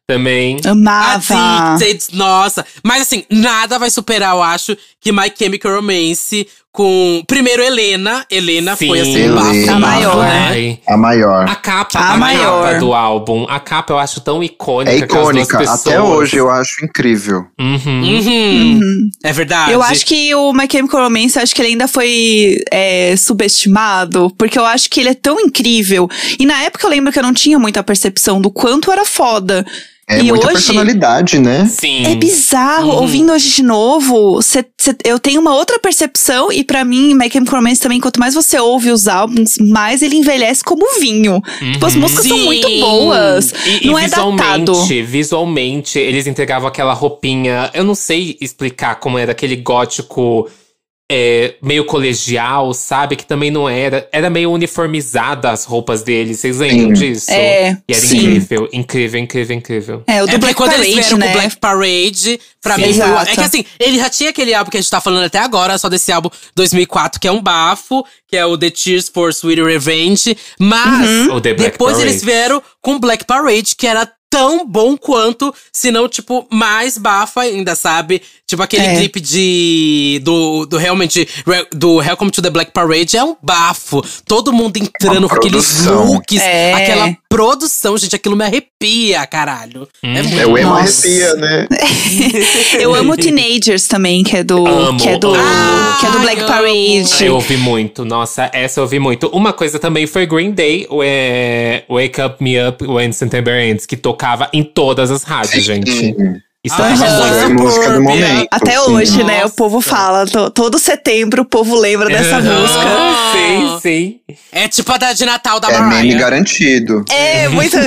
também. Amava. Addicted, nossa. Mas assim, nada vai superar, eu acho, que My Chemical Romance com. Primeiro, Helena. Helena Sim. foi assim, Helena. bafo, A maior. né? A maior. A capa, A a, maior. capa do álbum. A capa eu acho tão icônica. É icônica. pessoas- Até hoje eu acho incrível. Uhum. Uhum. É verdade. Eu acho que o My Chemical Romance, acho que ele ainda foi é, subestimado, porque eu acho que ele é tão incrível. E na época eu lembro que eu não tinha muita percepção do quanto era foda. É e muita hoje personalidade, né? Sim. é bizarro. Uhum. Ouvindo hoje de novo, cê- cê- eu tenho uma outra percepção. E pra mim, My Chemical Romance também, quanto mais você ouve os álbuns, mais ele envelhece como vinho. Tipo, as músicas são Sim. muito boas. E, não e é datado. visualmente, visualmente, eles entregavam aquela roupinha. Eu não sei explicar como era aquele gótico é, meio colegial, sabe? Que também não era. Era meio uniformizada as roupas deles. Vocês lembram Sim. disso? É, E era sim. incrível, incrível, incvel, incrível. É, o do É Black quando eles Parade, vieram né? com Black Parade, pra Sim. mim foi. o- É Exato. que assim, ele já tinha aquele álbum que a gente tá falando até agora, só desse álbum 2004, que é um bafo, que é o The Tears for Sweet Revenge. Mas Uhum. O The Black depois Parade. eles vieram com Black Parade, que era tão bom quanto, se não, tipo, mais bafo ainda, sabe? Tipo, aquele É. clipe de. Do, do realmente. Do Welcome to the Black Parade é um bafo. Todo mundo entrando com aqueles looks, É. aquela produção, gente, aquilo me arrepia, caralho. É muito É o emo arrepia, né? Eu amo Teenagers também, que é do. Amo, que é do. amo. que é do Black Ai, Parade. Eu ouvi muito, nossa, essa eu ouvi muito. Uma coisa também foi Green Day, é, Wake Up Me Up When September Ends, que tocava em todas as rádios, gente. Isso Ah. É a música do momento. Até sim. hoje, né? O Nossa. povo fala. to- todo setembro o povo lembra dessa música. Ah, sim, sim. É tipo a da de Natal da É meme Mariah. garantido. É, muito. o,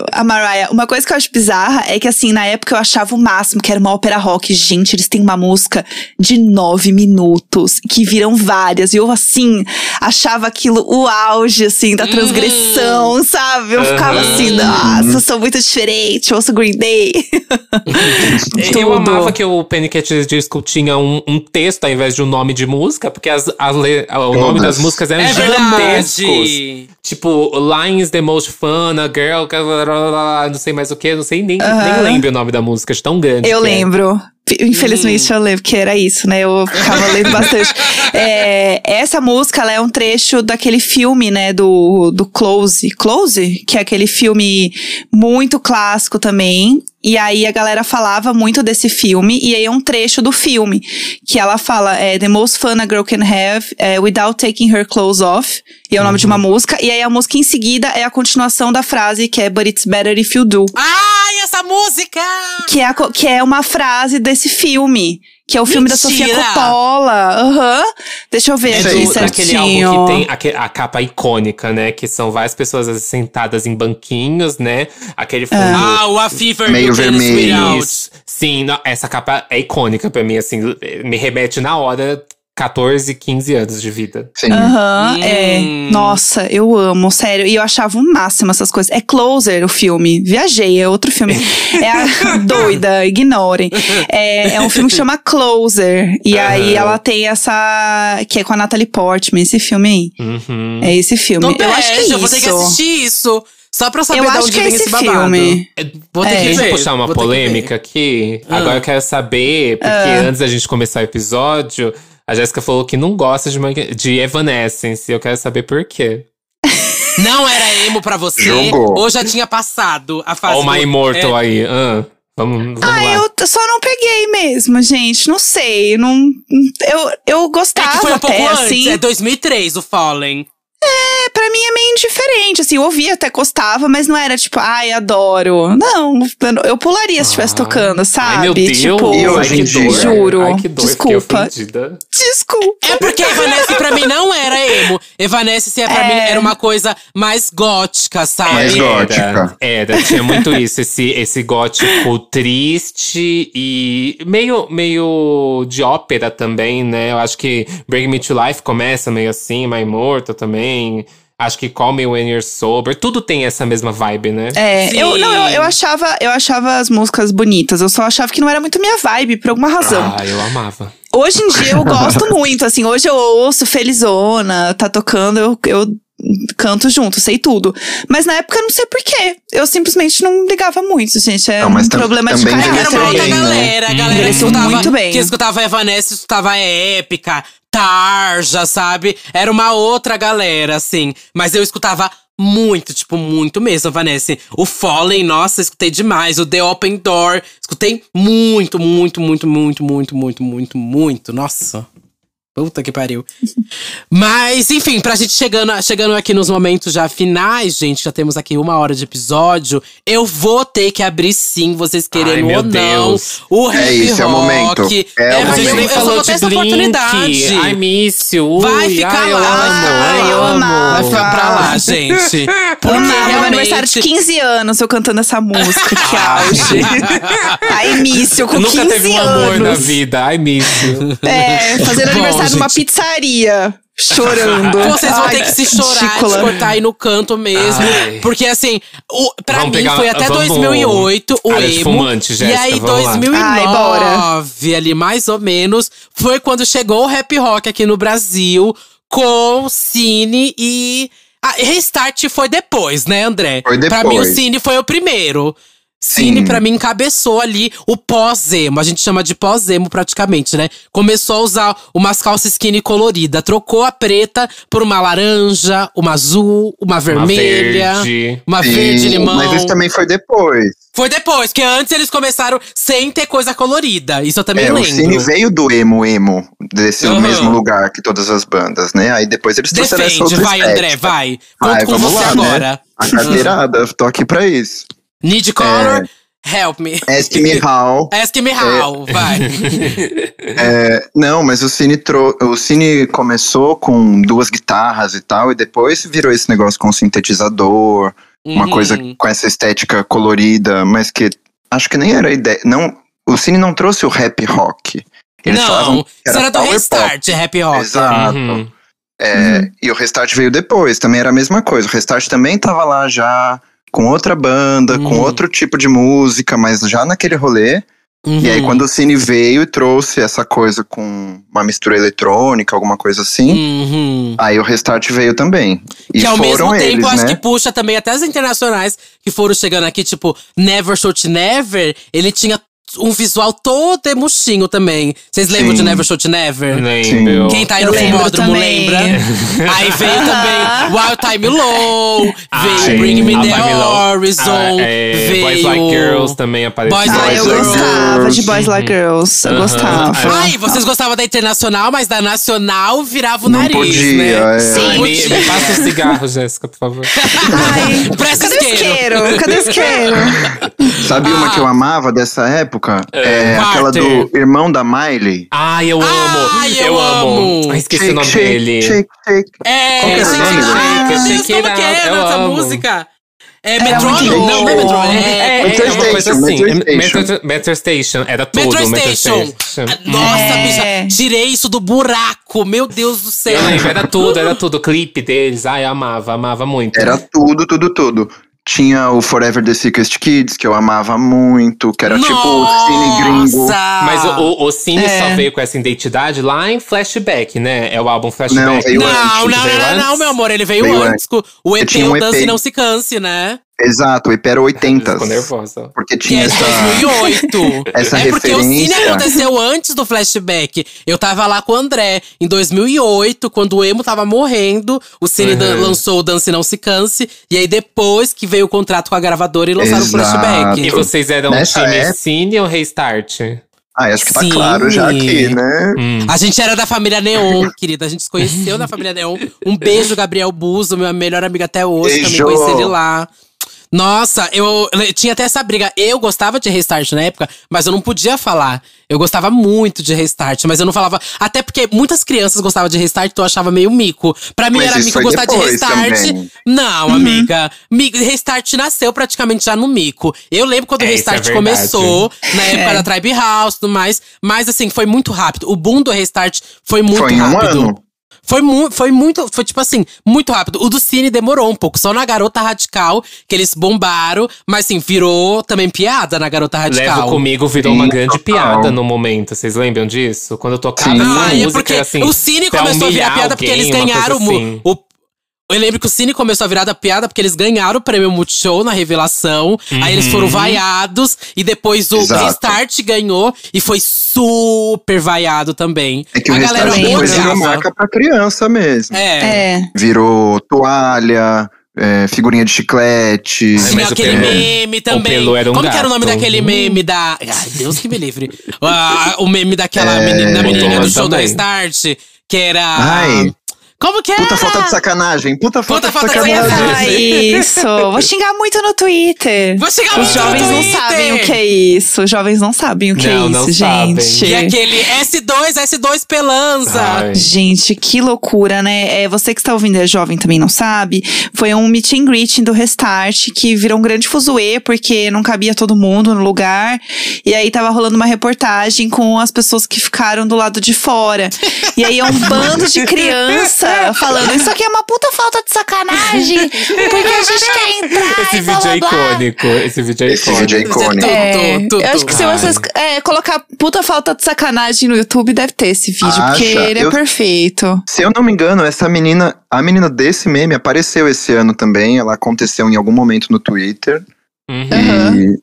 o- a Mariah. Uma coisa que eu acho bizarra é que, assim, na época eu achava o máximo que era uma ópera rock. Gente, eles têm uma música de nove minutos, que viram várias. E eu, assim, achava aquilo o auge, assim, da transgressão, sabe? Eu ficava assim, nossa, eu sou muito diferente, eu ouço Green Day. Eu amava que o Panic! at the Disco tinha um, um texto ao invés de um nome de música, porque as, as le- o nome das músicas eram É gigantescos. verdade. Tipo, Lines the most fun, a girl, não sei mais o que, não sei nem, nem lembro o nome da música, de tão grande. Eu que é. Infelizmente eu lembro que era isso, né? Eu ficava lendo bastante. É, essa música, ela é um trecho daquele filme, né? Do, do Close. Close? Que é aquele filme muito clássico também. E aí a galera falava muito desse filme. E aí é um trecho do filme. Que ela fala, é, The most fun a girl can have é, without taking her clothes off. E é o nome de uma música. E aí a música em seguida é a continuação da frase que é But it's better if you do. Ai, essa música! Que é, a que é uma frase desse filme. Que é o filme da Sofia Mentira! Coppola. Aham. Deixa eu ver É aqui do, daquele álbum certinho. que tem aque- a, capa icônica, né? Que são várias pessoas sentadas em banquinhos, né? Aquele fundo. Ah, o A Fever Meio vermelho. Sim, não, essa capa é icônica pra mim, assim, me remete na hora 14, 15 anos de vida. Sim. Aham, Hum. é. Nossa, eu amo, sério. E eu achava o máximo essas coisas. É Closer o filme. Viajei, é outro filme. É a doida, ignorem. É, é um filme que chama Closer. E aí ela tem essa. Que é com a Natalie Portman, esse filme aí. Uhum. É esse filme. Não eu acho que é isso. eu vou ter que assistir isso. Só pra saber Eu de acho onde que é vem esse esse babado. filme. Vou ter É. que Deixa ver. eu puxar uma polêmica aqui. Ah. Agora eu quero saber, porque antes da gente começar o episódio, a Jéssica falou que não gosta de, de Evanescence. Eu quero saber por quê. Não era emo pra você? Jogou. Ou já tinha passado a fase Olha o My Immortal é, aí. Ah, vamos, vamos Ah, lá. eu só não peguei mesmo, gente. Não sei. Não, eu, eu É gostava que foi um pouco até, antes, assim. é 2003 o Fallen. É, pra mim é meio indiferente, assim, eu ouvia, até gostava, mas não era tipo, ai, adoro. Não, eu pularia se estivesse Ah. tocando, sabe? Ai, meu Deus. Tipo, E Ai, hoje que dor. Juro. Ai, que dor. Desculpa. Desculpa. É porque Evanescence pra mim não era emo. Evanescence é, pra É. mim era uma coisa mais gótica, sabe? Mais gótica. Era, era, tinha muito isso, esse, esse gótico triste e meio, meio de ópera também, né? Eu acho que Bring Me to Life começa meio assim, My Immortal também. Acho que Call Me When You're Sober. Tudo tem essa mesma vibe, né? É, Sim. eu, não, eu, eu achava, eu achava as músicas bonitas, eu só achava que não era muito minha vibe, por alguma razão. Ah, eu amava. Hoje em dia eu gosto muito, assim, hoje eu ouço Felizona, tá tocando, eu, eu canto junto, sei tudo. Mas na época eu não sei porquê. Eu simplesmente não ligava muito, gente. É Não, um problema de também Era caráter uma outra né? galera, a galera que Envelheceu escutava, muito bem. que escutava Evanescence, escutava Épica, Tarja, sabe? Era uma outra galera, assim. Mas eu escutava muito, tipo, muito mesmo, Vanessa. O Fallen, nossa, escutei demais. O The Open Door, escutei muito, muito, muito, muito, muito, muito, muito, muito. Nossa. Puta que pariu. Mas, enfim, pra gente chegando, chegando aqui nos momentos já finais, gente, já temos aqui uma hora de episódio. Eu vou ter que abrir sim, vocês querendo Ai, meu ou não. Deus. O É hip isso, é o rock. momento. É o mas A gente eu, eu só falou vou de ter essa Blink. oportunidade. I miss you. Vai ficar ai, eu lá. amo, Ai, eu amo. Vai ficar pra lá, gente. Porque Amava, meu aniversário de 15 anos, eu cantando essa música, que auge. Ai, início, com Eu nunca 15 teve um anos. amor na vida. I miss you. É, fazendo Bom, aniversário numa gente. pizzaria. Chorando. Vocês vão Ai, ter que se chorar, ridícula. de cortar aí no canto mesmo. Ai. Porque assim, o, pra Vamos mim pegar- foi até vamos- 2008 o emo. fumante, e aí vamos lá. 2009 Ai, ali mais ou menos foi quando chegou o rap rock aqui no Brasil com Cine e a Restart foi depois, né, André? Foi Pra mim o depois. Cine foi o primeiro. Cine, Sim. pra mim, encabeçou ali o pós-emo. A gente chama de pós-emo praticamente, né? Começou a usar umas calças skinny colorida. Trocou a preta por uma laranja, uma azul, uma vermelha. verde. Uma verde limão. Mas isso também foi depois. Foi depois, porque antes eles começaram sem ter coisa colorida. Isso eu também É, o lembro. Cine veio do emo emo, desse Aham. mesmo lugar que todas as bandas, né? Aí depois eles trouxeram essa Defende, outra vai, estética. André, vai. Vai, Conto com vamos você lá, né? agora. A carteirada, tô aqui pra isso. Need color, help me. Ask me how. Ask me how, vai. É, não, mas o Cine, trou- o Cine começou com duas guitarras e tal, e depois virou esse negócio com sintetizador, uma Uhum. coisa com essa estética colorida, mas que acho que nem era ideia. Não, o Cine não trouxe o rap rock. Eles falavam Não, que isso era do Restart, rap rock. Exato. Uhum. É, E o Restart veio depois, também era a mesma coisa. O Restart também tava lá já com outra banda, com Uhum. outro tipo de música, mas já naquele rolê. E aí, Uhum. quando o Cine veio e trouxe essa coisa com uma mistura eletrônica, alguma coisa assim, Uhum. aí o Restart veio também. E que ao foram mesmo eles, tempo, acho né? que puxa também até as internacionais que foram chegando aqui, tipo, Never Shout Never, ele tinha um visual todo emuxinho também. Vocês lembram Sim. de Never Shout Never? Lembro. Quem tá aí no fumódromo lembra. Aí veio também Wild Time Low, Ai, veio Bring Me a The. Horizon, Ah, é, veio… Boys Like Girls também apareceu. Boys Ah, Like eu Girls. gostava de Boys Like Girls. Eu Aham. gostava. Ai, vocês gostavam da internacional, mas da nacional virava o Não nariz, podia, né? é. Sim, Ai, me, me passa um cigarro, Jéssica, por favor. Ai, Presta cadê o isqueiro. isqueiro? Cadê o isqueiro? Sabe uma Ah. que eu amava dessa época? É, aquela Carter. do irmão da Miley. Ai, eu amo. Ai, eu eu amo. amo. Ai, esqueci o nome shake, dele. shake, shake. É, Qual que gente, nome, Shake é eu essa amo. música? É Era Metrônomo? Não, não é. Metrônomo. É, É, é, Metro é uma coisa assim. Metro Station. Metro, Metro Station. Era tudo. Metro Station. Nossa, É. bicha, tirei isso do buraco. Meu Deus do céu. Eu lembro, era tudo, era tudo. O clipe deles. Ai, eu amava, amava muito. Era tudo, tudo, tudo. Tinha o Forever the Sickest Kids, que eu amava muito, que era tipo o cine gringo. Nossa! Mas o, o, Cine É. só veio com essa identidade lá em Flashback, né? É o álbum Flashback. Não, veio Não, antes. não, não, Veio não, não, antes? meu amor. Ele veio, Veio antes. com O EP, um o Dance EP. Não Se Canse, né? Exato, o EP era 80. Ficou nervosa. Porque Que tinha é de essa. 2008. essa é porque o Cine referência. aconteceu antes do flashback. Eu tava lá com o André em 2008, quando o Emo tava morrendo. O Cine Uhum. lançou o Dance Não Se Canse. E aí depois que veio o contrato com a gravadora e lançaram Exato. o flashback. E vocês eram Nessa time época- Cine ou Restart? Ah, acho que tá Sim. claro já aqui, né? Hum. A gente era da família Neon, querida. A gente se conheceu na família Neon. Um beijo, Gabriel Buzo, meu melhor amigo até hoje. Também Beijo. conheci ele lá. Nossa, eu, eu tinha até essa briga. Eu gostava de Restart na época, mas eu não podia falar. Eu gostava muito de Restart, mas eu não falava. Até porque muitas crianças gostavam de Restart, então eu achava meio mico. Pra mim Mas era mico gostar de Restart. também. Não, amiga. Mi- Restart nasceu praticamente já no mico. Eu lembro quando o É, é Restart verdade. começou, na época É. da Tribe House e tudo mais. Mas assim, foi muito rápido. O boom do Restart foi muito Foi em um rápido. ano. Foi, mu foi muito, foi tipo assim, muito rápido. O do Cine demorou um pouco, só na Garota Radical, que eles bombaram, mas assim, virou também piada na Garota Radical. Levo comigo virou Sim, uma grande total. piada no momento. Vocês lembram disso? Quando eu tocava Sim. Ah, é música, porque era assim. o Cine começou a virar piada porque alguém, eles uma coisa ganharam o, assim. o. Eu lembro que o Cine começou a virar da piada porque eles ganharam o prêmio Multishow na revelação. Aí eles Uhum. foram vaiados. E depois o Exato. Restart ganhou e foi super vaiado também. É que o a galera restart depois virou marca pra criança mesmo. É. É. Virou toalha, é, figurinha de chiclete. Ai, Tinha mas o aquele Pelu- meme também. Um Como que era o nome daquele meme da. Ai, Deus que me livre. Ah, o meme daquela É, menina, da menininha do show do também. Restart. Que era. Ai. Como que era? Puta falta de sacanagem. Puta falta Puta de falta de sacanagem. falar isso. Vou xingar muito no Twitter. Vou chegar Os muito no jovens não Twitter. sabem o que é isso. Os jovens não sabem o que Não, é não isso, sabem. gente. E aquele S2, S2 Pelanza. Ai. Gente, que loucura, né? É, você que está ouvindo é jovem também não sabe. Foi um meet and greet do Restart que virou um grande fuzuê porque não cabia todo mundo no lugar. E aí tava rolando uma reportagem com as pessoas que ficaram do lado de fora. E aí é um bando de criança falando: Isso aqui é uma puta falta de sacanagem. Porque a gente quer entrar. Esse e blá, vídeo é blá, blá." icônico. Esse vídeo é Esse icônico. vídeo é icônico. É, Tudo, tudo. eu acho que se vocês é, colocar puta falta de sacanagem no YouTube, deve ter esse vídeo, Acha? porque ele é Eu- perfeito. Se eu não me engano, essa menina, a menina desse meme apareceu esse ano também. Ela aconteceu em algum momento no Twitter. Uhum. E,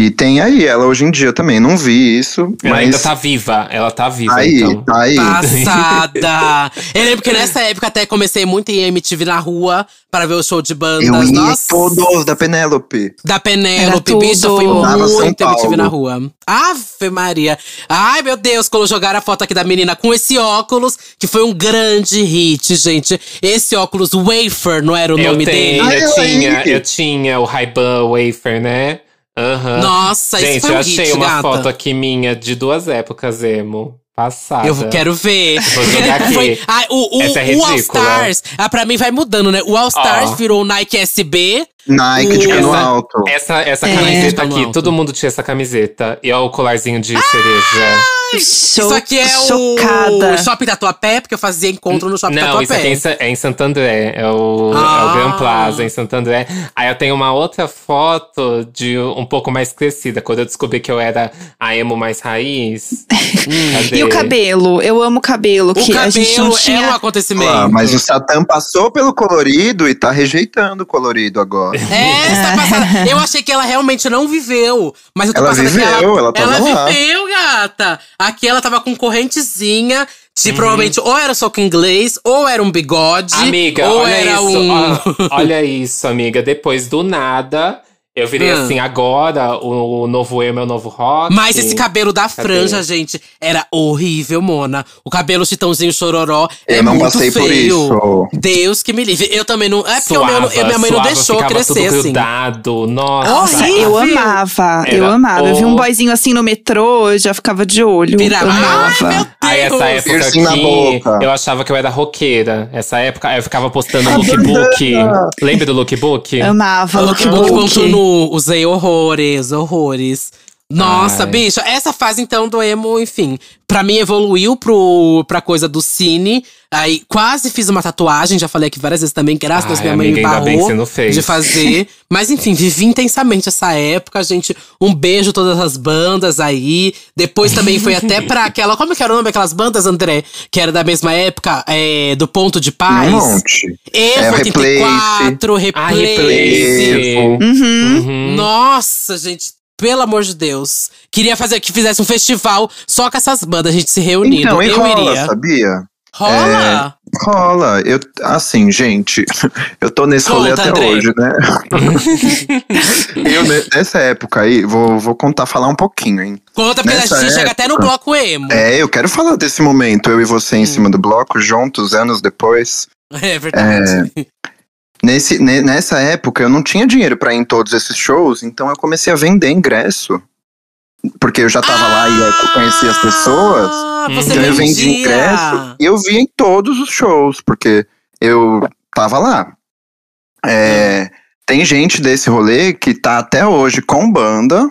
e tem aí ela hoje em dia também. Não vi isso, Ela mas ainda tá viva. Ela tá viva, aí, então. tá aí. Passada! Eu lembro que nessa época até comecei muito em MTV na rua para ver o show de bandas. Eu ia Nossa! todos da Penélope. Da Penélope, foi Dava São muito MTV na rua. Ave Maria. Ai, meu Deus, quando jogaram a foto aqui da menina com esse óculos, que foi um grande hit, gente. Esse óculos Wafer, não era o Eu nome tenho, dele? Eu ela tinha, aí. eu tinha o Ray-Ban Wafer, né? Aham. Nossa, isso Gente, foi eu um achei hit, uma gata. foto aqui minha de duas épocas, emo. Passada. Eu quero ver. Vou jogar aqui. Foi, ah, o o, é o All. Stars, ah, pra mim vai mudando, né? O All Stars Ó. virou o Nike SB. Nike de Essa- cano alto. Essa, essa É. camiseta aqui, alto. todo mundo tinha essa camiseta. E ó, o colarzinho de cereja. Show, isso aqui é chocada. o Shopping Tatuapé, porque eu fazia encontro no Shopping Não, isso aqui é em. Sa- é em Santo André. É o, é Ah. o Gran Plaza, em Santo André. Aí eu tenho uma outra foto de um pouco mais crescida, quando eu descobri que eu era a emo mais raiz. Cadê? E o cabelo? Eu amo o cabelo, O que a gente não cabelo tinha. é um acontecimento. Ah, mas o Satã passou pelo colorido e tá rejeitando o colorido agora. É, essa passada. Eu achei que ela realmente não viveu. Mas eu tô Ela passando viveu, que ela, ela tava lá. viveu, gata. Aqui ela tava com correntezinha. De Uhum. provavelmente ou era soco inglês, ou era um bigode. Amiga, ou olha era isso. um. ó, olha isso, amiga. Depois do nada, eu virei Hum. assim, agora o, o novo emo é o novo rock. Mas esse cabelo da Cadê? franja, gente, era horrível, Mona. O cabelo chitãozinho chororó é Eu não muito passei por feio. isso. Deus que me livre. Eu também não. É porque o meu, Suava, eu- minha mãe não suava, deixou ficava crescer tudo assim. grudado. Nossa. Nossa, eu amava, eu Era amava. Eu vi um o- boyzinho assim no metrô, eu já ficava de olho. Virava. Eu Ai, amava. meu Deus. Aí essa época Piercing aqui, boca. eu achava que eu era roqueira. Essa época, eu ficava postando lookbook. Lembra do lookbook? Amava. Lookbook lookbook. Usei horrores, horrores. Nossa, Ai. bicho, essa fase então do emo, enfim, pra mim evoluiu pro, pra coisa do cine. Aí quase fiz uma tatuagem, já falei aqui várias vezes também, graças a Deus minha mãe me barrou de fazer. Mas enfim, vivi intensamente essa época, gente. Um beijo todas as bandas aí. Depois também foi até pra aquela. Como que era o nome daquelas bandas, André? Que era da mesma época, é, do Ponto de Paz. Um monte. Evo É, o 84, Ah, Replace. replace. Uhum. Uhum. Nossa, gente, pelo amor de Deus. Queria fazer que fizesse um festival só com essas bandas, a gente se reunindo. Então, eu rola, iria. sabia? Rola? Rola. Eu, assim, gente, eu tô nesse rolê Conta, até André. hoje, né? eu, ne- nessa época aí, vou, vou contar, falar um pouquinho, hein? Conta, porque a nessa gente chega até no época- bloco emo. É, eu quero falar desse momento, eu e você em cima do bloco, juntos, anos depois. É, verdade. Nesse, ne- nessa época, eu não tinha dinheiro pra ir em todos esses shows, então eu comecei a vender ingresso. Porque eu já tava lá e conhecia as pessoas. Ah, Então eu vendi ingresso e eu via em todos os shows, porque eu tava lá. É, tem gente desse rolê que tá até hoje com banda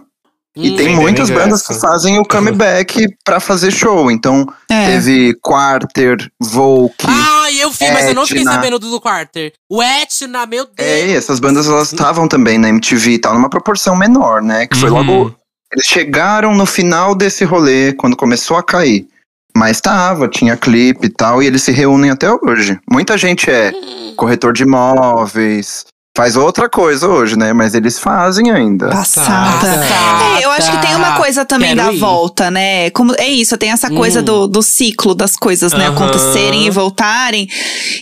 E Hum, tem muitas bandas que fazem o comeback pra fazer show. Então, É. teve Quarter, Volk. Ah, eu vi, mas eu não fiquei Etna. sabendo do Quarter. O Etna, meu Deus. É, e essas bandas elas estavam também na MTV e tal, numa proporção menor, né? Que foi Uhum. logo. Eles chegaram no final desse rolê, quando começou a cair. Mas tava, tinha clipe e tal, e eles se reúnem até hoje. Muita gente é corretor de imóveis, faz outra coisa hoje, né? Mas eles fazem ainda. Passada. É, eu acho que tem uma coisa também Quero da ir. volta, né? Como, é isso, tem essa coisa Hum. do, do ciclo das coisas, né? Aham. Acontecerem e voltarem.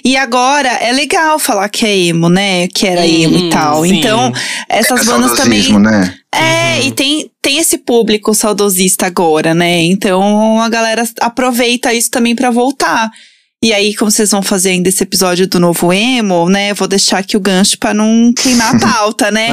E agora é legal falar que é emo, né? Que era emo Hum, e tal. sim. Então, essas é bandas também. né? É, Uhum. e tem, tem esse público saudosista agora, né? Então a galera aproveita isso também pra voltar. E aí, como vocês vão fazer ainda esse episódio do novo emo, né? eu Vou deixar aqui o gancho pra não queimar a pauta, né?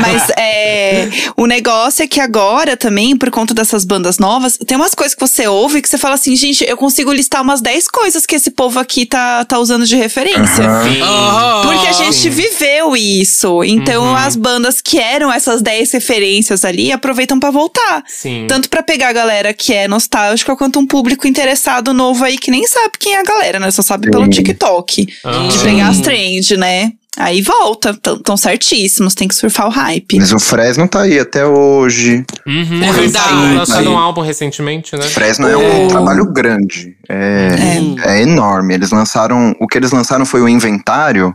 Mas é, o negócio é que agora também, por conta dessas bandas novas, tem umas coisas que você ouve que você fala assim, gente, eu consigo listar umas 10 coisas que esse povo aqui tá, tá usando de referência. Aham. Porque a gente viveu isso. Então, Uhum. as bandas que eram essas 10 referências ali aproveitam pra voltar. Sim. Tanto pra pegar a galera que é nostálgica, quanto um público interessado novo aí que nem sabe quem é a galera, né? Só sabe pelo Sim. TikTok. Aham. De pegar as trends, né? Aí volta. Tão, tão certíssimos, tem que surfar o hype. Mas o Fresno tá aí até hoje. Uhum. É verdade. Lançaram Aí. um álbum recentemente, né? Fresno é É. um trabalho grande. É, é. enorme. Eles lançaram. O que eles lançaram foi o inventário,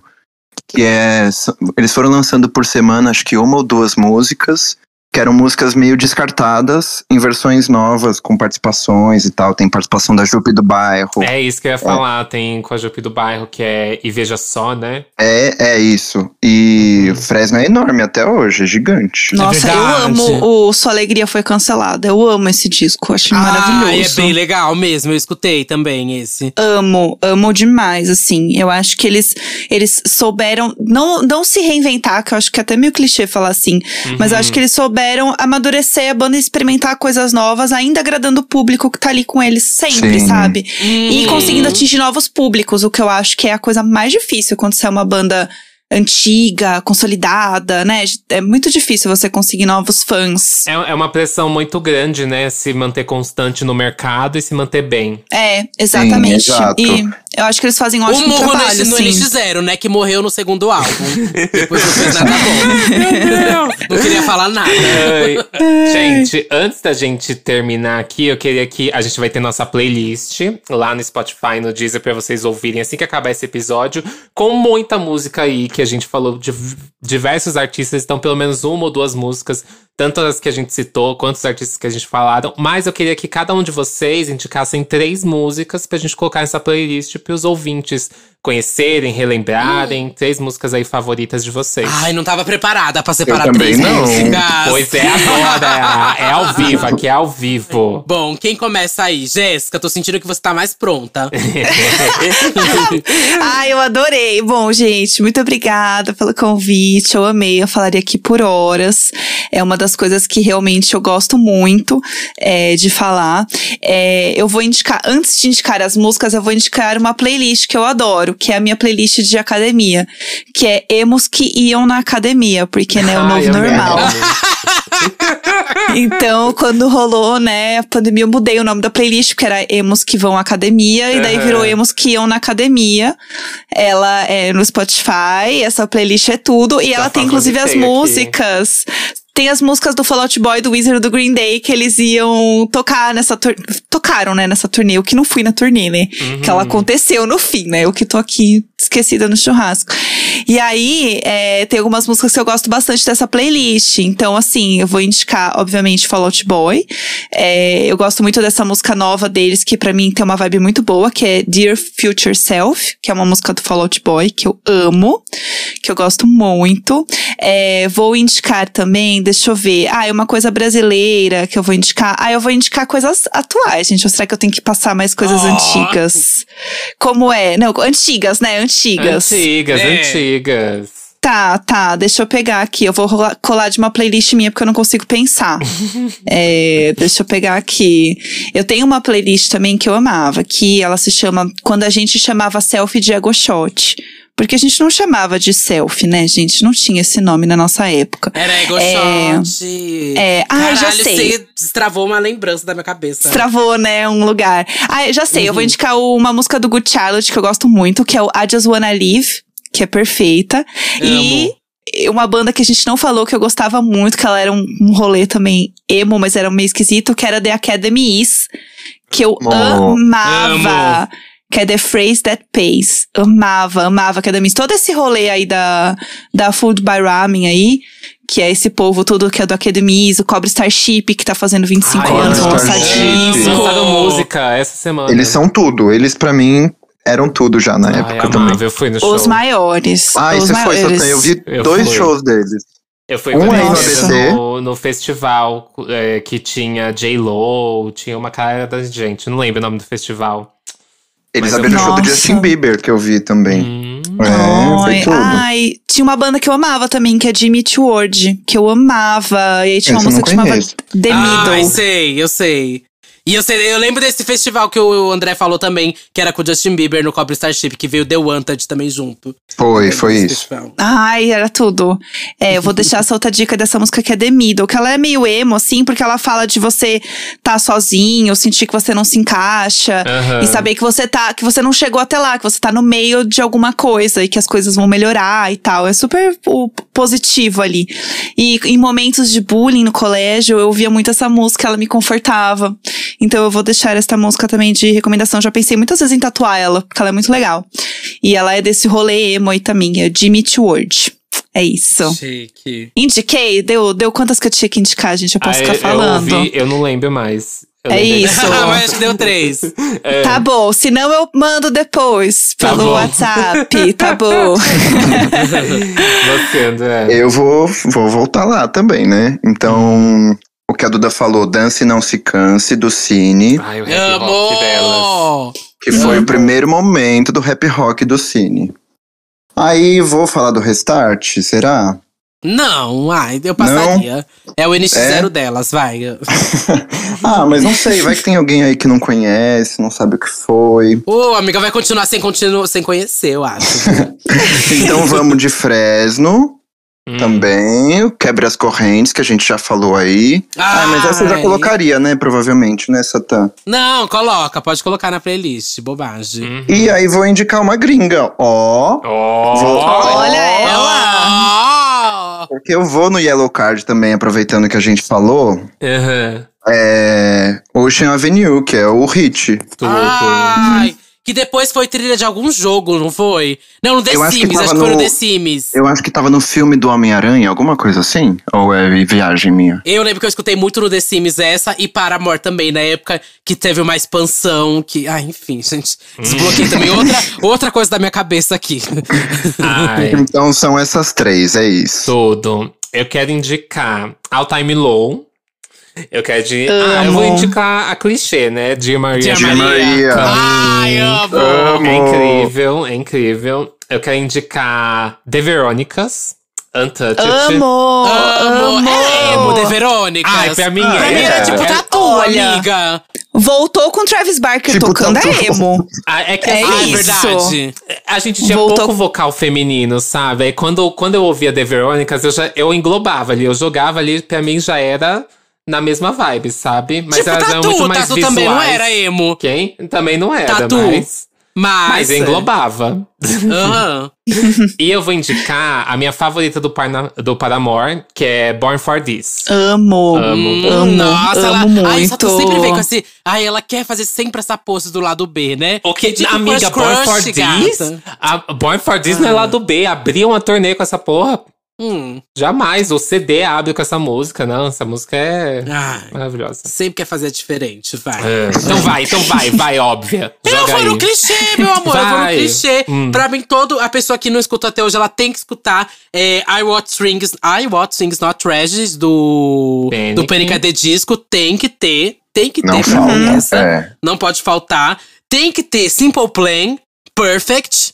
que é. Eles foram lançando por semana, acho que uma ou duas músicas, que eram músicas meio descartadas, em versões novas, com participações e tal. Tem participação da Jupe do Bairro. É isso que eu ia falar. Tem com a Jupi do Bairro, que é E Veja Só, né? É, é isso. E o Fresno é enorme até hoje, é gigante. Nossa, eu verdade. amo o Sua Alegria Foi Cancelada. Eu amo esse disco, eu acho Ah, maravilhoso. é bem legal mesmo. Eu escutei também esse. Amo, amo demais, assim. Eu acho que eles, eles souberam não, não se reinventar, que eu acho que é até meio clichê falar assim, mas eu acho que eles souberam amadurecer a banda e experimentar coisas novas, ainda agradando o público que tá ali com eles sempre, Sim. sabe? E Uhum. conseguindo atingir novos públicos, o que eu acho que é a coisa mais difícil quando você é uma banda antiga, consolidada, né? É muito difícil você conseguir novos fãs. É, é uma pressão muito grande, né? Se manter constante no mercado e se manter bem. É, exatamente. exato. E eu acho que eles fazem um O ótimo Murro trabalho, no, no assim. NX0, né? Que morreu no segundo álbum. Depois não fez nada bom. não queria falar nada. Gente, antes da gente terminar aqui, eu queria que a gente vai ter nossa playlist lá no Spotify, no Deezer, pra vocês ouvirem assim que acabar esse episódio, com muita música aí que a gente falou de diversos artistas, então pelo menos uma ou duas músicas, tanto as que a gente citou, quanto os artistas que a gente falaram, mas eu queria que cada um de vocês indicassem três músicas pra gente colocar nessa playlist para os ouvintes conhecerem, relembrarem, três músicas aí favoritas de vocês. Ai, não tava preparada pra separar também três não. músicas. Pois é, agora. É ao vivo, aqui é ao vivo. Bom, quem começa aí? Jéssica, tô sentindo que você tá mais pronta. Ai, eu adorei. Bom, gente, muito obrigada pelo convite. Eu amei. Eu falaria aqui por horas. É uma das coisas que realmente eu gosto muito é, de falar. É, eu vou indicar, antes de indicar as músicas, eu vou indicar uma playlist que eu adoro, que é a minha playlist de academia, que é Emos que iam na academia, porque né, é o Ai, novo amei. normal. Então, quando rolou, né, a pandemia, eu mudei o nome da playlist, porque era Emos que vão à academia, e daí virou Emos que iam na academia. Ela é no Spotify, essa playlist é tudo, e ela tem inclusive as aqui. Tem as músicas do Fall Out Boy, do Wizard do Green Day, que eles iam tocar nessa tur- Tocaram, né, nessa turnê. Eu que não fui na turnê, né? Que ela aconteceu no fim, né? Eu que tô aqui esquecida no churrasco. E aí, é, tem algumas músicas que eu gosto bastante dessa playlist. Então, assim, eu vou indicar, obviamente, Fall Out Boy. É, eu gosto muito dessa música nova deles, que pra mim tem uma vibe muito boa, que é Dear Future Self, que é uma música do Fall Out Boy, que eu amo, que eu gosto muito. É, vou indicar também, deixa eu ver. Ah, é uma coisa brasileira que eu vou indicar. Ah, eu vou indicar coisas atuais, gente. Ou será que eu tenho que passar mais coisas Oh. antigas? Como é? Não, antigas, né? Antigas. Antigas, É. antigas. Tá, tá, deixa eu pegar aqui. Eu vou rolar- colar de uma playlist minha porque eu não consigo pensar. É, deixa eu pegar aqui. Eu tenho uma playlist também que eu amava, que ela se chama Quando a gente chamava selfie de ego shot. Porque a gente não chamava de selfie, né, gente? Não tinha esse nome na nossa época. Era ego É, shot. é, ah, já sei. você destravou uma lembrança da minha cabeça. Destravou, né, um lugar. Ah, eu já sei, Uhum. eu vou indicar o- uma música do Good Charlotte que eu gosto muito, que é o I Just Wanna Live, que é perfeita. E uma banda que a gente não falou que eu gostava muito, que ela era um, um rolê também emo, mas era meio esquisito, que era The Academy Is, que eu Amo. amava. Que é The Phrase That Pays. Amava, amava Academy Is. Todo esse rolê aí da, da Food by Ramen aí, que é esse povo todo que é do Academy Is, o Cobre Starship, que tá fazendo 25 Ai, anos. Starship. Lançaram música essa semana. Eles são tudo. Eles, pra mim, eram tudo já na Ai, época amava, também. eu fui no show. Os maiores. Ah, os você foi. Satã. Eu vi Eu dois fui. shows deles. Eu fui Um ABC. no, no festival é, que tinha J-Lo, tinha uma cara da gente, não lembro o nome do festival. Eles Mas eu- abriram o show do. Justin Bieber, que eu vi também. Hum, É, foi Ai, tudo. ai, tinha uma banda que eu amava também, que é Jimmy World, que eu amava. E aí tinha uma eu música que chamava. The Ai, Middle. sei, eu sei. E eu sei, eu lembro desse festival que o André falou também, que era com o Justin Bieber no Cobre Starship, que veio The Wanted também junto. Foi, foi isso. festival. Ai, era tudo. É, eu vou deixar essa outra dica dessa música que é The Middle, que ela é meio emo, assim, porque ela fala de você tá sozinho, sentir que você não se encaixa. Aham. E saber que você tá, que você não chegou até lá, que você tá no meio de alguma coisa e que as coisas vão melhorar e tal. É super positivo ali. E em momentos de bullying no colégio, eu ouvia muito essa música, ela me confortava. Então eu vou deixar esta música também de recomendação. Já pensei muitas vezes em tatuar ela, porque ela é muito legal. E ela é desse rolê emo aí também, é Jimmy Eat World. É isso. Chique. Indiquei? Deu, deu quantas que eu tinha que indicar, gente? Eu posso Ah, ficar eu- falando. Eu, ouvi, eu não lembro mais. Eu É isso. Mas acho que deu três. É, Tá bom, senão eu mando depois Tá pelo bom. WhatsApp, tá bom. Você, André. Eu vou, vou voltar lá também, né? Então, o que a Duda falou, Dance Não Se Canse, do Cine, Ai, o rap rock delas. Amo! que foi o primeiro momento do rap rock do Cine. Aí, vou falar do Restart, será? Não, ai, eu passaria. É o NX0 É? delas, vai. ah, mas não sei, vai que tem alguém aí que não conhece, não sabe o que foi. Ô, amiga, vai continuar sem, continu sem conhecer, eu acho. Então vamos de Fresno Hum. também, o Quebre as Correntes, que a gente já falou aí. Ah, mas essa eu já colocaria, né, provavelmente, né, Satã? Não, coloca, pode colocar na playlist, bobagem. Hum. E aí vou indicar uma gringa, ó. Ó. Vou- Olha ela. Oh! Porque eu vou no Yellow Card também, aproveitando que a gente falou. Aham. É. Ocean Avenue, que é o hit. Ai, que depois foi trilha de algum jogo, não foi? Não, no The Eu acho que Sims, acho que, foi no no- The Sims. Eu acho que tava no filme do Homem-Aranha, alguma coisa assim? Ou é viagem minha? Eu lembro que eu escutei muito no The Sims essa e Paramore também, na época que teve uma expansão que. Ah, enfim, gente. Desbloqueei também outra, outra coisa da minha cabeça aqui. Ai, Então são essas três, é isso. tudo. Eu quero indicar All Time Low. Eu quero de. Ah, eu Amo. vou indicar a clichê, né? De Maria. Dear Maria. Ai, amo! Amo. É incrível, é incrível. Eu quero indicar The Veronicas, Untouched. Amo! Amo! É emo, Verônica. Ai, pra mim Pra é. mim era tipo tatu, Olha. amiga. Voltou com Travis Barker Tipo, tocando tatu. é emo. Ah, é que É assim, Ah, é isso. verdade. A gente tinha Voltou- pouco vocal feminino, sabe? Aí quando, quando eu ouvia The Veronicas, eu, já, eu englobava ali, eu jogava ali, pra mim já era na mesma vibe, sabe? Mas tipo, elas eram tatu, muito mais tatu visuais. também não era emo. Quem? Também não era, Tatu. mas... Mas. Mas englobava. Aham. e eu vou indicar a minha favorita do, Parna, do Paramore, que é Born For This. Amo. Amo. Amo. Nossa, ela. amo Ai, só tu muito. sempre vem com esse. Ai, ela quer fazer sempre essa pose do lado B, né? O que, Tipo amiga, Crush Born For This? A Born For This não é lá do B. Abriam uma turnê com essa porra. Hum. Jamais. O CD abre com essa música. Não, essa música é Ai, maravilhosa. sempre quer fazer diferente, vai. É. Então vai, então vai, vai, óbvia. Eu vou no clichê, meu amor. Eu vou no Vai. clichê. Hum. Pra mim, todo, a pessoa que não escutou até hoje, ela tem que escutar é, I Watch Strings, I Watch Strings Not Tragedies do, Panic. do Panic! the Disco. Tem que ter. Tem que Não ter pra mim falta. essa. É. Não pode faltar. Tem que ter Simple Plan, Perfect.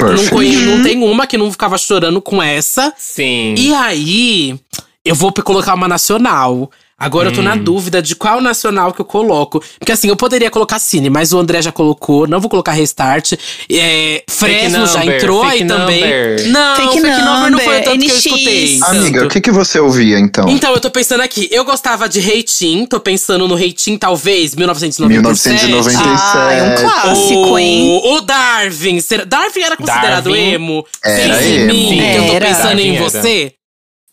Não, conheço, não tem uma que não ficava chorando com essa. Sim. E aí, eu vou colocar uma nacional. Agora eu tô na Hum. dúvida de qual nacional que eu coloco. Porque assim, eu poderia colocar Cine, mas o André já colocou, não vou colocar Restart. É, Fresno já number, entrou aí fake também. number. Não, Fake Fake, Number não foi o number, tanto que eu NX. escutei. Amiga, tanto. o que, que você ouvia então? Então, eu tô pensando aqui. Eu gostava de Reitin, tô pensando no Reitin, talvez, 1997. 1997. Ai, um clássico, hein? O, o Darwin. será- Darwin era considerado Darwin? emo? Era Pense em emo. mim, que eu tô Era. pensando em Darwin era.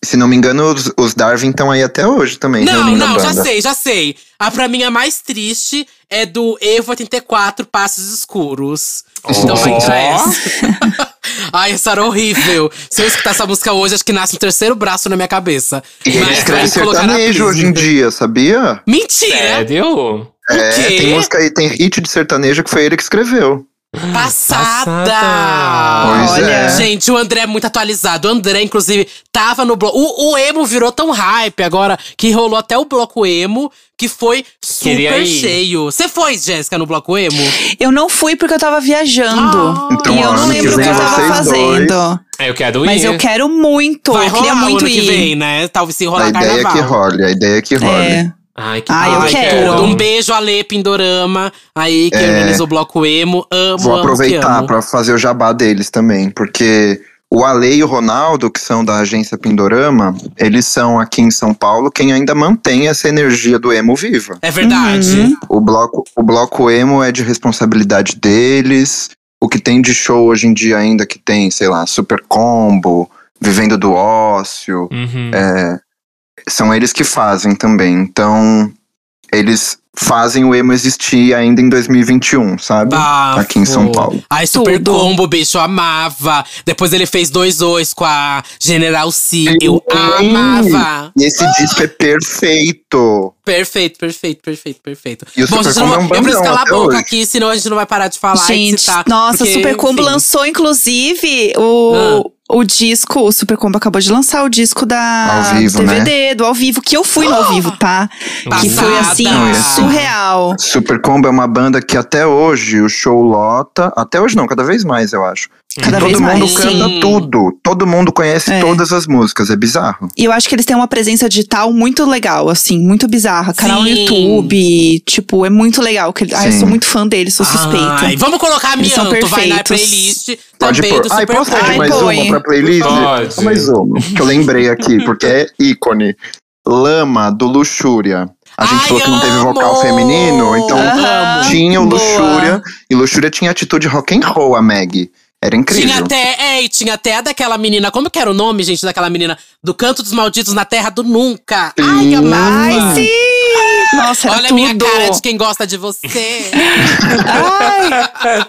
Se não me engano, os, os Darwin estão aí até hoje também, Não, reunindo a não, já sei, já sei. A pra mim, a mais triste é do Evo 84 Passos Escuros. Então vai entrar essa. Ai, essa era horrível. Se eu escutar essa música hoje, acho que nasce um terceiro braço na minha cabeça. E ele Mas escreve sertanejo hoje em dia, sabia? Mentira! Sério? É, tem música aí, tem hit de sertanejo que foi ele que escreveu. Passada! Pois Olha. é. Gente, o André é muito atualizado. O André, inclusive, tava no bloco. O, o emo virou tão hype agora que rolou até o bloco emo, que foi Queria super cheio. Você foi, Jéssica, no bloco emo? Eu não fui porque eu tava viajando. Ah. Então, e eu não que lembro o que eu tava fazendo. É, eu quero Mas ir. eu quero muito. Vai eu queria rolar o muito ano que ir. vem, né? Talvez se A rolar ideia é carnaval. que role, a ideia é que role. É. Ai, que Ah, eu ai, quero. Um beijo, Ale Pindorama, aí que organizou o bloco emo. Amo, Vou amo, aproveitar pra fazer o jabá deles também, porque o Ale e o Ronaldo, que são da agência Pindorama, eles são aqui em São Paulo quem ainda mantém essa energia do emo viva. É verdade. Uhum. O bloco, o bloco emo é de responsabilidade deles. O que tem de show hoje em dia ainda que tem, sei lá, Super Combo, Vivendo do Ócio, Uhum. é, são eles que fazem também. Então, eles fazem o emo existir ainda em 2021, sabe? Bafo. Aqui em São Paulo. Ai, Super Tudo. Combo, bicho, eu amava. Depois ele fez dois ois com a General C. Eu Sim. amava. E esse disco é perfeito. Perfeito, perfeito, perfeito, perfeito. E o Bom, Super gente, não, Combo é um eu preciso bandão calar a boca hoje. aqui, senão a gente não vai parar de falar e Gente, citar. nossa, porque, Super Combo enfim. lançou, inclusive, o, o disco. O Super Combo acabou de lançar o disco da vivo, né? DVD, do ao vivo, que eu fui no ao vivo, tá? Que foi assim, Passada. Não, e assim, surreal. Super Combo é uma banda que até hoje o show lota. Até hoje não, cada vez mais, eu acho. Cada Todo vez mundo mais. canta Sim. tudo. Todo mundo conhece É. todas as músicas. É bizarro. E eu acho que eles têm uma presença digital muito legal, assim, muito bizarra. Canal no. YouTube, tipo, é muito legal. Que, ah, eu sou muito fã deles, sou suspeita. Ai, vamos colocar Eles são Mianto, vai na playlist Pode também pôr. do Ai, Super posso Ai, mais põe. uma pra playlist? Pode. Mais uma. Que eu lembrei aqui, porque é ícone. Lama, do Luxúria. A gente Ai, falou que não teve vocal amo! feminino, então tinha o Boa. Luxúria. E Luxúria tinha atitude rock and roll, a Meg. Era incrível. Tinha até, é, e tinha até a daquela menina, como que era o nome, gente, daquela menina? Do Canto dos Malditos na Terra do Nunca. Ai, Sim. amava. Ai, sim! Nossa, era Olha a tudo. minha cara de quem gosta de você. Ai,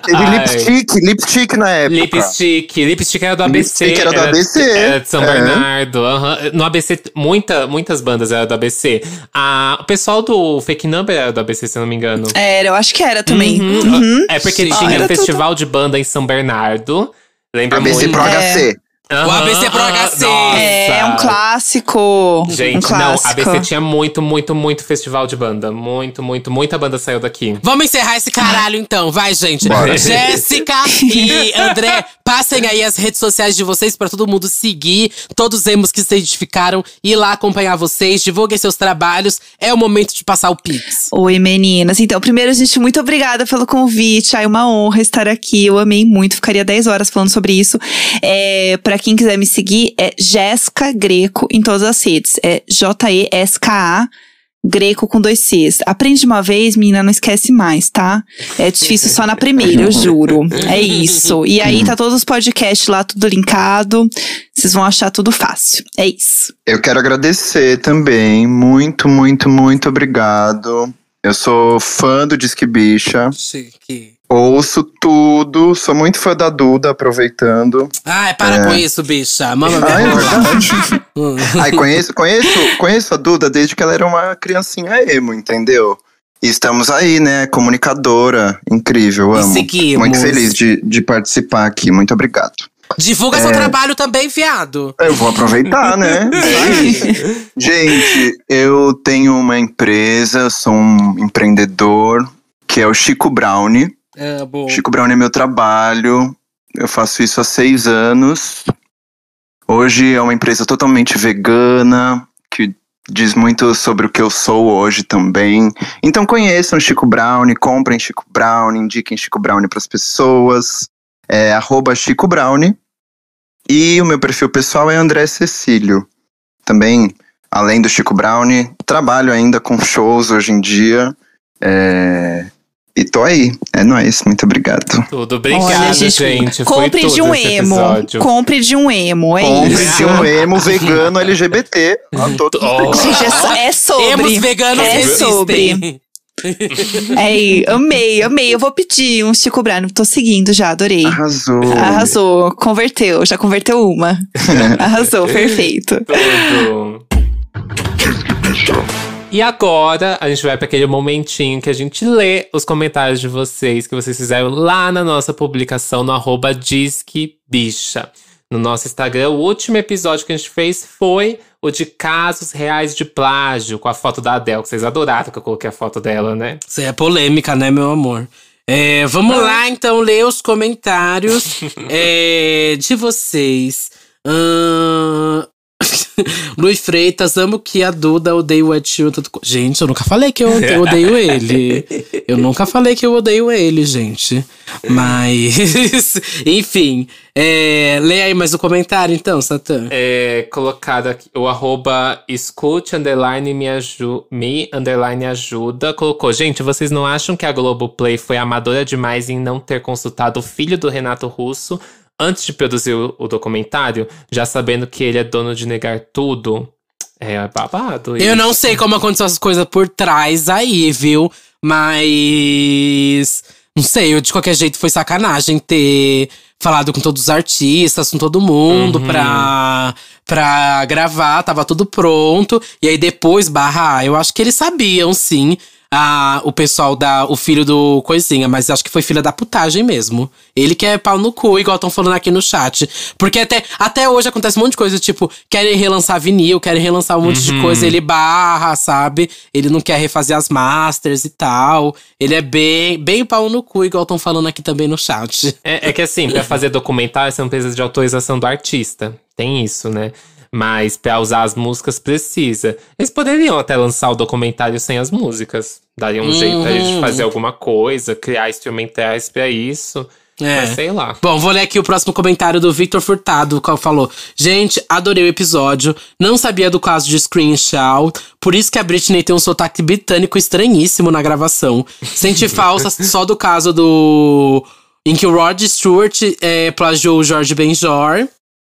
Teve Ai. lipstick, lipstick na época. Lipstick. Lipstick era do ABC. Lipstick era do ABC, Era de São é. Bernardo. aham. No ABC, muita, muitas bandas eram do ABC. Ah, o pessoal do Fake Number era do ABC, se eu não me engano. era, eu acho que era também. Uhum. Uhum. É porque Sim. Ah, tinha era um festival de banda em São Bernardo. Lembra ABC muito? Pro HC. O ABC Pro HC. É, um nossa. clássico. Gente, um não, clássico. ABC tinha muito, muito, muito festival de banda. Muito, muito, muita banda saiu daqui. Vamos encerrar esse caralho então, vai, gente. Bora. Jéssica e André, passem aí as redes sociais de vocês pra todo mundo seguir. Todos os emos que se identificaram, ir lá acompanhar vocês, divulguem seus trabalhos. É o momento de passar o Pix. Oi, meninas. Então, primeiro, gente, muito obrigada pelo convite. Ai, uma honra estar aqui. Eu amei muito, ficaria 10 horas falando sobre isso. É, para quem quiser me seguir, é Jéssica Greco em todas as redes. É J-E-S-K-A. Greco com dois Cs. Aprende uma vez, menina, não esquece mais, tá? É difícil só na primeira, eu juro. É isso. E aí tá todos os podcasts lá, tudo linkado. Vocês vão achar tudo fácil. É isso. Eu quero agradecer também. Muito, muito, muito obrigado. Eu sou fã do Disque Bicha. Chique. Ouço tudo. Sou muito fã da Duda, aproveitando. Ai, para com isso, bicha. Mama Ah, é verdade. Ai, conheço, conheço, conheço a Duda desde que ela era uma criancinha emo, entendeu? E estamos aí, né? Comunicadora. Incrível, E amo. seguimos. Muito feliz de, de participar aqui. Muito obrigado. Divulga É. seu trabalho também, viado. Eu vou aproveitar, né? Gente, eu tenho uma empresa, sou um empreendedor, que é o Chico Brownie. É, bom. Chico Brown é meu trabalho. Eu faço isso há seis anos. Hoje é uma empresa totalmente vegana, que diz muito sobre o que eu sou hoje também. Então conheçam Chico Brownie, comprem Chico Brownie, indiquem Chico Brownie para as pessoas. É arroba Chico Brownie. E o meu perfil pessoal é André Cecílio. Também, além do Chico Brownie, trabalho ainda com shows hoje em dia. É, e tô aí. É nóis. Muito obrigado. Tudo. Obrigado, Olha, gente. gente, compre de um emo. episódio. Compre de um emo, é Compre isso. de um emo vegano LGBT. Oh. Gente, é, é sobre. Emos veganos é resistem. sobre. É, amei, amei. Eu vou pedir um Chico Brownie. Tô seguindo já, adorei. Arrasou. Arrasou, converteu, já converteu uma. Arrasou, perfeito. Tudo. E agora a gente vai para aquele momentinho que a gente lê os comentários de vocês que vocês fizeram lá na nossa publicação no arroba Disque Bicha. No nosso Instagram, o último episódio que a gente fez foi o de casos reais de plágio, com a foto da Adele, que vocês adoraram que eu coloquei a foto dela, né? Isso aí é polêmica, né, meu amor? É, vamos lá, então, ler os comentários é, de vocês. Ahn, Luiz Freitas, amo que a Duda odeia o Ed Sheeran. Gente, eu nunca falei que eu ode- eu odeio ele. Eu nunca falei que eu odeio ele, gente. Mas, enfim. É, lê aí mais o comentário, então, Satã. É, colocado aqui o arroba escute underline me, aju me underline ajuda. Colocou, gente, vocês não acham que a Globoplay foi amadora demais em não ter consultado o filho do Renato Russo antes de produzir o, o documentário, já sabendo que ele é dono de negar tudo? É babado. Eu não sei como aconteceu essas coisas por trás aí, viu? Mas. Não sei, eu, de qualquer jeito foi sacanagem ter falado com todos os artistas, com todo mundo Uhum. pra, pra gravar, tava tudo pronto. E aí depois barrar, eu acho que eles sabiam, sim. A, o pessoal da. O filho do Coisinha, mas acho que foi filha da putagem mesmo. Ele que é pau no cu, igual estão falando aqui no chat. Porque até, até hoje acontece um monte de coisa, tipo, querem relançar vinil, querem relançar um monte de coisa, ele barra, sabe? Ele não quer refazer as masters e tal. Ele é bem, bem pau no cu, igual estão falando aqui também no chat. É, é que assim, pra fazer documentário, você não precisa de autorização do artista. Tem isso, né? Mas pra usar as músicas precisa. Eles poderiam até lançar o documentário sem as músicas. Daria um jeito pra gente fazer alguma coisa, criar instrumentais pra isso. É. Mas sei lá. Bom, vou ler aqui o próximo comentário do Victor Furtado, qual falou: Gente, adorei o episódio. Não sabia do caso de Screenshot. Por isso que a Britney tem um sotaque britânico estranhíssimo na gravação. Senti falsa só do caso do. Em que o Rod Stewart é, plagiou o George Benjor.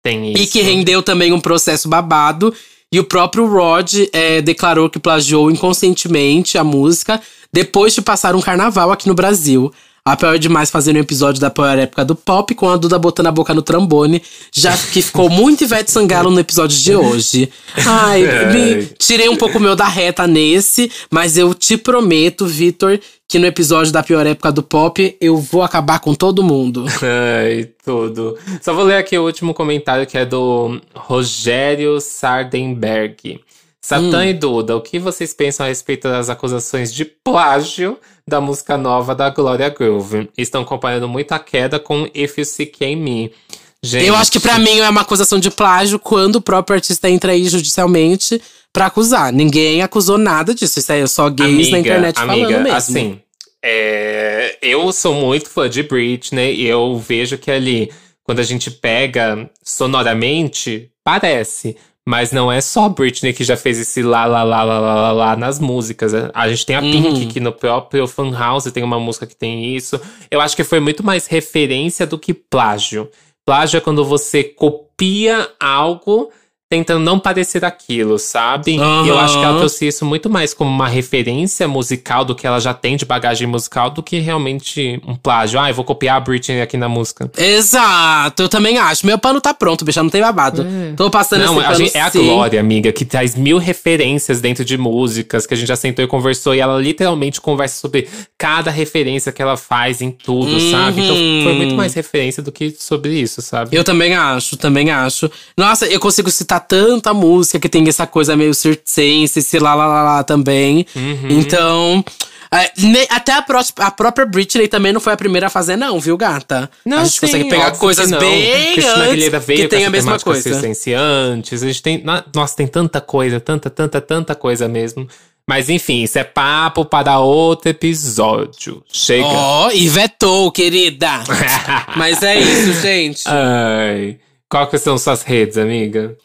Tem isso. E que rendeu também um processo babado. E o próprio Rod é, declarou que plagiou inconscientemente a música depois de passar um carnaval aqui no Brasil. A pior demais fazendo um episódio da pior época do pop, com a Duda botando a boca no trombone, já que ficou muito Ivete Sangalo no episódio de hoje. Ai, me, tirei um pouco o meu da reta nesse, mas eu te prometo, Vitor, que no episódio da pior época do pop eu vou acabar com todo mundo. Ai, tudo. Só vou ler aqui o último comentário que é do Rogério Sardenberg. Satã e Duda, o que vocês pensam a respeito das acusações de plágio da música nova da Gloria Groove? Estão comparando muito a queda com If You Seek in Me. Gente, Eu acho que pra mim é uma acusação de plágio quando o próprio artista entra aí judicialmente pra acusar. Ninguém acusou nada disso. Isso aí é só gays na internet amiga, falando mesmo. Assim, é, eu sou muito fã de Britney e eu vejo que ali, quando a gente pega sonoramente, parece. Mas não é só Britney que já fez esse lá, lá, lá, lá, lá, lá, lá nas músicas. A gente tem a Uhum. Pink, que no próprio Fan House tem uma música que tem isso. Eu acho que foi muito mais referência do que plágio. Plágio é quando você copia algo tentando não parecer aquilo, sabe? E eu acho que ela trouxe isso muito mais como uma referência musical do que ela já tem de bagagem musical do que realmente um plágio. Ah, eu vou copiar a Britney aqui na música. Exato, eu também acho. Meu pano tá pronto, bicha, não tem babado. Tô passando Não, esse a pano gente- é a. Glória, amiga, que traz mil referências dentro de músicas, que a gente já sentou e conversou, e ela literalmente conversa sobre cada referência que ela faz em tudo, sabe? Então foi muito mais referência do que sobre isso, sabe? Eu também acho, também acho. Nossa, eu consigo citar tanta música que tem essa coisa meio circense, esse lá, lá, lá, lá também. Uhum. Então, É, até a, pró- a própria Britney também não foi a primeira a fazer, não, viu, gata? a gente sim, consegue pegar coisas não. bem Cristina antes veio que tem a mesma coisa. antes. A gente tem. Nossa, tem tanta coisa, tanta, tanta, tanta coisa mesmo. Mas enfim, isso é papo para outro episódio. Chega. Ó, e vetou, querida. Mas é isso, gente. Ai. Qual que são suas redes, amiga?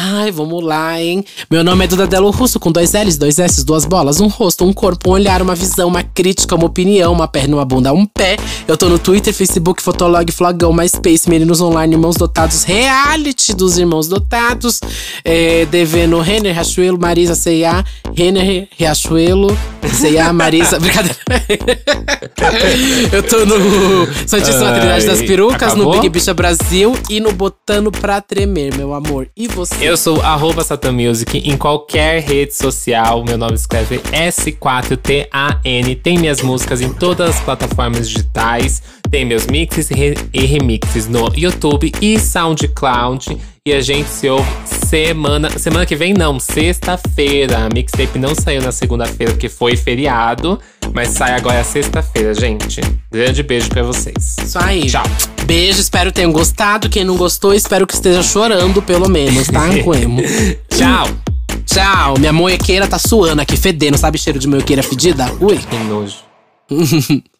Ai, vamos lá, hein? Meu nome é Duda Delo Russo, com dois L's, dois S, duas bolas, um rosto, um corpo, um olhar, uma visão, uma crítica, uma opinião, uma perna, uma bunda, um pé. Eu tô no Twitter, Facebook, Fotolog, Flogão, MySpace, Meninos Online, Irmãos Dotados, Reality dos Irmãos Dotados, é, devendo Renner, Riachuelo, Marisa, C&A, Renner, Riachuelo, C&A, Marisa, brincadeira. Eu tô no Santíssima Ai, Trindade das Perucas, no? Big Bicha Brasil e no Botando Pra Tremer, meu amor. E você? Eu sou arroba Music em qualquer rede social. Meu nome escreve S4TAN. Tem minhas músicas em todas as plataformas digitais. Tem meus mixes e remixes no YouTube e SoundCloud. E a gente se ouve semana. Semana que vem, não, sexta-feira. A mixtape não saiu na segunda-feira, porque foi feriado. Mas sai agora sexta-feira, gente. Grande beijo pra vocês. Isso aí. Tchau. Beijo, espero que tenham gostado. Quem não gostou, espero que esteja chorando, pelo menos, tá? Com emo. Tchau. Tchau. Minha moequeira tá suando aqui, fedendo. Sabe cheiro de moequeira fedida? Ui. Que nojo.